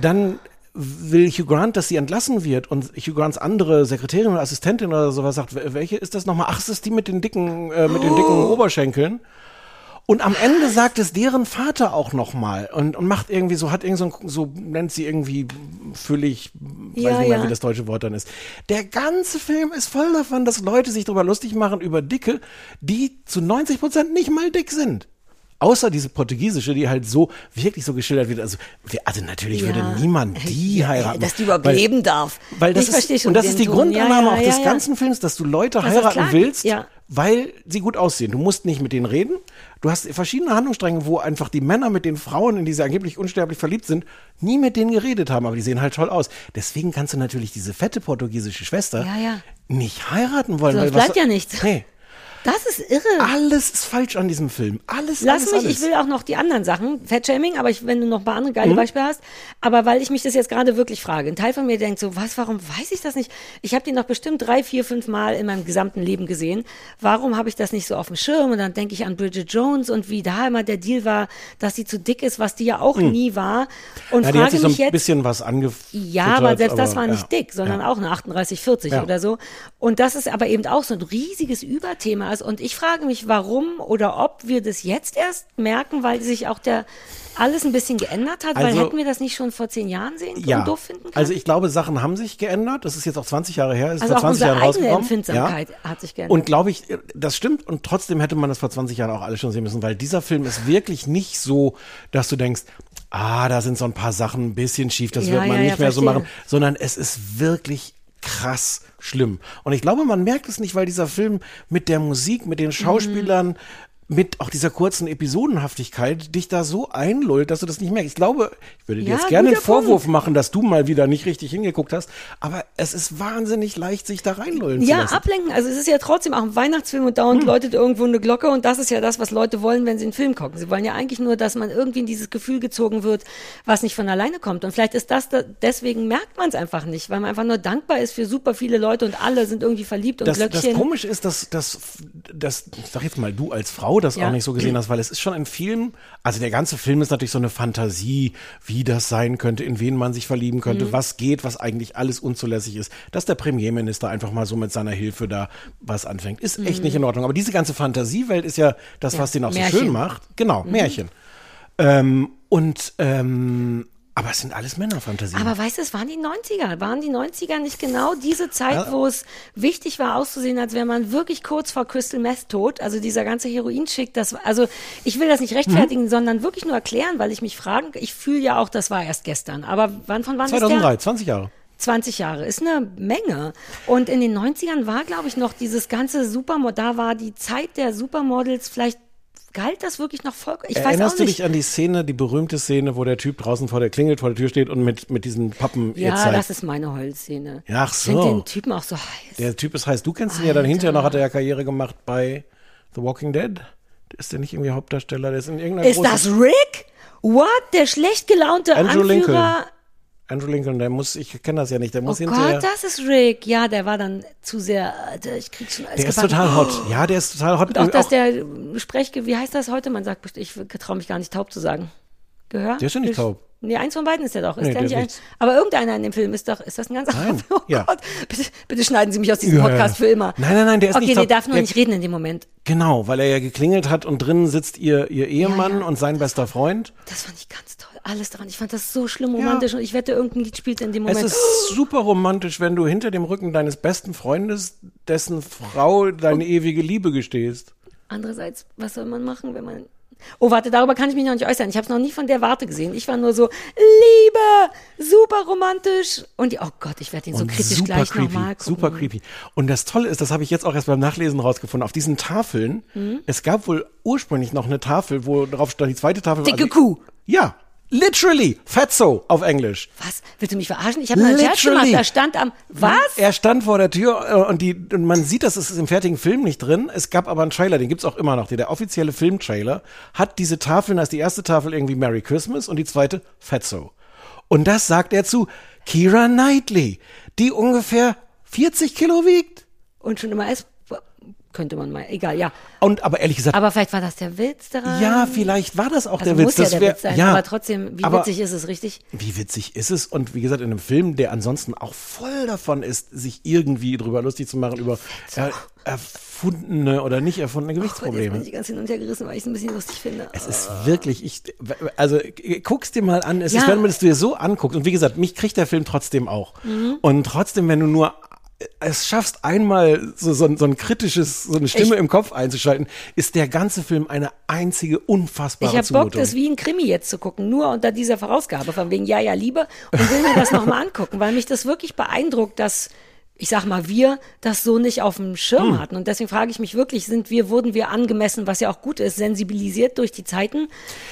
Dann will Hugh Grant, dass sie entlassen wird und Hugh Grants andere Sekretärin oder Assistentin oder sowas sagt, "Wel- welche ist das nochmal? Ach, es ist die mit den dicken, äh, mit den dicken Oh. Oberschenkeln. Und am Ende sagt es deren Vater auch nochmal und, und macht irgendwie so, hat irgendwie so, ein- so nennt sie irgendwie völlig, weiß Ja, nicht mehr, ja. wie das deutsche Wort dann ist. Der ganze Film ist voll davon, dass Leute sich darüber lustig machen, über Dicke, die zu 90 Prozent nicht mal dick sind. Außer diese portugiesische, die halt so wirklich so geschildert wird. Also, also natürlich würde Ja. niemand die Ja, heiraten. dass die überhaupt weil- leben darf. Weil das Ich verstehe ist, und das ist die Ton. Grundannahme auch des ganzen Films, dass du Leute Das ist heiraten willst, weil sie gut aussehen. Du musst nicht mit denen reden. Du hast verschiedene Handlungsstränge, wo einfach die Männer mit den Frauen, in die sie angeblich unsterblich verliebt sind, nie mit denen geredet haben, aber die sehen halt toll aus. Deswegen kannst du natürlich diese fette portugiesische Schwester Ja, ja. nicht heiraten wollen. Weil was- bleibt ja nichts. Nee. Das ist irre. Alles ist falsch an diesem Film. Alles, Lass alles, mich, alles. ich will auch noch die anderen Sachen, Fettshaming, aber ich, wenn du noch ein paar andere Mhm. geile Beispiele hast, aber weil ich mich das jetzt gerade wirklich frage. Ein Teil von mir denkt so, was, warum weiß ich das nicht? Ich habe den noch bestimmt drei, vier, fünf Mal in meinem gesamten Leben gesehen. Warum habe ich das nicht so auf dem Schirm? Und dann denke ich an Bridget Jones und wie da immer der Deal war, dass sie zu dick ist, was die ja auch nie war. Und Mhm. ja, die hat frage sich so mich ein jetzt, bisschen was angefüttert. ja, aber selbst das war ja. nicht dick, sondern ja. auch eine 38, 40 Ja. oder so. Und das ist aber eben auch so ein riesiges Überthema ist. Und ich frage mich, warum oder ob wir das jetzt erst merken, weil sich auch der alles ein bisschen geändert hat, weil Also- hätten wir das nicht schon vor zehn Jahren sehen können, Ja, doof finden können? also ich glaube, Sachen haben sich geändert. Das ist jetzt auch 20 Jahre her. Ist Also vor auch 20 unsere Jahren rausgekommen. Empfindsamkeit ja. hat sich geändert. Und glaube ich, das stimmt. Und trotzdem hätte man das vor 20 Jahren auch alle schon sehen müssen, weil dieser Film ist wirklich nicht so, dass du denkst, ah, da sind so ein paar Sachen ein bisschen schief, das Ja, wird man ja, nicht mehr so verstehe. machen, sondern es ist wirklich krass schlimm. Und ich glaube, man merkt es nicht, weil dieser Film mit der Musik, mit den Schauspielern, mit auch dieser kurzen Episodenhaftigkeit dich da so einlullt, dass du das nicht merkst. Ich glaube, ich würde dir Ja, jetzt gerne einen Vorwurf Punkt. machen, dass du mal wieder nicht richtig hingeguckt hast, aber es ist wahnsinnig leicht, sich da reinlullen zu ja, lassen. Hm. ablenken. Also es ist ja trotzdem auch ein Weihnachtsfilm und dauernd läutet irgendwo eine Glocke und das ist ja das, was Leute wollen, wenn sie einen Film gucken. Sie wollen ja eigentlich nur, dass man irgendwie in dieses Gefühl gezogen wird, was nicht von alleine kommt. Und vielleicht ist das, da, deswegen merkt man es einfach nicht, weil man einfach nur dankbar ist für super viele Leute und alle sind irgendwie verliebt und das, das Glöckchen. komisch ist, dass, dass, dass, ich sag jetzt mal, du als Frau das Ja. auch nicht so gesehen hast, weil es ist schon ein Film, also der ganze Film ist natürlich so eine Fantasie, wie das sein könnte, in wen man sich verlieben könnte, Mhm. was geht, was eigentlich alles unzulässig ist, dass der Premierminister einfach mal so mit seiner Hilfe da was anfängt, ist echt nicht in Ordnung. Aber diese ganze Fantasiewelt ist ja das, Mhm. Ja, was den auch so Märchen. Mhm. schön macht. Genau, Märchen. Ähm, und, ähm, aber es sind alles Männerfantasien. Aber weißt du, es waren die 90er. Waren die 90er nicht genau diese Zeit, Ja. wo es wichtig war, auszusehen, als wäre man wirklich kurz vor Crystal Meth tot? Also dieser ganze Heroinschick, das also ich will das nicht rechtfertigen, Mhm. sondern wirklich nur erklären, weil ich mich fragen, ich fühle ja auch, das war erst gestern. Aber wann von wann ist 2003, der? 20 Jahre. 20 Jahre ist eine Menge. Und in den 90ern war, glaube ich, noch dieses ganze Supermodel, da war die Zeit der Supermodels vielleicht Galt das wirklich noch voll? Ich weiß Erinnerst du dich an die Szene, die berühmte Szene, wo der Typ draußen vor der klingelt, vor der Tür steht und mit, mit diesen Pappen ihr ja, zeigt? das ist meine Heulszene. Ja, ach Ich finde so. den Typen auch so heiß. Der Typ ist heiß. Du kennst ihn ja dann Alter. hinterher noch, hat er ja Karriere gemacht bei The Walking Dead. Ist der nicht irgendwie Hauptdarsteller? Der ist in irgendeiner Ist das Rick? What? Der schlecht gelaunte Andrew Anführer? Lincoln. Andrew Lincoln, der muss, ich kenne das ja nicht, der Oh muss hinterher. Gott, das ist Rick. Ja, der war dann zu sehr, Alter, ich krieg schon alles der ist gebacken. total hot. Ja, der ist total hot. Und auch, dass Auch- der Sprechge, wie heißt das heute? Man sagt, ich traue mich gar nicht taub zu sagen. Gehör? Der ist ja nicht taub. Nee, eins von beiden ist der doch. Ist Nee, der der nicht ist ein, aber irgendeiner in dem Film ist doch, ist das ein ganz anderer *laughs* Oh ja. Gott, bitte, bitte schneiden Sie mich aus diesem Ja, ja. Podcast für immer. Nein, nein, nein, der ist okay, nicht nee, taub. darf nur Der- nicht reden in dem Moment. Genau, weil er ja geklingelt hat und drinnen sitzt ihr, ihr Ehemann ja. und sein bester Freund. Das fand ich ganz toll. Alles daran. Ich fand das so schlimm romantisch und ich wette, irgendein Lied spielt in dem Es Moment. ist super romantisch, wenn du hinter dem Rücken deines besten Freundes, dessen Frau deine ewige Liebe gestehst. Andererseits, was soll man machen, wenn man. Oh, warte, darüber kann ich mich noch nicht äußern. Ich habe es noch nie von der Warte gesehen. Ich war nur so, Liebe, super romantisch. Und die, oh Gott, ich werde ihn so Und kritisch gleich creepy, nochmal gucken. super creepy. Und das Tolle ist, das habe ich jetzt auch erst beim Nachlesen rausgefunden, auf diesen Tafeln, Mhm. es gab wohl ursprünglich noch eine Tafel, wo drauf stand, die zweite Tafel war- Dicke Kuh. Ja, literally, Fatso auf Englisch. Was? Willst du mich verarschen? Ich habe einen Scherz gemacht. Da stand am. Was? Er stand vor der Tür äh, und, die, und man sieht, das ist im fertigen Film nicht drin. Es gab aber einen Trailer, den gibt's auch immer noch. Der, der offizielle Filmtrailer hat diese Tafeln, da ist die erste Tafel irgendwie Merry Christmas und die zweite Fatso. Und das sagt er zu Kira Knightley, die ungefähr 40 Kilo wiegt. Und schon immer ist. Könnte man mal. Egal, ja. Und aber ehrlich gesagt, Aber vielleicht war das der Witz daran. ja, vielleicht war das auch also der Witz. muss ja das der wär- Witz sein, ja, aber trotzdem, wie aber witzig ist es, richtig? Wie witzig ist es? Und wie gesagt, in einem Film, der ansonsten auch voll davon ist, sich irgendwie drüber lustig zu machen, über er, erfundene oder nicht erfundene Gott, jetzt bin Gewichtsprobleme. ich die ganze hin und her gerissen, weil ich es ein bisschen lustig finde. Es ist wirklich, ich, also guck's dir mal an. Es Ja. ist, wenn man es dir so anguckt. Und wie gesagt, mich kriegt der Film trotzdem auch. Mhm. Und trotzdem, wenn du nur es schaffst, einmal so, so, ein- so ein kritisches, so eine Stimme Ich- im Kopf einzuschalten, ist der ganze Film eine einzige unfassbare Ich habe Bock, das wie ein Krimi jetzt zu gucken, nur unter dieser Vorausgabe von wegen Ja, ja, Liebe und will mir das nochmal angucken, weil mich das wirklich beeindruckt, dass ich sag mal, wir das so nicht auf dem Schirm Hm. hatten. Und deswegen frage ich mich wirklich, sind wir, wurden wir angemessen, was ja auch gut ist, sensibilisiert durch die Zeiten?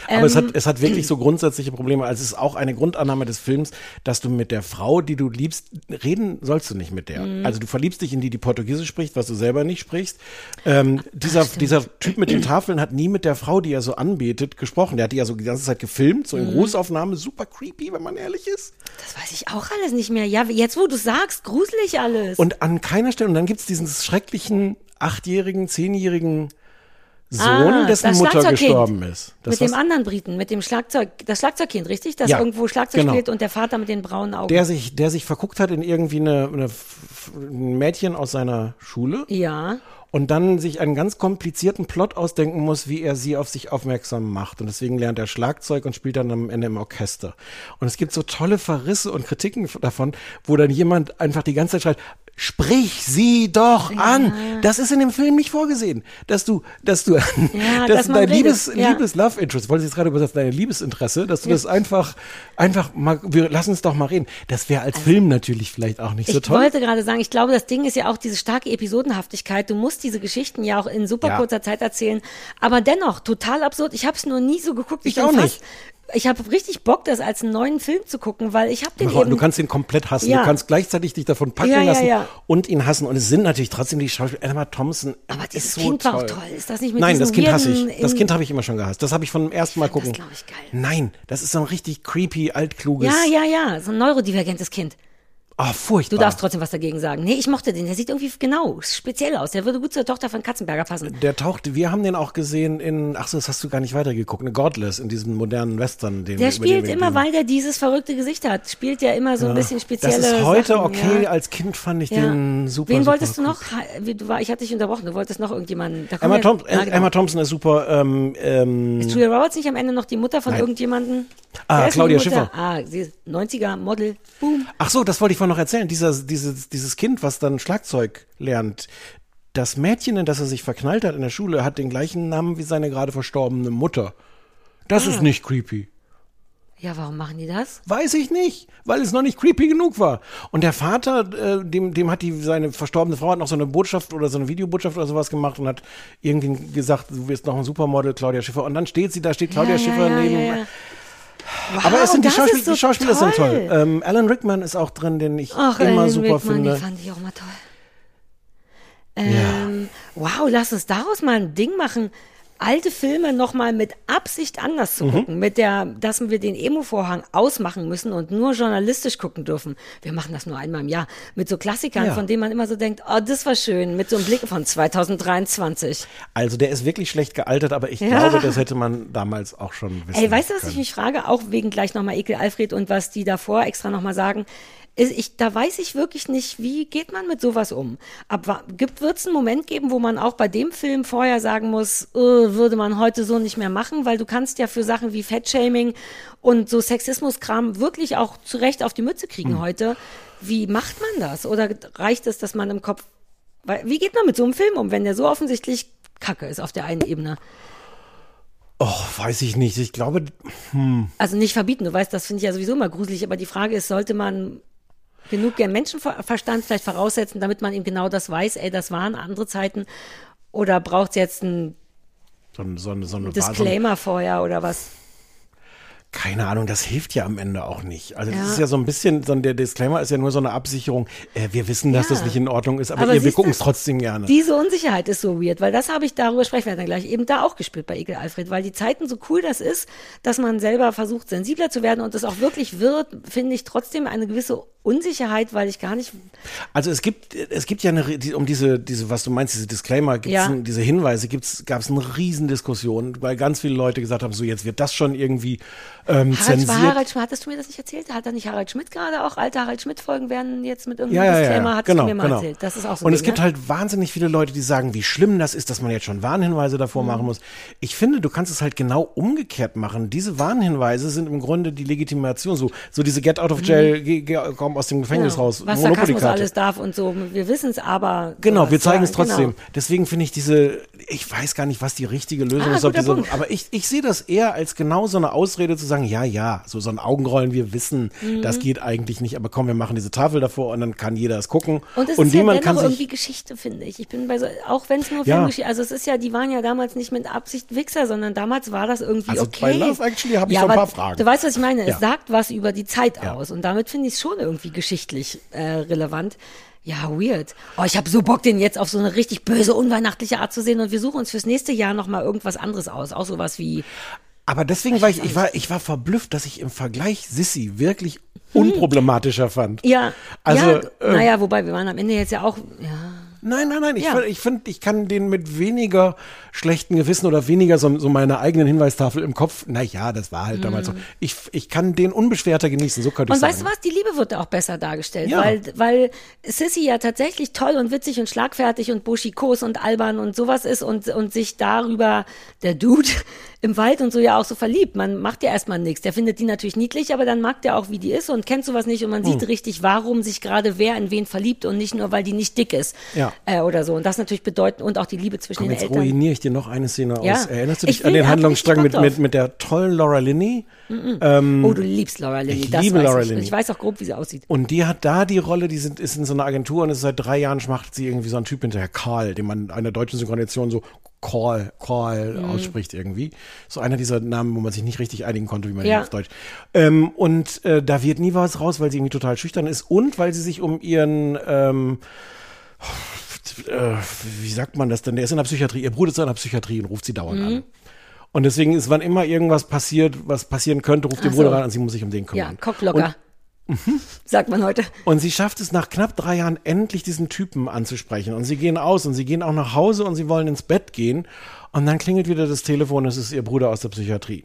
Aber es Ähm, hat, es hat wirklich so grundsätzliche Probleme. Also es ist auch eine Grundannahme des Films, dass du mit der Frau, die du liebst, reden sollst du nicht mit der. Mhm. Also du verliebst dich in die, die Portugiesisch spricht, was du selber nicht sprichst. Ähm, dieser, dieser Typ mit den Tafeln hat nie mit der Frau, die er so anbetet, gesprochen. Der hat die ja so die ganze Zeit gefilmt, so in Mhm. Großaufnahme, super creepy, wenn man ehrlich ist. Das weiß ich auch alles nicht mehr. Ja, jetzt wo du sagst, gruselig alles. Und an keiner Stelle, und dann gibt's diesen schrecklichen achtjährigen, zehnjährigen Sohn, Ah, dessen Mutter gestorben ist. Das mit dem anderen Briten, mit dem Schlagzeug, das Schlagzeugkind, richtig? Das Ja, irgendwo Schlagzeug genau. spielt und der Vater mit den braunen Augen. der sich, der sich verguckt hat in irgendwie eine, eine ein Mädchen aus seiner Schule ja. Und dann sich einen ganz komplizierten Plot ausdenken muss, wie er sie auf sich aufmerksam macht. Und deswegen lernt er Schlagzeug und spielt dann am Ende im Orchester. Und es gibt so tolle Verrisse und Kritiken davon, wo dann jemand einfach die ganze Zeit schreit, Sprich sie doch an. Das ist in dem Film nicht vorgesehen, dass du, dass du, Ja, dass dass dein redet. Liebes, Ja. Liebes Love Interest, wollte ich jetzt gerade übersetzen, dein Liebesinteresse, dass du das einfach, einfach mal, wir lassen uns doch mal reden. Das wäre als Film natürlich vielleicht auch nicht so Also Ich toll. wollte gerade sagen, ich glaube, das Ding ist ja auch diese starke Episodenhaftigkeit. Du musst diese Geschichten ja auch in super Ja. kurzer Zeit erzählen. Aber dennoch, total absurd. Ich habe es nur nie so geguckt. Ich bin auch nicht. Ich habe richtig Bock, das als einen neuen Film zu gucken, weil ich habe den Ach, eben... Du kannst ihn komplett hassen. Ja. Du kannst gleichzeitig dich davon packen Ja, ja, lassen ja. und ihn hassen. Und es sind natürlich trotzdem die Schauspieler. Emma Thompson. Aber dieses so Kind war auch toll. toll. Ist das nicht mit Nein, das Kind hasse ich. Das in- Kind habe ich immer schon gehasst. Das habe ich von dem ersten Mal fand das, gucken. glaub ich, geil. Nein, das ist so ein richtig creepy, altkluges. ja, ja, ja, so ein neurodivergentes Kind. Ah, furchtbar. Du darfst trotzdem was dagegen sagen. Nee, ich mochte den. Der sieht irgendwie genau speziell aus. Der würde gut zur Tochter von Katzenberger passen. der tauchte, wir haben den auch gesehen in, ach so, das hast du gar nicht weitergeguckt, eine Godless, in diesem modernen Western. Den, Der den spielt wir immer, weil der dieses verrückte Gesicht hat, spielt der immer so ein bisschen spezielle Das ist heute Sachen, okay, Ja. als Kind fand ich Ja. den super. Wen super wolltest du noch? War, ich hatte dich unterbrochen. Du wolltest noch irgendjemanden. Emma, Thomp Ah, genau. Emma Thompson ist super. Ähm, ähm, Ist Julia Roberts nicht am Ende noch die Mutter von Nein. irgendjemanden? Ah, Claudia? Schiffer. Ah, sie ist 90er Model. Boom. Ach so, das wollte ich vorhin noch erzählen. Dieser, dieses, dieses Kind, was dann Schlagzeug lernt, das Mädchen, in das er sich verknallt hat in der Schule, hat den gleichen Namen wie seine gerade verstorbene Mutter. Das Ah. ist nicht creepy. Ja, warum machen die das? Weiß ich nicht, weil es noch nicht creepy genug war. Und der Vater, äh, dem, dem hat die, seine verstorbene Frau hat noch so eine Botschaft oder so eine Videobotschaft oder sowas gemacht und hat irgendwie gesagt, du wirst noch ein Supermodel, Claudia Schiffer. Und dann steht sie, da steht Claudia ja, Schiffer ja, ja, neben. Ja, ja. Aber es sind die, Schauspiel so die Schauspieler sind toll. toll. Ähm, Alan Rickman ist auch drin, den ich Ach, immer Alan super Rickman, finde. Die fand ich auch mal toll. Ähm, Wow, lass uns daraus mal ein Ding machen. Alte Filme nochmal mit Absicht anders zu Mhm. gucken, mit der, dass wir den Emo-Vorhang ausmachen müssen und nur journalistisch gucken dürfen. Wir machen das nur einmal im Jahr. Mit so Klassikern, Ja. von denen man immer so denkt, oh, das war schön, mit so einem Blick von 2023. Also der ist wirklich schlecht gealtert, aber ich Ja. glaube, das hätte man damals auch schon wissen Ey, weißt du, was können. ich mich frage? Auch wegen gleich nochmal Ekel Alfred und was die davor extra nochmal sagen. Ich, da weiß ich wirklich nicht, wie geht man mit sowas um? Ab, wa- gibt, wird es einen Moment geben, wo man auch bei dem Film vorher sagen muss, äh, würde man heute so nicht mehr machen? Weil du kannst ja für Sachen wie Fettshaming und so Sexismuskram wirklich auch zu Recht auf die Mütze kriegen Hm. heute. Wie macht man das? Oder reicht es, dass man im Kopf, weil, wie geht man mit so einem Film um, wenn der so offensichtlich Kacke ist auf der einen Ebene? Oh, weiß ich nicht. Ich glaube, Also nicht verbieten, du weißt, das finde ich ja sowieso immer gruselig, aber die Frage ist, sollte man genug Menschenverstand vielleicht voraussetzen, damit man eben genau das weiß, ey, das waren andere Zeiten, oder braucht es jetzt so, ein- so, eine- so eine Disclaimer vorher oder was? Keine Ahnung, das hilft ja am Ende auch nicht. Also das Ja. ist ja so ein bisschen, so der Disclaimer ist ja nur so eine Absicherung. Äh, wir wissen, dass Ja. das nicht in Ordnung ist, aber, Aber ihr, wir gucken es trotzdem gerne. Diese Unsicherheit ist so weird, weil das habe ich, darüber sprechen wir dann gleich, eben da auch gespürt bei Ekel Alfred, weil die Zeiten so cool das ist, dass man selber versucht, sensibler zu werden und es auch wirklich wird, finde ich trotzdem eine gewisse Unsicherheit, weil ich gar nicht, Also es gibt, es gibt ja eine, die- um diese, diese, was du meinst, diese Disclaimer, Ja. ein, diese Hinweise, gibt's, gab es eine Riesendiskussion, weil ganz viele Leute gesagt haben, so jetzt wird das schon irgendwie ähm, Harald, war zensiert. Harald Schmidt, hattest du mir das nicht erzählt? Hat da nicht Harald Schmidt gerade auch, alte Harald Schmidt Folgen werden jetzt mit irgendeinem ja, ja, Disclaimer, ja. hattest genau, du mir mal genau. erzählt. Das ist auch so. Und ein es Ding, gibt ne? halt wahnsinnig viele Leute, die sagen, wie schlimm das ist, dass man jetzt schon Warnhinweise davor Mhm. machen muss. Ich finde, du kannst es halt genau umgekehrt machen. Diese Warnhinweise sind im Grunde die Legitimation, so, so diese Get out of jail, geh, geh, komm aus dem Gefängnis Mhm. Genau. raus, Was Sarkasmus alles darf und so. Wir wissen es aber. Genau, wir zeigen es trotzdem. Genau. Deswegen finde ich diese, ich weiß gar nicht, was die richtige Lösung Ah, ist. Diese, aber ich, ich sehe das eher als genau so eine Ausrede zu sagen, ja, ja, so, so ein Augenrollen, wir wissen, Mhm. das geht eigentlich nicht, aber komm, wir machen diese Tafel davor und dann kann jeder es gucken. Und es ist niemand ja kann dennoch sich, irgendwie Geschichte, finde ich. Ich bin bei so, auch wenn es nur Ja. Filmgeschichte, also es ist ja, die waren ja damals nicht mit Absicht Wichser, sondern damals war das irgendwie Also okay. bei Love Actually habe ich ja, so ein paar Fragen. Du weißt, was ich meine? Ja. Es sagt was über die Zeit Ja. aus und damit finde ich es schon irgendwie geschichtlich äh, relevant. Ja, weird. Oh, ich habe so Bock, den jetzt auf so eine richtig böse, unweihnachtliche Art zu sehen und wir suchen uns fürs nächste Jahr nochmal irgendwas anderes aus. Auch sowas wie, aber deswegen war ich, ich war, ich war verblüfft, dass ich im Vergleich Sissy wirklich unproblematischer fand. Ja, Also, ja, ähm, naja, wobei wir waren am Ende jetzt ja auch, ja. Nein, nein, nein. Ich Ja. finde, ich, find, ich kann den mit weniger schlechten Gewissen oder weniger so, so meiner eigenen Hinweistafel im Kopf. Na ja, das war halt damals so. Ich, ich kann den unbeschwerter genießen. So könnte ich Mhm. Und sagen. weißt du was? Die Liebe wird auch besser dargestellt, Ja. weil, weil Sissy ja tatsächlich toll und witzig und schlagfertig und buschikos und albern und sowas ist und, und sich darüber der Dude im Wald und so ja auch so verliebt. Man macht ja erstmal nichts. Der findet die natürlich niedlich, aber dann mag der auch, wie die ist und kennt sowas nicht und man Hm. sieht richtig, warum sich gerade wer in wen verliebt und nicht nur, weil die nicht dick ist. Ja. Äh, oder so. Und das natürlich bedeutet, und auch die Liebe zwischen Komm, den jetzt Eltern. ruiniere ich dir noch eine Szene Ja. aus. Erinnerst du Ich dich will- an den Handlungsstrang mit, mit, mit der tollen Laura Linney? oh, du liebst Laura Linney. Ich das liebe Laura ich. Linney. Ich weiß auch grob, wie sie aussieht. Und die hat da die Rolle, die sind, ist in so einer Agentur und ist seit drei Jahren schmacht sie irgendwie so einen Typ hinterher, Karl, den man einer deutschen Synchronisation so Karl, Karl Mhm. ausspricht irgendwie. So einer dieser Namen, wo man sich nicht richtig einigen konnte, wie man Ja. ihn auf Deutsch. Ähm, und äh, da wird nie was raus, weil sie irgendwie total schüchtern ist und weil sie sich um ihren ähm, äh, wie sagt man das denn? Der ist in der Psychiatrie, ihr Bruder ist in der Psychiatrie und ruft sie dauernd Mhm. an. Und deswegen ist, wann immer irgendwas passiert, was passieren könnte, ruft ihr Bruder so. ran und sie muss sich um den Ja, kümmern. Cockblocker. Sagt man heute. Und sie schafft es nach knapp drei Jahren endlich diesen Typen anzusprechen. Und sie gehen aus und sie gehen auch nach Hause und sie wollen ins Bett gehen. Und dann klingelt wieder das Telefon, es ist ihr Bruder aus der Psychiatrie.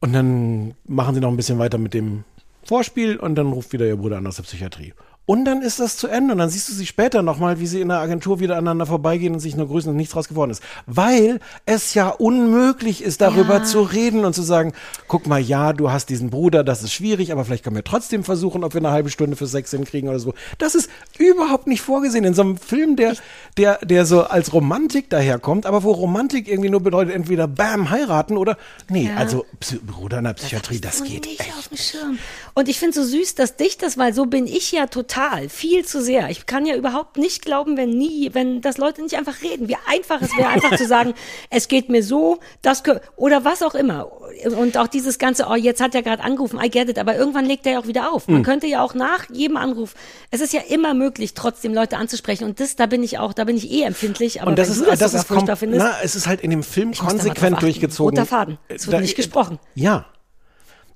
Und dann machen sie noch ein bisschen weiter mit dem Vorspiel und dann ruft wieder ihr Bruder an aus der Psychiatrie. Und dann ist das zu Ende und dann siehst du sie später nochmal, wie sie in der Agentur wieder aneinander vorbeigehen und sich nur grüßen und nichts draus geworden ist. Weil es ja unmöglich ist, darüber Ja. zu reden und zu sagen, guck mal, ja, du hast diesen Bruder, das ist schwierig, aber vielleicht können wir trotzdem versuchen, ob wir eine halbe Stunde für Sex hinkriegen oder so. Das ist überhaupt nicht vorgesehen in so einem Film, der, der, der so als Romantik daherkommt, aber wo Romantik irgendwie nur bedeutet, entweder bam, heiraten oder, nee, Ja. also Psy Bruder in der Psychiatrie, das so geht nicht echt. auf dem Schirm. Und ich finde so süß, dass dich das, weil so bin ich ja total, viel zu sehr. Ich kann ja überhaupt nicht glauben, wenn nie, wenn das Leute nicht einfach reden. Wie einfach es wäre, einfach zu sagen, *laughs* es geht mir so, das oder was auch immer. Und auch dieses ganze, oh, jetzt hat er gerade angerufen, I get it, aber irgendwann legt er ja auch wieder auf. Man könnte ja auch nach jedem Anruf, es ist ja immer möglich, trotzdem Leute anzusprechen. Und das, da bin ich auch, da bin ich eh empfindlich. Aber Und das ist, du das, das ist furchtbar findest, na, es ist halt in dem Film konsequent durchgezogen. Roter Faden. Es wird Da- nicht gesprochen. Ja.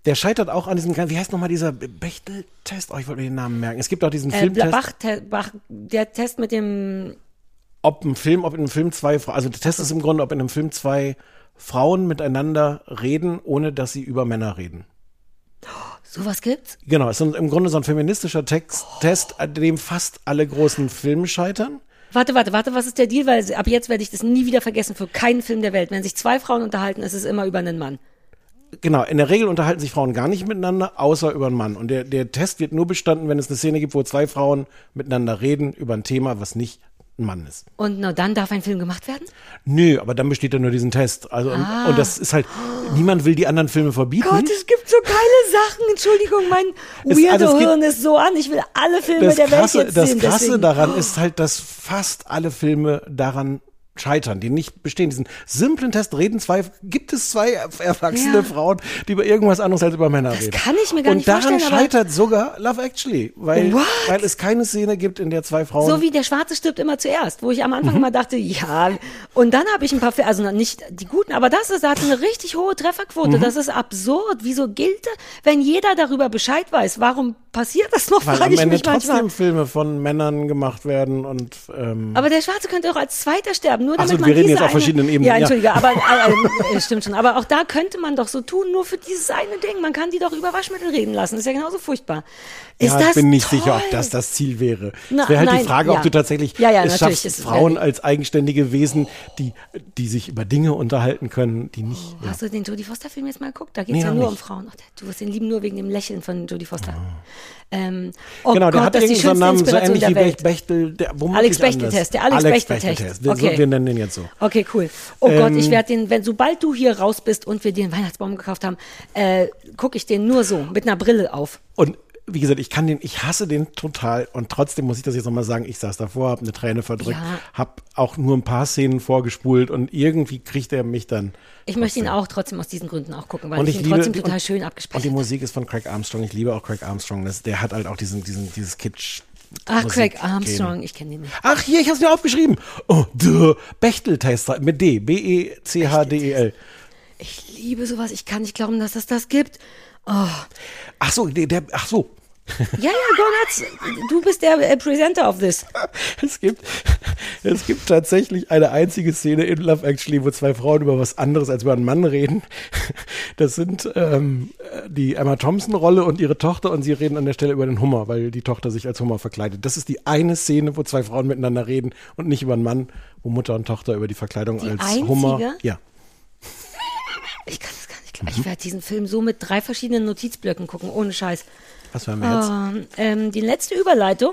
Der scheitert auch an diesem, wie heißt nochmal dieser Bechtel-Test? Oh, ich wollte mir den Namen merken. Es gibt auch diesen äh, Filmtest, Bach, Bach, der Test mit dem ob ein Film, ob in einem Film zwei, Fra- also der Test ist im Grunde, ob in einem Film zwei Frauen miteinander reden, ohne dass sie über Männer reden. Sowas gibt's? Genau, es ist im Grunde so ein feministischer Text, Test, an dem fast alle großen Filme scheitern. Warte, warte, warte, was ist der Deal? Weil ab jetzt werde ich das nie wieder vergessen für keinen Film der Welt. Wenn sich zwei Frauen unterhalten, ist es immer über einen Mann. Genau, in der Regel unterhalten sich Frauen gar nicht miteinander, außer über einen Mann. Und der, der Test wird nur bestanden, wenn es eine Szene gibt, wo zwei Frauen miteinander reden über ein Thema, was nicht ein Mann ist. Und nur dann darf ein Film gemacht werden? Nö, aber dann besteht ja nur diesen Test. Also und, und das ist halt, niemand will die anderen Filme verbieten. Gott, es gibt so geile Sachen. Entschuldigung, mein Es- also es weirdo gibt- Hirn ist so an. Ich will alle Filme das der Welt jetzt das sehen. Krasse deswegen. daran ist halt, dass fast alle Filme daran scheitern, die nicht bestehen. Diesen simplen Test reden zwei, gibt es zwei erwachsene Ja. Frauen, die über irgendwas anderes als über Männer reden. kann ich mir gar Und nicht daran vorstellen, aber- scheitert sogar Love Actually, weil, What? weil es keine Szene gibt, in der zwei Frauen So wie der Schwarze stirbt immer zuerst, wo ich am Mhm. Anfang immer dachte, ja. Und dann habe ich ein paar, also nicht die guten, aber das ist, hat eine richtig hohe Mhm. Trefferquote. Das ist absurd. Wieso gilt, wenn jeder darüber Bescheid weiß, warum passiert das noch, weil frage am ich Ende mich manchmal. trotzdem Filme von Männern gemacht werden und ähm, Aber der Schwarze könnte auch als Zweiter sterben, nur damit so, man wir reden jetzt auf verschiedenen Ebenen, Ja, ja. entschuldige, aber äh, äh, stimmt schon. Aber auch da könnte man doch so tun, nur für dieses eine Ding. Man kann die doch über Waschmittel reden lassen. Das ist ja genauso furchtbar. Ist ja, ich bin nicht toll? sicher, ob das das Ziel wäre. Na, es wäre halt nein, die Frage, ja. ob du tatsächlich Ja, ja, es schaffst, es Frauen als eigenständige Wesen, die, die sich über Dinge unterhalten können, die nicht. ja. Hast du den Jodie Foster-Film jetzt mal geguckt? Da geht es Nee, ja nur um nicht. Frauen. Ach, du wirst den lieben nur wegen dem Lächeln von Jodie Foster. Ähm, oh genau, der Gott, hat ist die irgendwie so einen Namen, so ähnlich der wie Bechtel, der Alex. Bechtel-Test, der Alex, Bechtel-Test. Wir, Okay. wir nennen den jetzt so. Okay, cool. Oh Gott, Ähm, ich werde den, wenn sobald du hier raus bist und wir dir einen Weihnachtsbaum gekauft haben, äh, gucke ich den nur so mit einer Brille auf. Und wie gesagt, ich kann den, ich hasse den total und trotzdem muss ich das jetzt nochmal sagen, ich saß davor, habe eine Träne verdrückt, Ja. habe auch nur ein paar Szenen vorgespult und irgendwie kriegt er mich dann. Ich möchte ihn auch trotzdem aus diesen Gründen auch gucken, weil Und ich, ich ihn liebe trotzdem total und- schön Und die habe. Musik ist von Craig Armstrong. Ich liebe auch Craig Armstrong. Das, der hat halt auch diesen, diesen, dieses Kitsch. Ach, Craig Musik- Armstrong, ich kenne den nicht. Ach, hier, ich hab's mir aufgeschrieben. Oh, duh. Bechtel-Tester mit D. B-E-C-H-D-E-L. Ich liebe sowas, ich kann nicht glauben, dass es das gibt. Oh. Ach so, der, der, ach so. Ja, ja, go nuts. Du bist der äh, Presenter of this. Es gibt, es gibt tatsächlich eine einzige Szene in Love Actually, wo zwei Frauen über was anderes als über einen Mann reden. Das sind ähm, die Emma Thompson-Rolle und ihre Tochter und sie reden an der Stelle über den Hummer, weil die Tochter sich als Hummer verkleidet. Das ist die eine Szene, wo zwei Frauen miteinander reden und nicht über einen Mann, wo Mutter und Tochter über die Verkleidung Die als einzige? Hummer. Ja. Ich kann das gar nicht glauben. Ich werde diesen Film so mit drei verschiedenen Notizblöcken gucken, ohne Scheiß. Was hören wir jetzt? Ähm, ähm, die letzte Überleitung.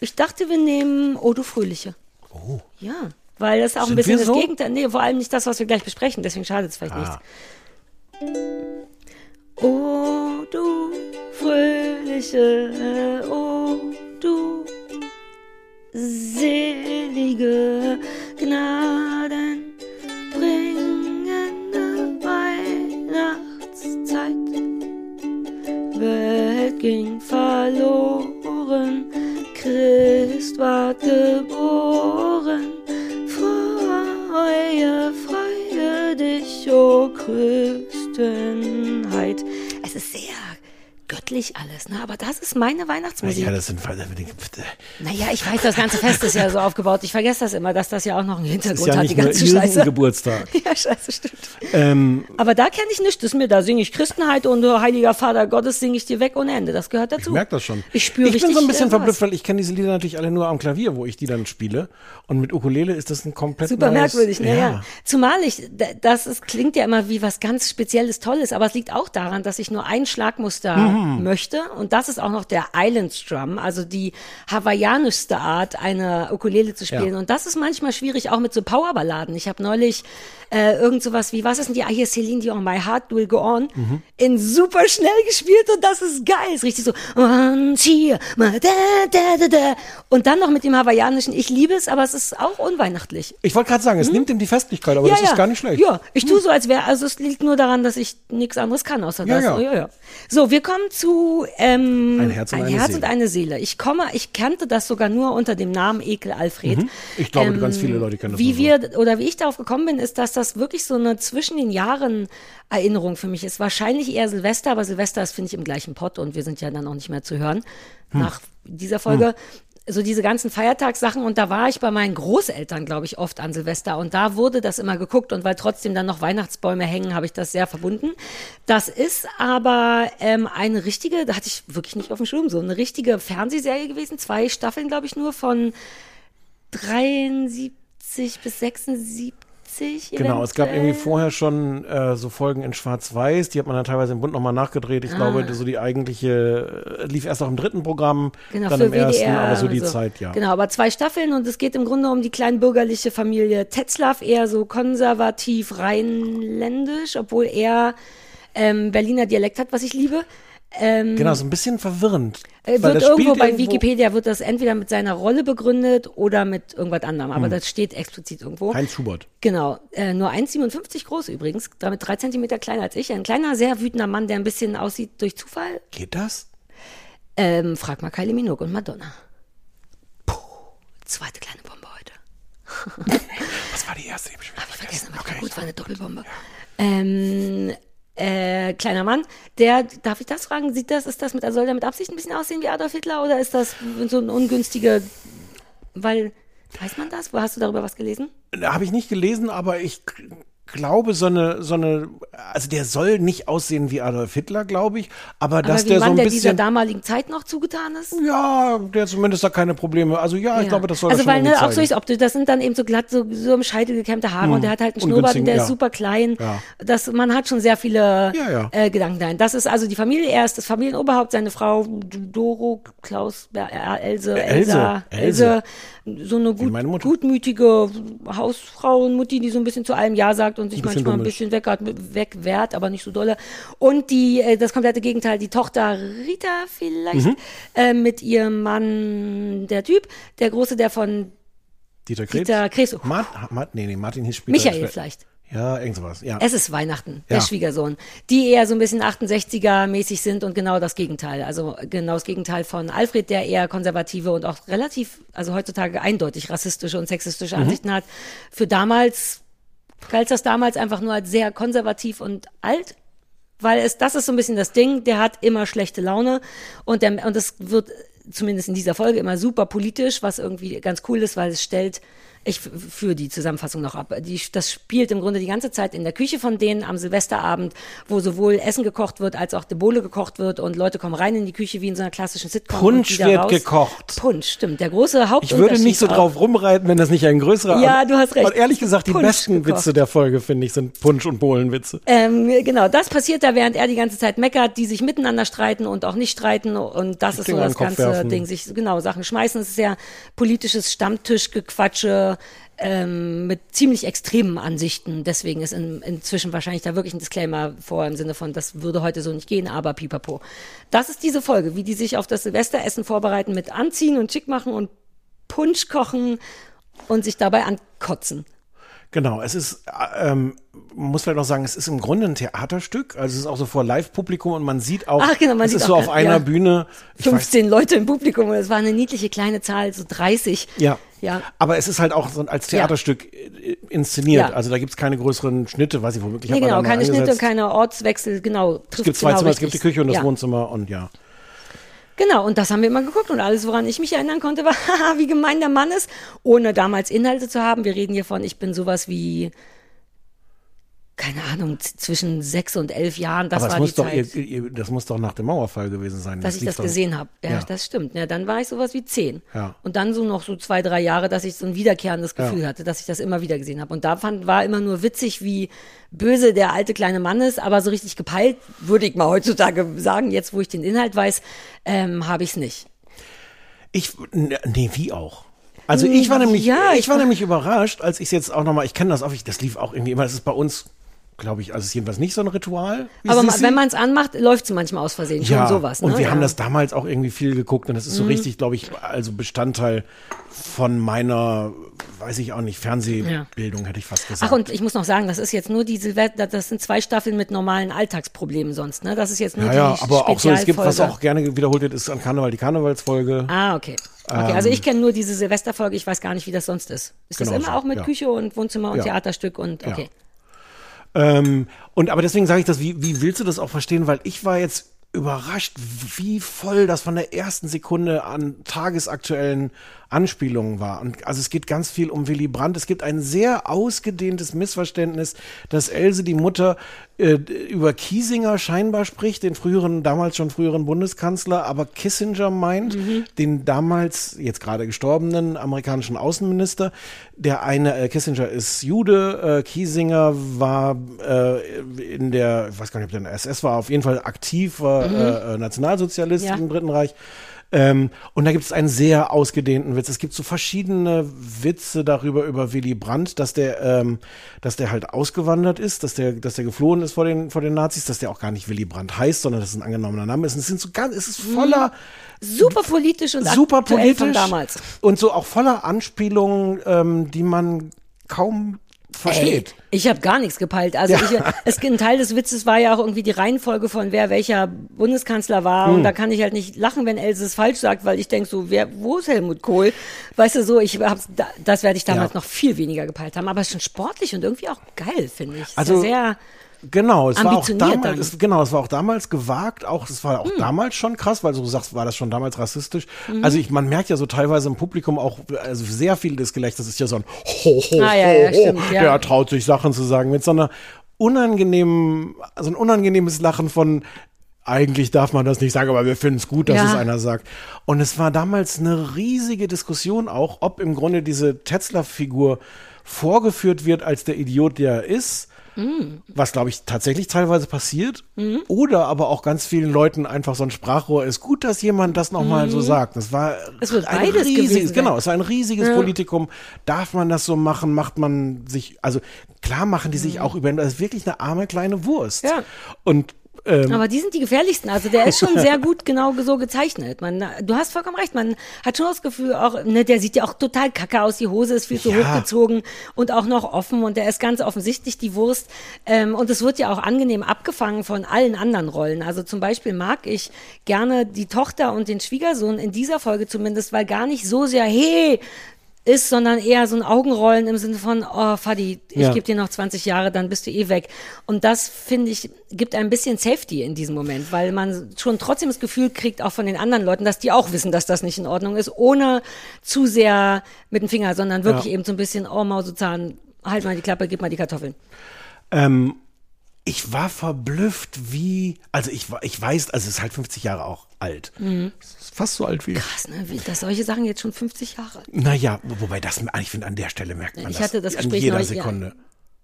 Ich dachte, wir nehmen du Fröhliche. Oh. Ja, weil das ist auch ein Sind bisschen wir das so? Gegenteil. Nee, vor allem nicht das, was wir gleich besprechen, deswegen schadet es vielleicht Ah. nichts. Oh, du Fröhliche, oh, du selige Gnaden bringende Weihnachtszeit. Welt ging verloren, Christ ward geboren. Freue, freue dich, o Christenheit. Es ist sehr göttlich alles, ne? Aber das ist meine Weihnachtsmusik. Ja, das sind Naja, ich weiß, das ganze Fest ist ja so aufgebaut. Ich vergesse das immer, dass das ja auch noch einen ist Hintergrund ja hat, nicht die nur ganze irgendein Scheiße. Geburtstag. *laughs* Ja, scheiße, stimmt. Ähm, Aber da kenne ich nichts. Das ist mir, da singe ich Christenheit und oh, Heiliger Vater Gottes singe ich dir weg ohne Ende. Das gehört dazu. Ich merke das schon. Ich spüre Ich bin so ein bisschen äh, verblüfft, weil ich kenne diese Lieder natürlich alle nur am Klavier, wo ich die dann spiele. Und mit Ukulele ist das ein komplett Super neues, merkwürdig, ne? ja. Ja. Zumal ich, das ist, klingt ja immer wie was ganz Spezielles, Tolles, aber es liegt auch daran, dass ich nur ein Schlagmuster Mhm. Möchte und das ist auch noch der Island Strum, also die hawaiianischste Art, eine Ukulele zu spielen. Ja. Und das ist manchmal schwierig, auch mit so Powerballaden. Ich habe neulich äh, irgend sowas wie, was ist denn die, ah, hier Celine Dion, My Heart Will Go On, Mhm. in super schnell gespielt und das ist geil. Ist richtig so, und hier, da, da, da, da. Und dann noch mit dem hawaiianischen, ich liebe es, aber es ist auch unweihnachtlich. Ich wollte gerade sagen, es nimmt ihm die Festlichkeit, aber das ist gar nicht schlecht. Hm? Ja, ich tue so, als wäre, also es liegt nur daran, dass ich nichts anderes kann, außer Ja, das. ja. Ja, ja. So, wir kommen zu ähm, Ein Herz und eine Herz Seele. und eine Seele. Ich komme, ich kannte das sogar nur unter dem Namen Ekel Alfred. Mhm. Ich glaube, ganz viele Leute kennen das Wie nur so. wir oder wie ich darauf gekommen bin, ist, dass das wirklich so eine zwischen den Jahren Erinnerung für mich ist. Wahrscheinlich eher Silvester, aber Silvester ist, finde ich, im gleichen Pott und wir sind ja dann auch nicht mehr zu hören Hm. nach dieser Folge. So diese ganzen Feiertagssachen und da war ich bei meinen Großeltern, glaube ich, oft an Silvester und da wurde das immer geguckt und weil trotzdem dann noch Weihnachtsbäume hängen, habe ich das sehr verbunden. Das ist aber ähm, eine richtige, da hatte ich wirklich nicht auf dem Schirm, so eine richtige Fernsehserie gewesen, zwei Staffeln, glaube ich, nur von 73 bis 76. Genau, es gab eventuell. irgendwie vorher schon äh, so Folgen in Schwarz-Weiß, die hat man dann teilweise im Bund nochmal nachgedreht. Ich glaube, so die eigentliche äh, lief erst auch im dritten Programm, Genau, dann im ersten, WDR aber so die Zeit, ja. Genau, aber zwei Staffeln und es geht im Grunde um die kleinbürgerliche Familie Tetzlaff, eher so konservativ rheinländisch, obwohl er ähm, Berliner Dialekt hat, was ich liebe. Ähm, Genau, so ein bisschen verwirrend. äh, wird irgendwo bei irgendwo- Wikipedia wird das entweder mit seiner Rolle begründet oder mit irgendwas anderem, Hm. aber das steht explizit irgendwo. Heinz Schubert. Genau, äh, nur 1,57 groß übrigens, damit drei Zentimeter kleiner als ich. Ein kleiner, sehr wütender Mann, der ein bisschen aussieht durch Zufall. Geht das? Ähm, frag mal Kylie Minogue und Madonna. Puh, zweite kleine Bombe heute. *laughs* Was war die erste? Hab ich schon wieder Hab ich vergessen, aber Okay. gut, war eine Doppelbombe. Ähm, äh, kleiner Mann, der, darf ich das fragen, sieht das, ist das mit, soll der mit Absicht ein bisschen aussehen wie Adolf Hitler oder ist das so ein ungünstiger, weil, weiß man das? Wo hast du darüber was gelesen? Habe ich nicht gelesen, aber ich glaube, so eine, so eine, also der soll nicht aussehen wie Adolf Hitler, glaube ich, aber, dass Aber wie der so Mann, ein der dieser bisschen, damaligen Zeit noch zugetan ist? ja, der zumindest da keine Probleme, also ja, ich glaube, das soll also schon weil ne, auch so ist optisch, das sind dann eben so glatt, so, so im Scheitel gekämmte Haare und der hat halt einen Schnurrbart und der Ungünstigen, ist ja. super klein. Ja. Das, man hat schon sehr viele Ja, ja. Äh, Gedanken dahin. Das ist also die Familie, er ist das Familienoberhaupt, seine Frau Doro, Klaus, äh, Else, Elsa, Else. Else, so eine gut, gutmütige Hausfrau und Mutti, die so ein bisschen zu allem Ja sagt und sich manchmal ein bisschen weg, wegwehrt, aber nicht so dolle. Und die, äh, das komplette Gegenteil, die Tochter Rita vielleicht, Mhm. äh, mit ihrem Mann, der Typ, der Große, der von Dieter Krebs? Dieter Krebs. Mart, Mart, nee, nee, Martin Hiss spielt Michael vielleicht. Ja, irgend sowas, ja. Es ist Weihnachten, Ja. der Schwiegersohn. Die eher so ein bisschen 68er-mäßig sind und genau das Gegenteil. Also genau das Gegenteil von Alfred, der eher konservative und auch relativ, also heutzutage eindeutig rassistische und Mhm. sexistische Ansichten hat. Für damals galt das damals einfach nur als sehr konservativ und alt. Weil es, das ist so ein bisschen das Ding, der hat immer schlechte Laune und der, und es wird zumindest in dieser Folge immer super politisch, was irgendwie ganz cool ist, weil es stellt, ich f- für die Zusammenfassung noch ab. Die, das spielt im Grunde die ganze Zeit in der Küche von denen am Silvesterabend, wo sowohl Essen gekocht wird, als auch de Bowle gekocht wird und Leute kommen rein in die Küche wie in so einer klassischen Sitcom. Punsch wird raus. gekocht. Punsch, stimmt. Der große Haupt Ich würde nicht so drauf rumreiten, wenn das nicht ein größerer. Ja, du hast recht. Und ehrlich gesagt, die Punsch besten gekocht. Witze der Folge, finde ich, sind Punsch- und Bohlenwitze. Ähm, genau, das passiert da, während er die ganze Zeit meckert, die sich miteinander streiten und auch nicht streiten. Und das ist so das ganze werfen. Ding, sich genau Sachen schmeißen. Es ist sehr politisches Stammtischgequatsche ähm, mit ziemlich extremen Ansichten. Deswegen ist in, inzwischen wahrscheinlich da wirklich ein Disclaimer vor im Sinne von, das würde heute so nicht gehen, aber pipapo. Das ist diese Folge, wie die sich auf das Silvesteressen vorbereiten mit Anziehen und schick machen und Punsch kochen und sich dabei ankotzen. Genau, es ist, äh, ähm, muss vielleicht noch sagen, es ist im Grunde ein Theaterstück. Also es ist auch so vor Live-Publikum und man sieht auch, Ach, genau, man es sieht ist auch so auf ganz- einer ja. Bühne. Ich weiß, 15 Leute im Publikum und es war eine niedliche kleine Zahl, so 30. ja. Ja. Aber es ist halt auch so als Theaterstück äh, inszeniert. Ja. Also da gibt's keine größeren Schnitte, weiß ich womöglich. Nee, genau, keine Schnitte, angesetzt. keine Ortswechsel, genau. Es gibt zwei genau Zimmer, es gibt die richtig. Küche und das ja. Wohnzimmer und ja. Genau, und das haben wir immer geguckt und alles, woran ich mich erinnern konnte, war, *laughs* wie gemein der Mann ist, ohne damals Inhalte zu haben. Wir reden hier von, ich bin sowas wie, keine Ahnung, zwischen sechs und elf Jahren, das Aber es war muss die doch, Zeit, ihr, ihr, das muss doch nach dem Mauerfall gewesen sein. dass ich lief das doch- gesehen habe. Ja, Ja. das stimmt. Ja, dann war ich sowas wie zehn. Ja. Und dann so noch so zwei, drei Jahre, dass ich so ein wiederkehrendes Gefühl hatte, dass ich das immer wieder gesehen habe. Und da fand, war immer nur witzig, wie böse der alte kleine Mann ist, aber so richtig gepeilt, würde ich mal heutzutage sagen, jetzt wo ich den Inhalt weiß, ähm, habe ich es nicht. Ich, ne, nee, wie auch. Also ich war nämlich, Ja, ich ich war war- nämlich überrascht, als ich es jetzt auch nochmal, ich kenne das auch, ich, das lief auch irgendwie immer, das ist bei uns, glaube ich, also es ist jedenfalls nicht so ein Ritual. wie Aber wenn man es anmacht, läuft es manchmal aus Versehen. Schon sowas. Ne? und wir ja. Mhm. haben das damals auch irgendwie viel geguckt und das ist so richtig, glaube ich, also Bestandteil von meiner, weiß ich auch nicht, Fernsehbildung, hätte ich fast gesagt. Ach, und ich muss noch sagen, das ist jetzt nur die Silvester, das sind zwei Staffeln mit normalen Alltagsproblemen sonst, ne? Das ist jetzt nur ja, die ja, aber auch so, es gibt, was auch gerne wiederholt wird, ist an Karneval die Karnevalsfolge. Ah, okay. Okay, also ich kenne nur diese Silvesterfolge, ich weiß gar nicht, wie das sonst ist. Ist das Genau immer so, auch mit ja. Küche und Wohnzimmer und Ja. Theaterstück und Ja. Ähm, und aber deswegen sage ich das, wie, wie willst du das auch verstehen? Weil ich war jetzt überrascht, wie voll das von der ersten Sekunde an tagesaktuellen Anspielungen war. Und also es geht ganz viel um Willy Brandt. Es gibt ein sehr ausgedehntes Missverständnis, dass Else, die Mutter, äh, über Kiesinger scheinbar spricht, den früheren, damals schon früheren Bundeskanzler, aber Kissinger meint, den damals, jetzt gerade gestorbenen amerikanischen Außenminister. Der eine, äh, Kissinger ist Jude, äh, Kiesinger war äh, in der, ich weiß gar nicht, ob der in der SS war, auf jeden Fall aktiv, war äh, äh, Nationalsozialist Ja. im Dritten Reich. Ähm, und da gibt es einen sehr ausgedehnten Witz. Es gibt so verschiedene Witze darüber über Willy Brandt, dass der, ähm, dass der halt ausgewandert ist, dass der, dass der geflohen ist vor den, vor den Nazis, dass der auch gar nicht Willy Brandt heißt, sondern dass es ein angenommener Name ist. Und es sind so ganz, es ist voller Super politisch und super politisch von damals. und so auch voller Anspielungen, ähm, die man kaum versteht. Ey, ich habe gar nichts gepeilt. Also ich, es, ein Teil des Witzes war ja auch irgendwie die Reihenfolge von wer welcher Bundeskanzler war. Hm. Und da kann ich halt nicht lachen, wenn Else es falsch sagt, weil ich denk so, wer, wo ist Helmut Kohl? Weißt du so, ich hab's, da- das werde ich damals Ja. noch viel weniger gepeilt haben. Aber es ist schon sportlich und irgendwie auch geil, finde ich. Also- ja sehr, Genau, es war auch damals, es, genau, es war auch damals gewagt, auch es war auch damals schon krass, weil so du sagst, war das schon damals rassistisch. Also ich, man merkt ja so teilweise im Publikum auch, also sehr viel des Gelächters ist ja so ein Ho, ho, Ah, ja, ho. stimmt, ja. Der traut sich Sachen zu sagen mit so einer unangenehmen, also ein unangenehmes Lachen von eigentlich darf man das nicht sagen, aber wir finden es gut, dass Ja. es einer sagt. Und es war damals eine riesige Diskussion auch, ob im Grunde diese Tetzler-Figur vorgeführt wird als der Idiot, der er ist, Mm. was glaube ich tatsächlich teilweise passiert, oder aber auch ganz vielen Leuten einfach so ein Sprachrohr ist. Gut, dass jemand das nochmal so sagt. Das war Mm. Es wird ein beides riesiges, genau, es war ein riesiges Politikum. Darf man das so machen? Macht man sich, also klar machen die sich auch über, das ist wirklich eine arme kleine Wurst. Mm. Ja. Und ähm, aber die sind die gefährlichsten. Also der ist schon *laughs* sehr gut genau so gezeichnet. Man, du hast vollkommen recht. Man hat schon das Gefühl, auch, ne, der sieht ja auch total kacke aus. Die Hose ist viel zu Ja. hochgezogen und auch noch offen und der ist ganz offensichtlich die Wurst. Ähm, und es wird ja auch angenehm abgefangen von allen anderen Rollen. Also zum Beispiel mag ich gerne die Tochter und den Schwiegersohn in dieser Folge zumindest, weil gar nicht so sehr, hey, ist, sondern eher so ein Augenrollen im Sinne von, oh, Fadi, ich Ja. gebe dir noch 20 Jahre, dann bist du eh weg. Und das, finde ich, gibt ein bisschen Safety in diesem Moment, weil man schon trotzdem das Gefühl kriegt, auch von den anderen Leuten, dass die auch wissen, dass das nicht in Ordnung ist, ohne zu sehr mit dem Finger, sondern wirklich Ja. eben so ein bisschen, oh, Mausezahn, halt mal die Klappe, gib mal die Kartoffeln. ähm, ich war verblüfft, wie, also ich, war- ich weiß, also es ist halt 50 Jahre auch alt. Ist fast so alt wie ich. Krass, ne? Wie, dass solche Sachen jetzt schon 50 Jahre. Naja, wobei das, ich finde, an der Stelle merkt man Ich das. hatte das an Gespräch jeder neulich, ja. Sekunde.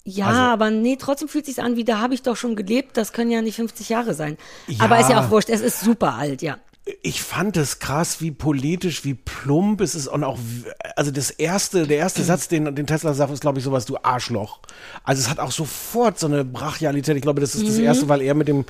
Ja, Also- aber nee, trotzdem fühlt sich an, wie da habe ich doch schon gelebt. Das können ja nicht 50 Jahre sein. Aber ist ja auch wurscht. Es ist super alt, ja. Ich fand es krass, wie politisch, wie plump es ist und auch, also das erste, der erste Satz, den, den Tesla sagt, ist, glaube ich, sowas, du Arschloch. Also es hat auch sofort so eine Brachialität. Ich glaube, das ist das Mhm. erste, weil er mit dem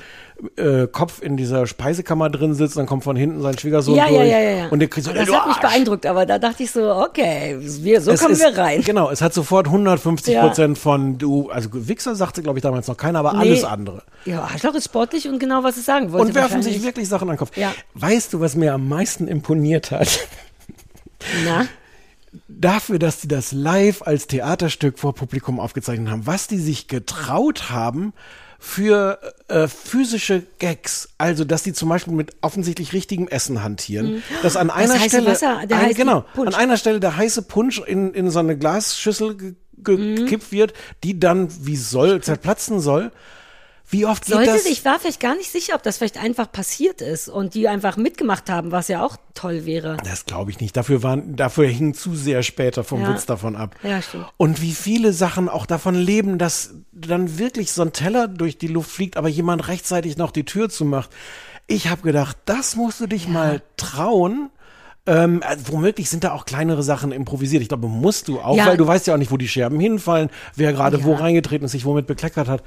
äh, Kopf in dieser Speisekammer drin sitzt, dann kommt von hinten sein Schwiegersohn Ja, durch ja, ja, ja, ja. und der kriegt so, das hat mich beeindruckt, aber da dachte ich so, okay, wir, so Es kommen ist, wir rein. Genau, es hat sofort 150 Ja. Prozent von du, also Wichser sagte, glaube ich, damals noch keiner, aber Nee. alles andere. Ja, Arschloch ist sportlich und genau, was es sagen wollte. Und werfen sich wirklich Sachen an den Kopf. Ja. Weißt du, was mir am meisten imponiert hat? Na? Dafür, dass die das live als Theaterstück vor Publikum aufgezeichnet haben, was die sich getraut haben für äh, physische Gags. Also, dass die zum Beispiel mit offensichtlich richtigem Essen hantieren. Dass an einer heiße Stelle, Wasser, der ein, heiße genau, Punsch. an einer Stelle der heiße Punsch in, in so eine Glasschüssel ge- gekippt wird, die dann wie soll zerplatzen soll. Wie oft geht Sollte, das? ich war vielleicht gar nicht sicher, ob das vielleicht einfach passiert ist und die einfach mitgemacht haben, was ja auch toll wäre. Das glaube ich nicht. Dafür waren, dafür hing zu sehr später vom Ja. Witz davon ab. Ja, stimmt. Und wie viele Sachen auch davon leben, dass dann wirklich so ein Teller durch die Luft fliegt, aber jemand rechtzeitig noch die Tür zumacht. Ich habe gedacht, das musst du dich mal trauen. Ähm, äh, womöglich sind da auch kleinere Sachen improvisiert. Ich glaube, musst du auch, Ja. weil du weißt ja auch nicht, wo die Scherben hinfallen, wer gerade wo Ja. reingetreten ist, sich womit bekleckert hat.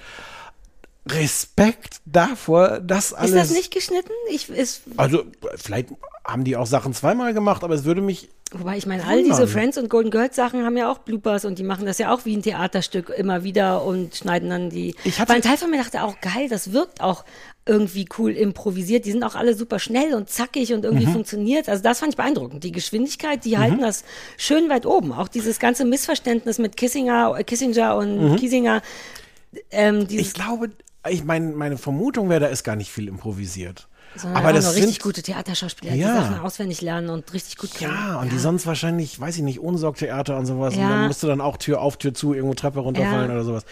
Respekt davor, das alles. Ist das nicht geschnitten? Ich, ist, Also, vielleicht haben die auch Sachen zweimal gemacht, aber es würde mich wobei ich meine, all diese. Friends und Golden Girls Sachen haben ja auch Bloopers und die machen das ja auch wie ein Theaterstück immer wieder und schneiden dann die. Ich hatte- Weil ein Teil von mir dachte auch, geil, das wirkt auch irgendwie cool improvisiert. Die sind auch alle super schnell und zackig und Mhm. irgendwie funktioniert. Also das fand ich beeindruckend. Die Geschwindigkeit, die halten das schön weit oben. Auch dieses ganze Missverständnis mit Kissinger, Kissinger und Mhm. Kiesinger. Ähm, Ich glaube, ich meine, meine Vermutung wäre, da ist gar nicht viel improvisiert. sondern Aber das sind richtig gute Theaterschauspieler, Ja. die Sachen auswendig lernen und richtig gut können. ja, und die sonst wahrscheinlich, weiß ich nicht, Unsorgtheater und sowas. Und Ja. dann musst du dann auch Tür auf, Tür zu, irgendwo Treppe runterfallen Ja. oder sowas.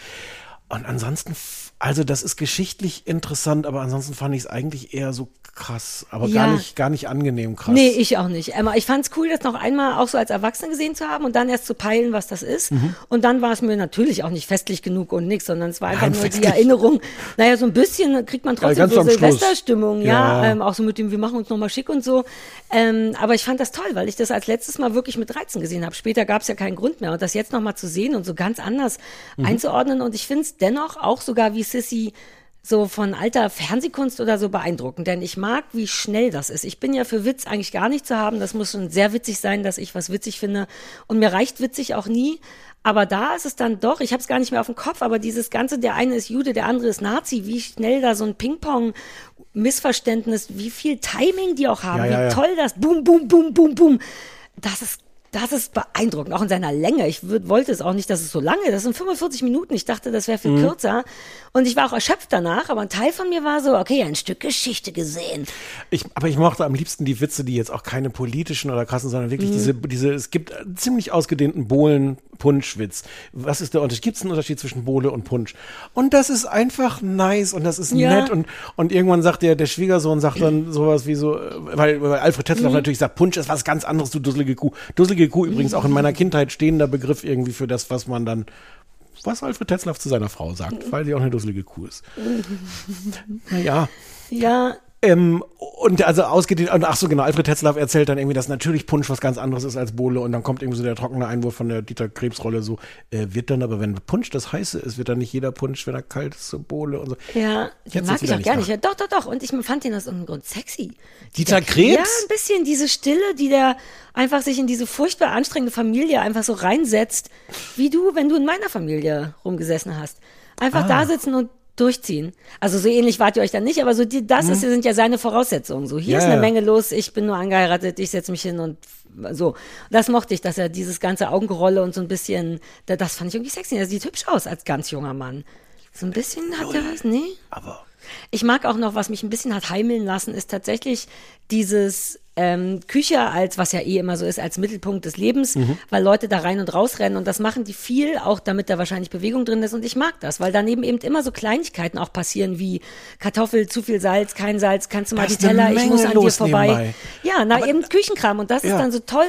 Und ansonsten, also das ist geschichtlich interessant, aber ansonsten fand ich es eigentlich eher so krass, aber Ja. gar nicht, gar nicht angenehm krass. Nee, ich auch nicht. Emma, ich fand's cool, das noch einmal auch so als Erwachsene gesehen zu haben und dann erst zu peilen, was das ist. Mhm. Und dann war es mir natürlich auch nicht festlich genug und nix, sondern es war einfach Nein, nur die Erinnerung. Naja, so ein bisschen kriegt man trotzdem ganz so. Silvesterstimmung, ja. Ja. Ähm, auch so mit dem, wir machen uns nochmal schick und so. Ähm, aber ich fand das toll, weil ich das als letztes Mal wirklich mit 13 gesehen habe. Später gab's ja keinen Grund mehr. Und das jetzt nochmal zu sehen und so ganz anders Mhm. einzuordnen. Und ich dennoch auch sogar wie Sissy so von alter Fernsehkunst oder so beeindruckend, denn ich mag, wie schnell das ist. Ich bin ja für Witz eigentlich gar nicht zu haben. Das muss schon sehr witzig sein, dass ich was witzig finde. Und mir reicht witzig auch nie. Aber da ist es dann doch, ich habe es gar nicht mehr auf dem Kopf, aber dieses Ganze, der eine ist Jude, der andere ist Nazi, wie schnell da so ein Ping-Pong-Missverständnis, wie viel Timing die auch haben, Ja, ja, wie toll das, boom, boom, boom, boom, boom. Das ist das ist beeindruckend, auch in seiner Länge. Ich würd, wollte es auch nicht, dass es so lange ist. Das sind 45 Minuten. Ich dachte, das wäre viel Mhm. kürzer. Und ich war auch erschöpft danach, aber ein Teil von mir war so, okay, ein Stück Geschichte gesehen. Ich, aber ich mochte am liebsten die Witze, die jetzt auch keine politischen oder krassen, sondern wirklich Mhm. diese, diese, es gibt ziemlich ausgedehnten Bohlen-Punsch-Witz. Was ist der Unterschied? Gibt es einen Unterschied zwischen Bohle und Punsch? Und das ist einfach nice und das ist Ja. nett und, und irgendwann sagt der, der Schwiegersohn sagt dann sowas wie so, äh, weil, weil Alfred Tetzlaff Mhm. natürlich sagt, Punsch ist was ganz anderes, du dusselige Kuh. Dusselige Kuh übrigens auch in meiner Kindheit stehender Begriff irgendwie für das, was man dann was Alfred Tetzlaff zu seiner Frau sagt, weil sie auch eine dusselige Kuh ist. *laughs* naja. Ja, Ähm, und also ausgedehnt, und ach so genau, Alfred Tetzlaff erzählt dann irgendwie, dass natürlich Punsch was ganz anderes ist als Bohle und dann kommt irgendwie so der trockene Einwurf von der Dieter Krebs-Rolle so, äh, wird dann aber, wenn Punsch das heiße ist, wird dann nicht jeder Punsch, wenn er kalt ist, so Bohle und so. ja, den mag ich auch gar nicht. Ja, doch, doch, doch. Und ich fand den aus irgendeinem Grund sexy. Dieter Krebs? Ja, ein bisschen diese Stille, die der einfach sich in diese furchtbar anstrengende Familie einfach so reinsetzt, wie du, wenn du in meiner Familie rumgesessen hast. Einfach Ah. da sitzen und durchziehen. Also so ähnlich wart ihr euch dann nicht, aber so die, das ist, sind ja seine Voraussetzungen. So hier Mhm. Ja, ist eine ja. Menge los, ich bin nur angeheiratet, ich setze mich hin und so. Das mochte ich, dass er dieses ganze Augengerolle und so ein bisschen, da- das fand ich irgendwie sexy. Er sieht hübsch aus als ganz junger Mann. So ein bisschen hat er was, nee? Aber Ich mag auch noch, was mich ein bisschen hat heimeln lassen, ist tatsächlich dieses ähm, Küche als, was ja eh immer so ist, als Mittelpunkt des Lebens, weil Leute da rein und raus rennen und das machen die viel, auch damit da wahrscheinlich Bewegung drin ist und ich mag das, weil daneben eben immer so Kleinigkeiten auch passieren wie Kartoffel, zu viel Salz, kein Salz, kannst du mal Da die Teller, ich muss an dir vorbei. nebenbei. Ja, na eben Küchenkram und das Ja. ist dann so toll,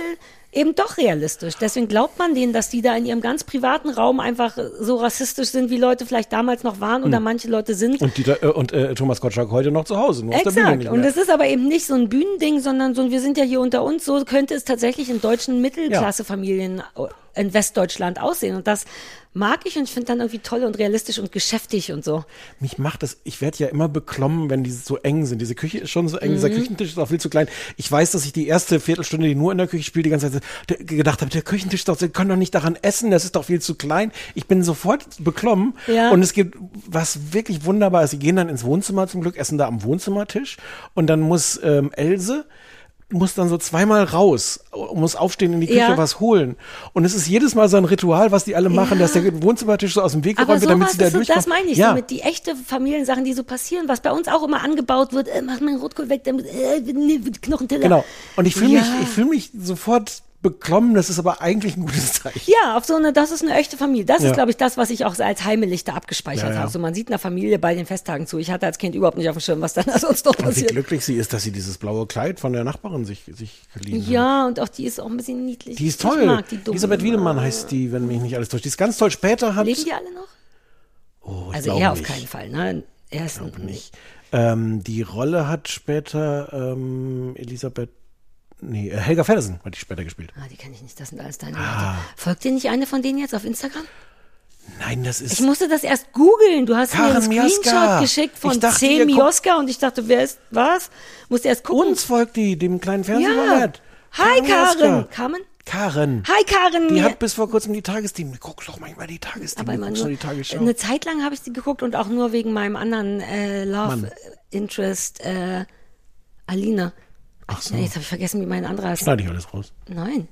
eben doch realistisch. Deswegen glaubt man denen, dass die da in ihrem ganz privaten Raum einfach so rassistisch sind, wie Leute vielleicht damals noch waren oder manche Leute sind. und, Dieter, äh, und äh, Thomas Gottschalk heute noch zu Hause, nur auf der Bühne Exakt. Und es ist aber eben nicht so ein Bühnending, sondern so, ein wir sind ja hier unter uns, so könnte es tatsächlich in deutschen Mittelklassefamilien in Westdeutschland aussehen. Und das mag ich und ich finde dann irgendwie toll und realistisch und geschäftig und so. Mich macht das, ich werde ja immer beklommen, wenn die so eng sind. Diese Küche ist schon so eng, Mhm. dieser Küchentisch ist auch viel zu klein. Ich weiß, dass ich die erste Viertelstunde, die nur in der Küche spielt, die ganze Zeit gedacht habe, der Küchentisch, ist doch, sie können doch nicht daran essen, das ist doch viel zu klein. Ich bin sofort beklommen. Ja. Und es gibt was wirklich wunderbar ist. Sie gehen dann ins Wohnzimmer zum Glück, essen da am Wohnzimmertisch und dann muss ähm, Else muss dann so zweimal raus, muss aufstehen in die Küche Ja. was holen. Und es ist jedes Mal so ein Ritual, was die alle machen, dass der Wohnzimmertisch so aus dem Weg geräumt wird, damit sie da so, durchkommen. das meine ich, ja. so mit die echte Familiensachen, die so passieren, was bei uns auch immer angebaut wird, äh, mach meinen Rotkohl weg, damit, äh, nee, Knochenteller. Genau. Und ich fühle Ja. mich, ich fühle mich sofort beklommen, das ist aber eigentlich ein gutes Zeichen. Ja, auf so eine, das ist eine echte Familie. Das Ja. ist, glaube ich, das, was ich auch als heimelig da abgespeichert Ja, ja. habe. So, man sieht einer Familie bei den Festtagen zu. Ich hatte als Kind überhaupt nicht auf dem Schirm, was dann *laughs* sonst noch Und wie passiert. glücklich sie ist, dass sie dieses blaue Kleid von der Nachbarin sich, sich geliehen hat. Ja, und auch die ist auch ein bisschen niedlich. Die ist Ich toll. mag die. Elisabeth Wiedemann heißt die, wenn mich nicht alles täuscht. Die ist ganz toll. Später hat. Leben die alle noch? oh, ich Also er auf keinen Fall, ne? Er ist nicht. Ähm, die Rolle hat später ähm, Elisabeth. Nee, äh, Helga Feddersen hat die später gespielt. Ah, die kenne ich nicht. Das sind alles deine Ah. Leute. Folgt dir nicht eine von denen jetzt auf Instagram? Nein, das ist. Ich musste das erst googeln. Du hast mir Karen einen Screenshot Mioska. geschickt von dachte, C. Mioska und ich dachte, wer ist was? Musste erst gucken. uns folgt die, dem kleinen ja. Fernsehballett. Hi Mioska. Karen. Carmen? Karen. Hi Karen. Die Mir- hat bis vor kurzem die Tagesthemen. Guck doch manchmal die Tagesthemen. aber immer nur, die Tagesschau. eine Zeit lang habe ich sie geguckt und auch nur wegen meinem anderen äh, Love Mann. Interest äh, Alina. Ach so. Ja, jetzt habe ich vergessen, wie mein anderer heißt. Schneide ich alles raus. Nein.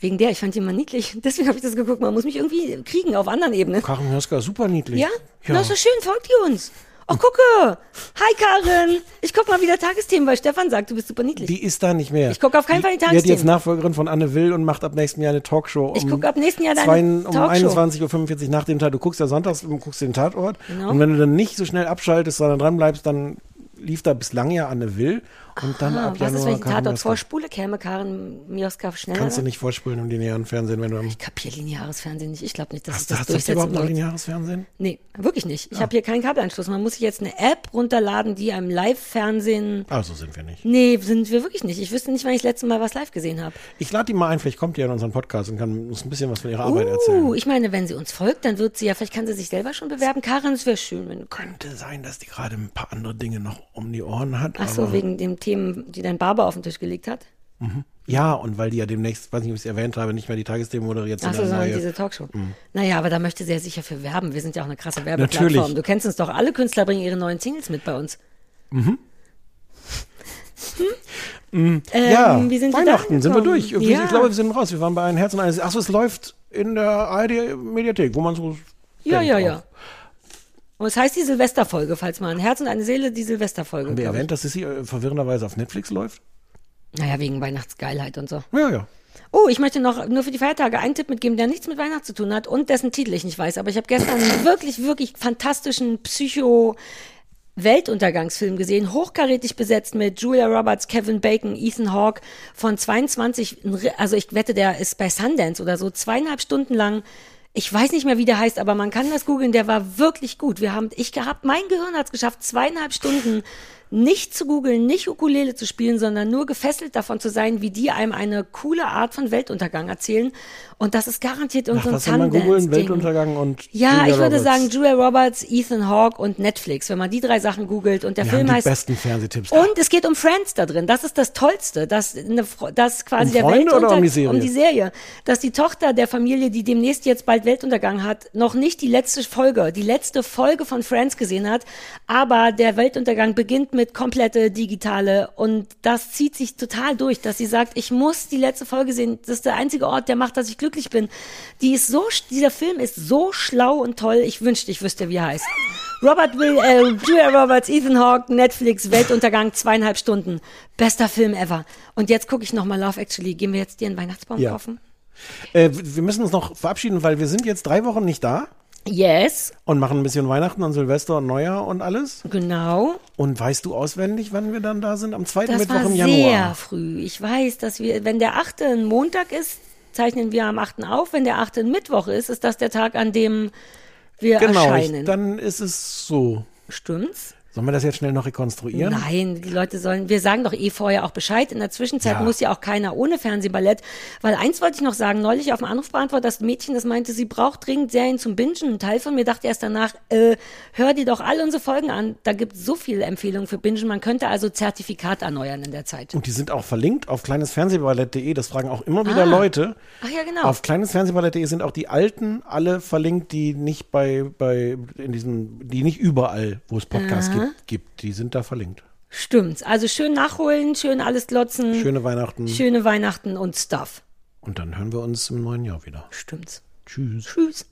Wegen der, ich fand die immer niedlich. *laughs* Deswegen habe ich das geguckt. Man muss mich irgendwie kriegen auf anderen Ebenen. Karen Mioska, super niedlich. Ja? Na, ist doch schön, folgt ihr uns. Oh, gucke! Hi, Karin! Ich guck mal wieder Tagesthemen, weil Stefan sagt, du bist super niedlich. Die ist da nicht mehr. Ich guck auf keinen Fall die Die hat jetzt Tagesthemen. Nachfolgerin von Anne Will und macht ab nächsten Jahr eine Talkshow. Um Ich guck ab nächsten Jahr deine zwei- um Talkshow. 21.45 Uhr nach dem Tag. Du guckst ja sonntags, du guckst den Tatort. Genau. Und wenn du dann nicht so schnell abschaltest, sondern dran bleibst, dann lief da bislang ja Anne Will. Und dann Ah, ab was Januar ist, wenn ich Tatort vorspule, käme Karin Mioska schneller? Kannst du nicht vorspulen im linearen Fernsehen, wenn du am... Ich kapier lineares Fernsehen nicht. Ich glaube nicht, dass Hast, ich das hast, hast du überhaupt noch durchsetzen lineares Fernsehen? Nee, wirklich nicht. Ich habe hier keinen Kabelanschluss. Man muss sich jetzt eine App runterladen, die einem Live-Fernsehen. Ah, so sind wir nicht. Nee, sind wir wirklich nicht. Ich wüsste nicht, wann ich das letzte Mal was live gesehen habe. Ich lade die mal ein, vielleicht kommt ja in unseren Podcast und kann uns ein bisschen was von ihrer Arbeit Uh, erzählen. ich meine, wenn sie uns folgt, dann wird sie ja, vielleicht kann sie sich selber schon bewerben. Karin, es wäre schön, wenn du. Könnte sein, dass die gerade ein paar andere Dinge noch um die Ohren hat. Ach so, wegen den Themen, die dein Barber auf den Tisch gelegt hat. Ja, und weil die ja demnächst, weiß nicht, ob ich es erwähnt habe, nicht mehr die Tagesthemen moderiert, Ach so, sondern neue. diese Talkshow. Naja, aber da möchte sie ja sicher für werben. Wir sind ja auch eine krasse Werbeplattform. Natürlich. Du kennst uns doch. Alle Künstler bringen ihre neuen Singles mit bei uns. Ähm, ja, wie sind Weihnachten sind wir durch. Ja. Ich glaube, wir sind raus. Wir waren bei einem Herz und eines. Achso, es läuft in der ARD-Mediathek, wo man so. Ja, ja, auch. ja. Und es heißt die Silvesterfolge, falls mal ein Herz und eine Seele, die Silvesterfolge. Haben wir erwähnt, dass es hier äh, verwirrenderweise auf Netflix läuft? Naja, wegen Weihnachtsgeilheit und so. Ja, ja. Oh, ich möchte noch nur für die Feiertage einen Tipp mitgeben, der nichts mit Weihnachten zu tun hat und dessen Titel ich nicht weiß. Aber ich habe gestern einen wirklich, wirklich fantastischen Psycho- Weltuntergangsfilm gesehen, hochkarätig besetzt mit Julia Roberts, Kevin Bacon, Ethan Hawke von 22, ein Ri- also ich wette, der ist bei Sundance oder so, zweieinhalb Stunden lang. Ich weiß nicht mehr, wie der heißt, aber man kann das googeln, der war wirklich gut. Wir haben, ich gehabt, mein Gehirn hat es geschafft, zweieinhalb Stunden nicht zu googeln, nicht Ukulele zu spielen, sondern nur gefesselt davon zu sein, wie die einem eine coole Art von Weltuntergang erzählen. Und das ist garantiert Ach, irgendein soll man googeln? Weltuntergang und. Ja, Julia ich würde Roberts. sagen Julia Roberts, Ethan Hawke und Netflix, wenn man die drei Sachen googelt und der Wir Film haben die heißt besten Fernsehtipps. und es geht um Friends da drin. Das ist das Tollste, dass eine, dass quasi Um der Freunde Weltuntergang um die Serie? um die Serie, dass die Tochter der Familie, die demnächst jetzt bald Weltuntergang hat, noch nicht die letzte Folge, die letzte Folge von Friends gesehen hat, aber der Weltuntergang beginnt mit komplette digitale und das zieht sich total durch, dass sie sagt, ich muss die letzte Folge sehen. Das ist der einzige Ort, der macht, dass ich glücklich bin. Die ist so, dieser Film ist so schlau und toll. Ich wünschte, ich wüsste, wie er heißt. Robert Will, äh, Julia Roberts, Ethan Hawke, Netflix, Weltuntergang, zweieinhalb Stunden. Bester Film ever. Und jetzt gucke ich nochmal Love Actually. Gehen wir jetzt dir einen Weihnachtsbaum Ja. kaufen? Äh, wir müssen uns noch verabschieden, weil wir sind jetzt drei Wochen nicht da Yes, und machen ein bisschen Weihnachten und Silvester und Neujahr und alles. genau. Und weißt du auswendig, wann wir dann da sind? Am zweiten Das Mittwoch war im sehr Januar. früh. Ich weiß, dass wir, wenn der 8. ein Montag ist, zeichnen wir am 8. auf. Wenn der 8. ein Mittwoch ist, ist das der Tag, an dem wir Genau, erscheinen. dann ist es so. Stimmt's? Sollen wir das jetzt schnell noch rekonstruieren? Nein, die Leute sollen, wir sagen doch eh vorher auch Bescheid. In der Zwischenzeit Ja. muss ja auch keiner ohne Fernsehballett. Weil eins wollte ich noch sagen, neulich auf dem Anrufbeantworter, das Mädchen, das meinte, sie braucht dringend Serien zum Bingen. Ein Teil von mir dachte erst danach, äh, hör dir doch all unsere Folgen an. Da gibt es so viele Empfehlungen für Bingen. Man könnte also Zertifikat erneuern in der Zeit. Und die sind auch verlinkt auf kleinesfernsehballett.de. Das fragen auch immer wieder Ah. Leute. Ach ja, genau. Auf kleinesfernsehballett.de sind auch die alten alle verlinkt, die nicht bei, bei, in diesem, die nicht überall, wo es Podcasts gibt, gibt. Die sind da verlinkt. Stimmt's. Also schön nachholen, schön alles glotzen, Schöne Weihnachten. schöne Weihnachten und Stuff. Und dann hören wir uns im neuen Jahr wieder. Stimmt's. Tschüss. Tschüss.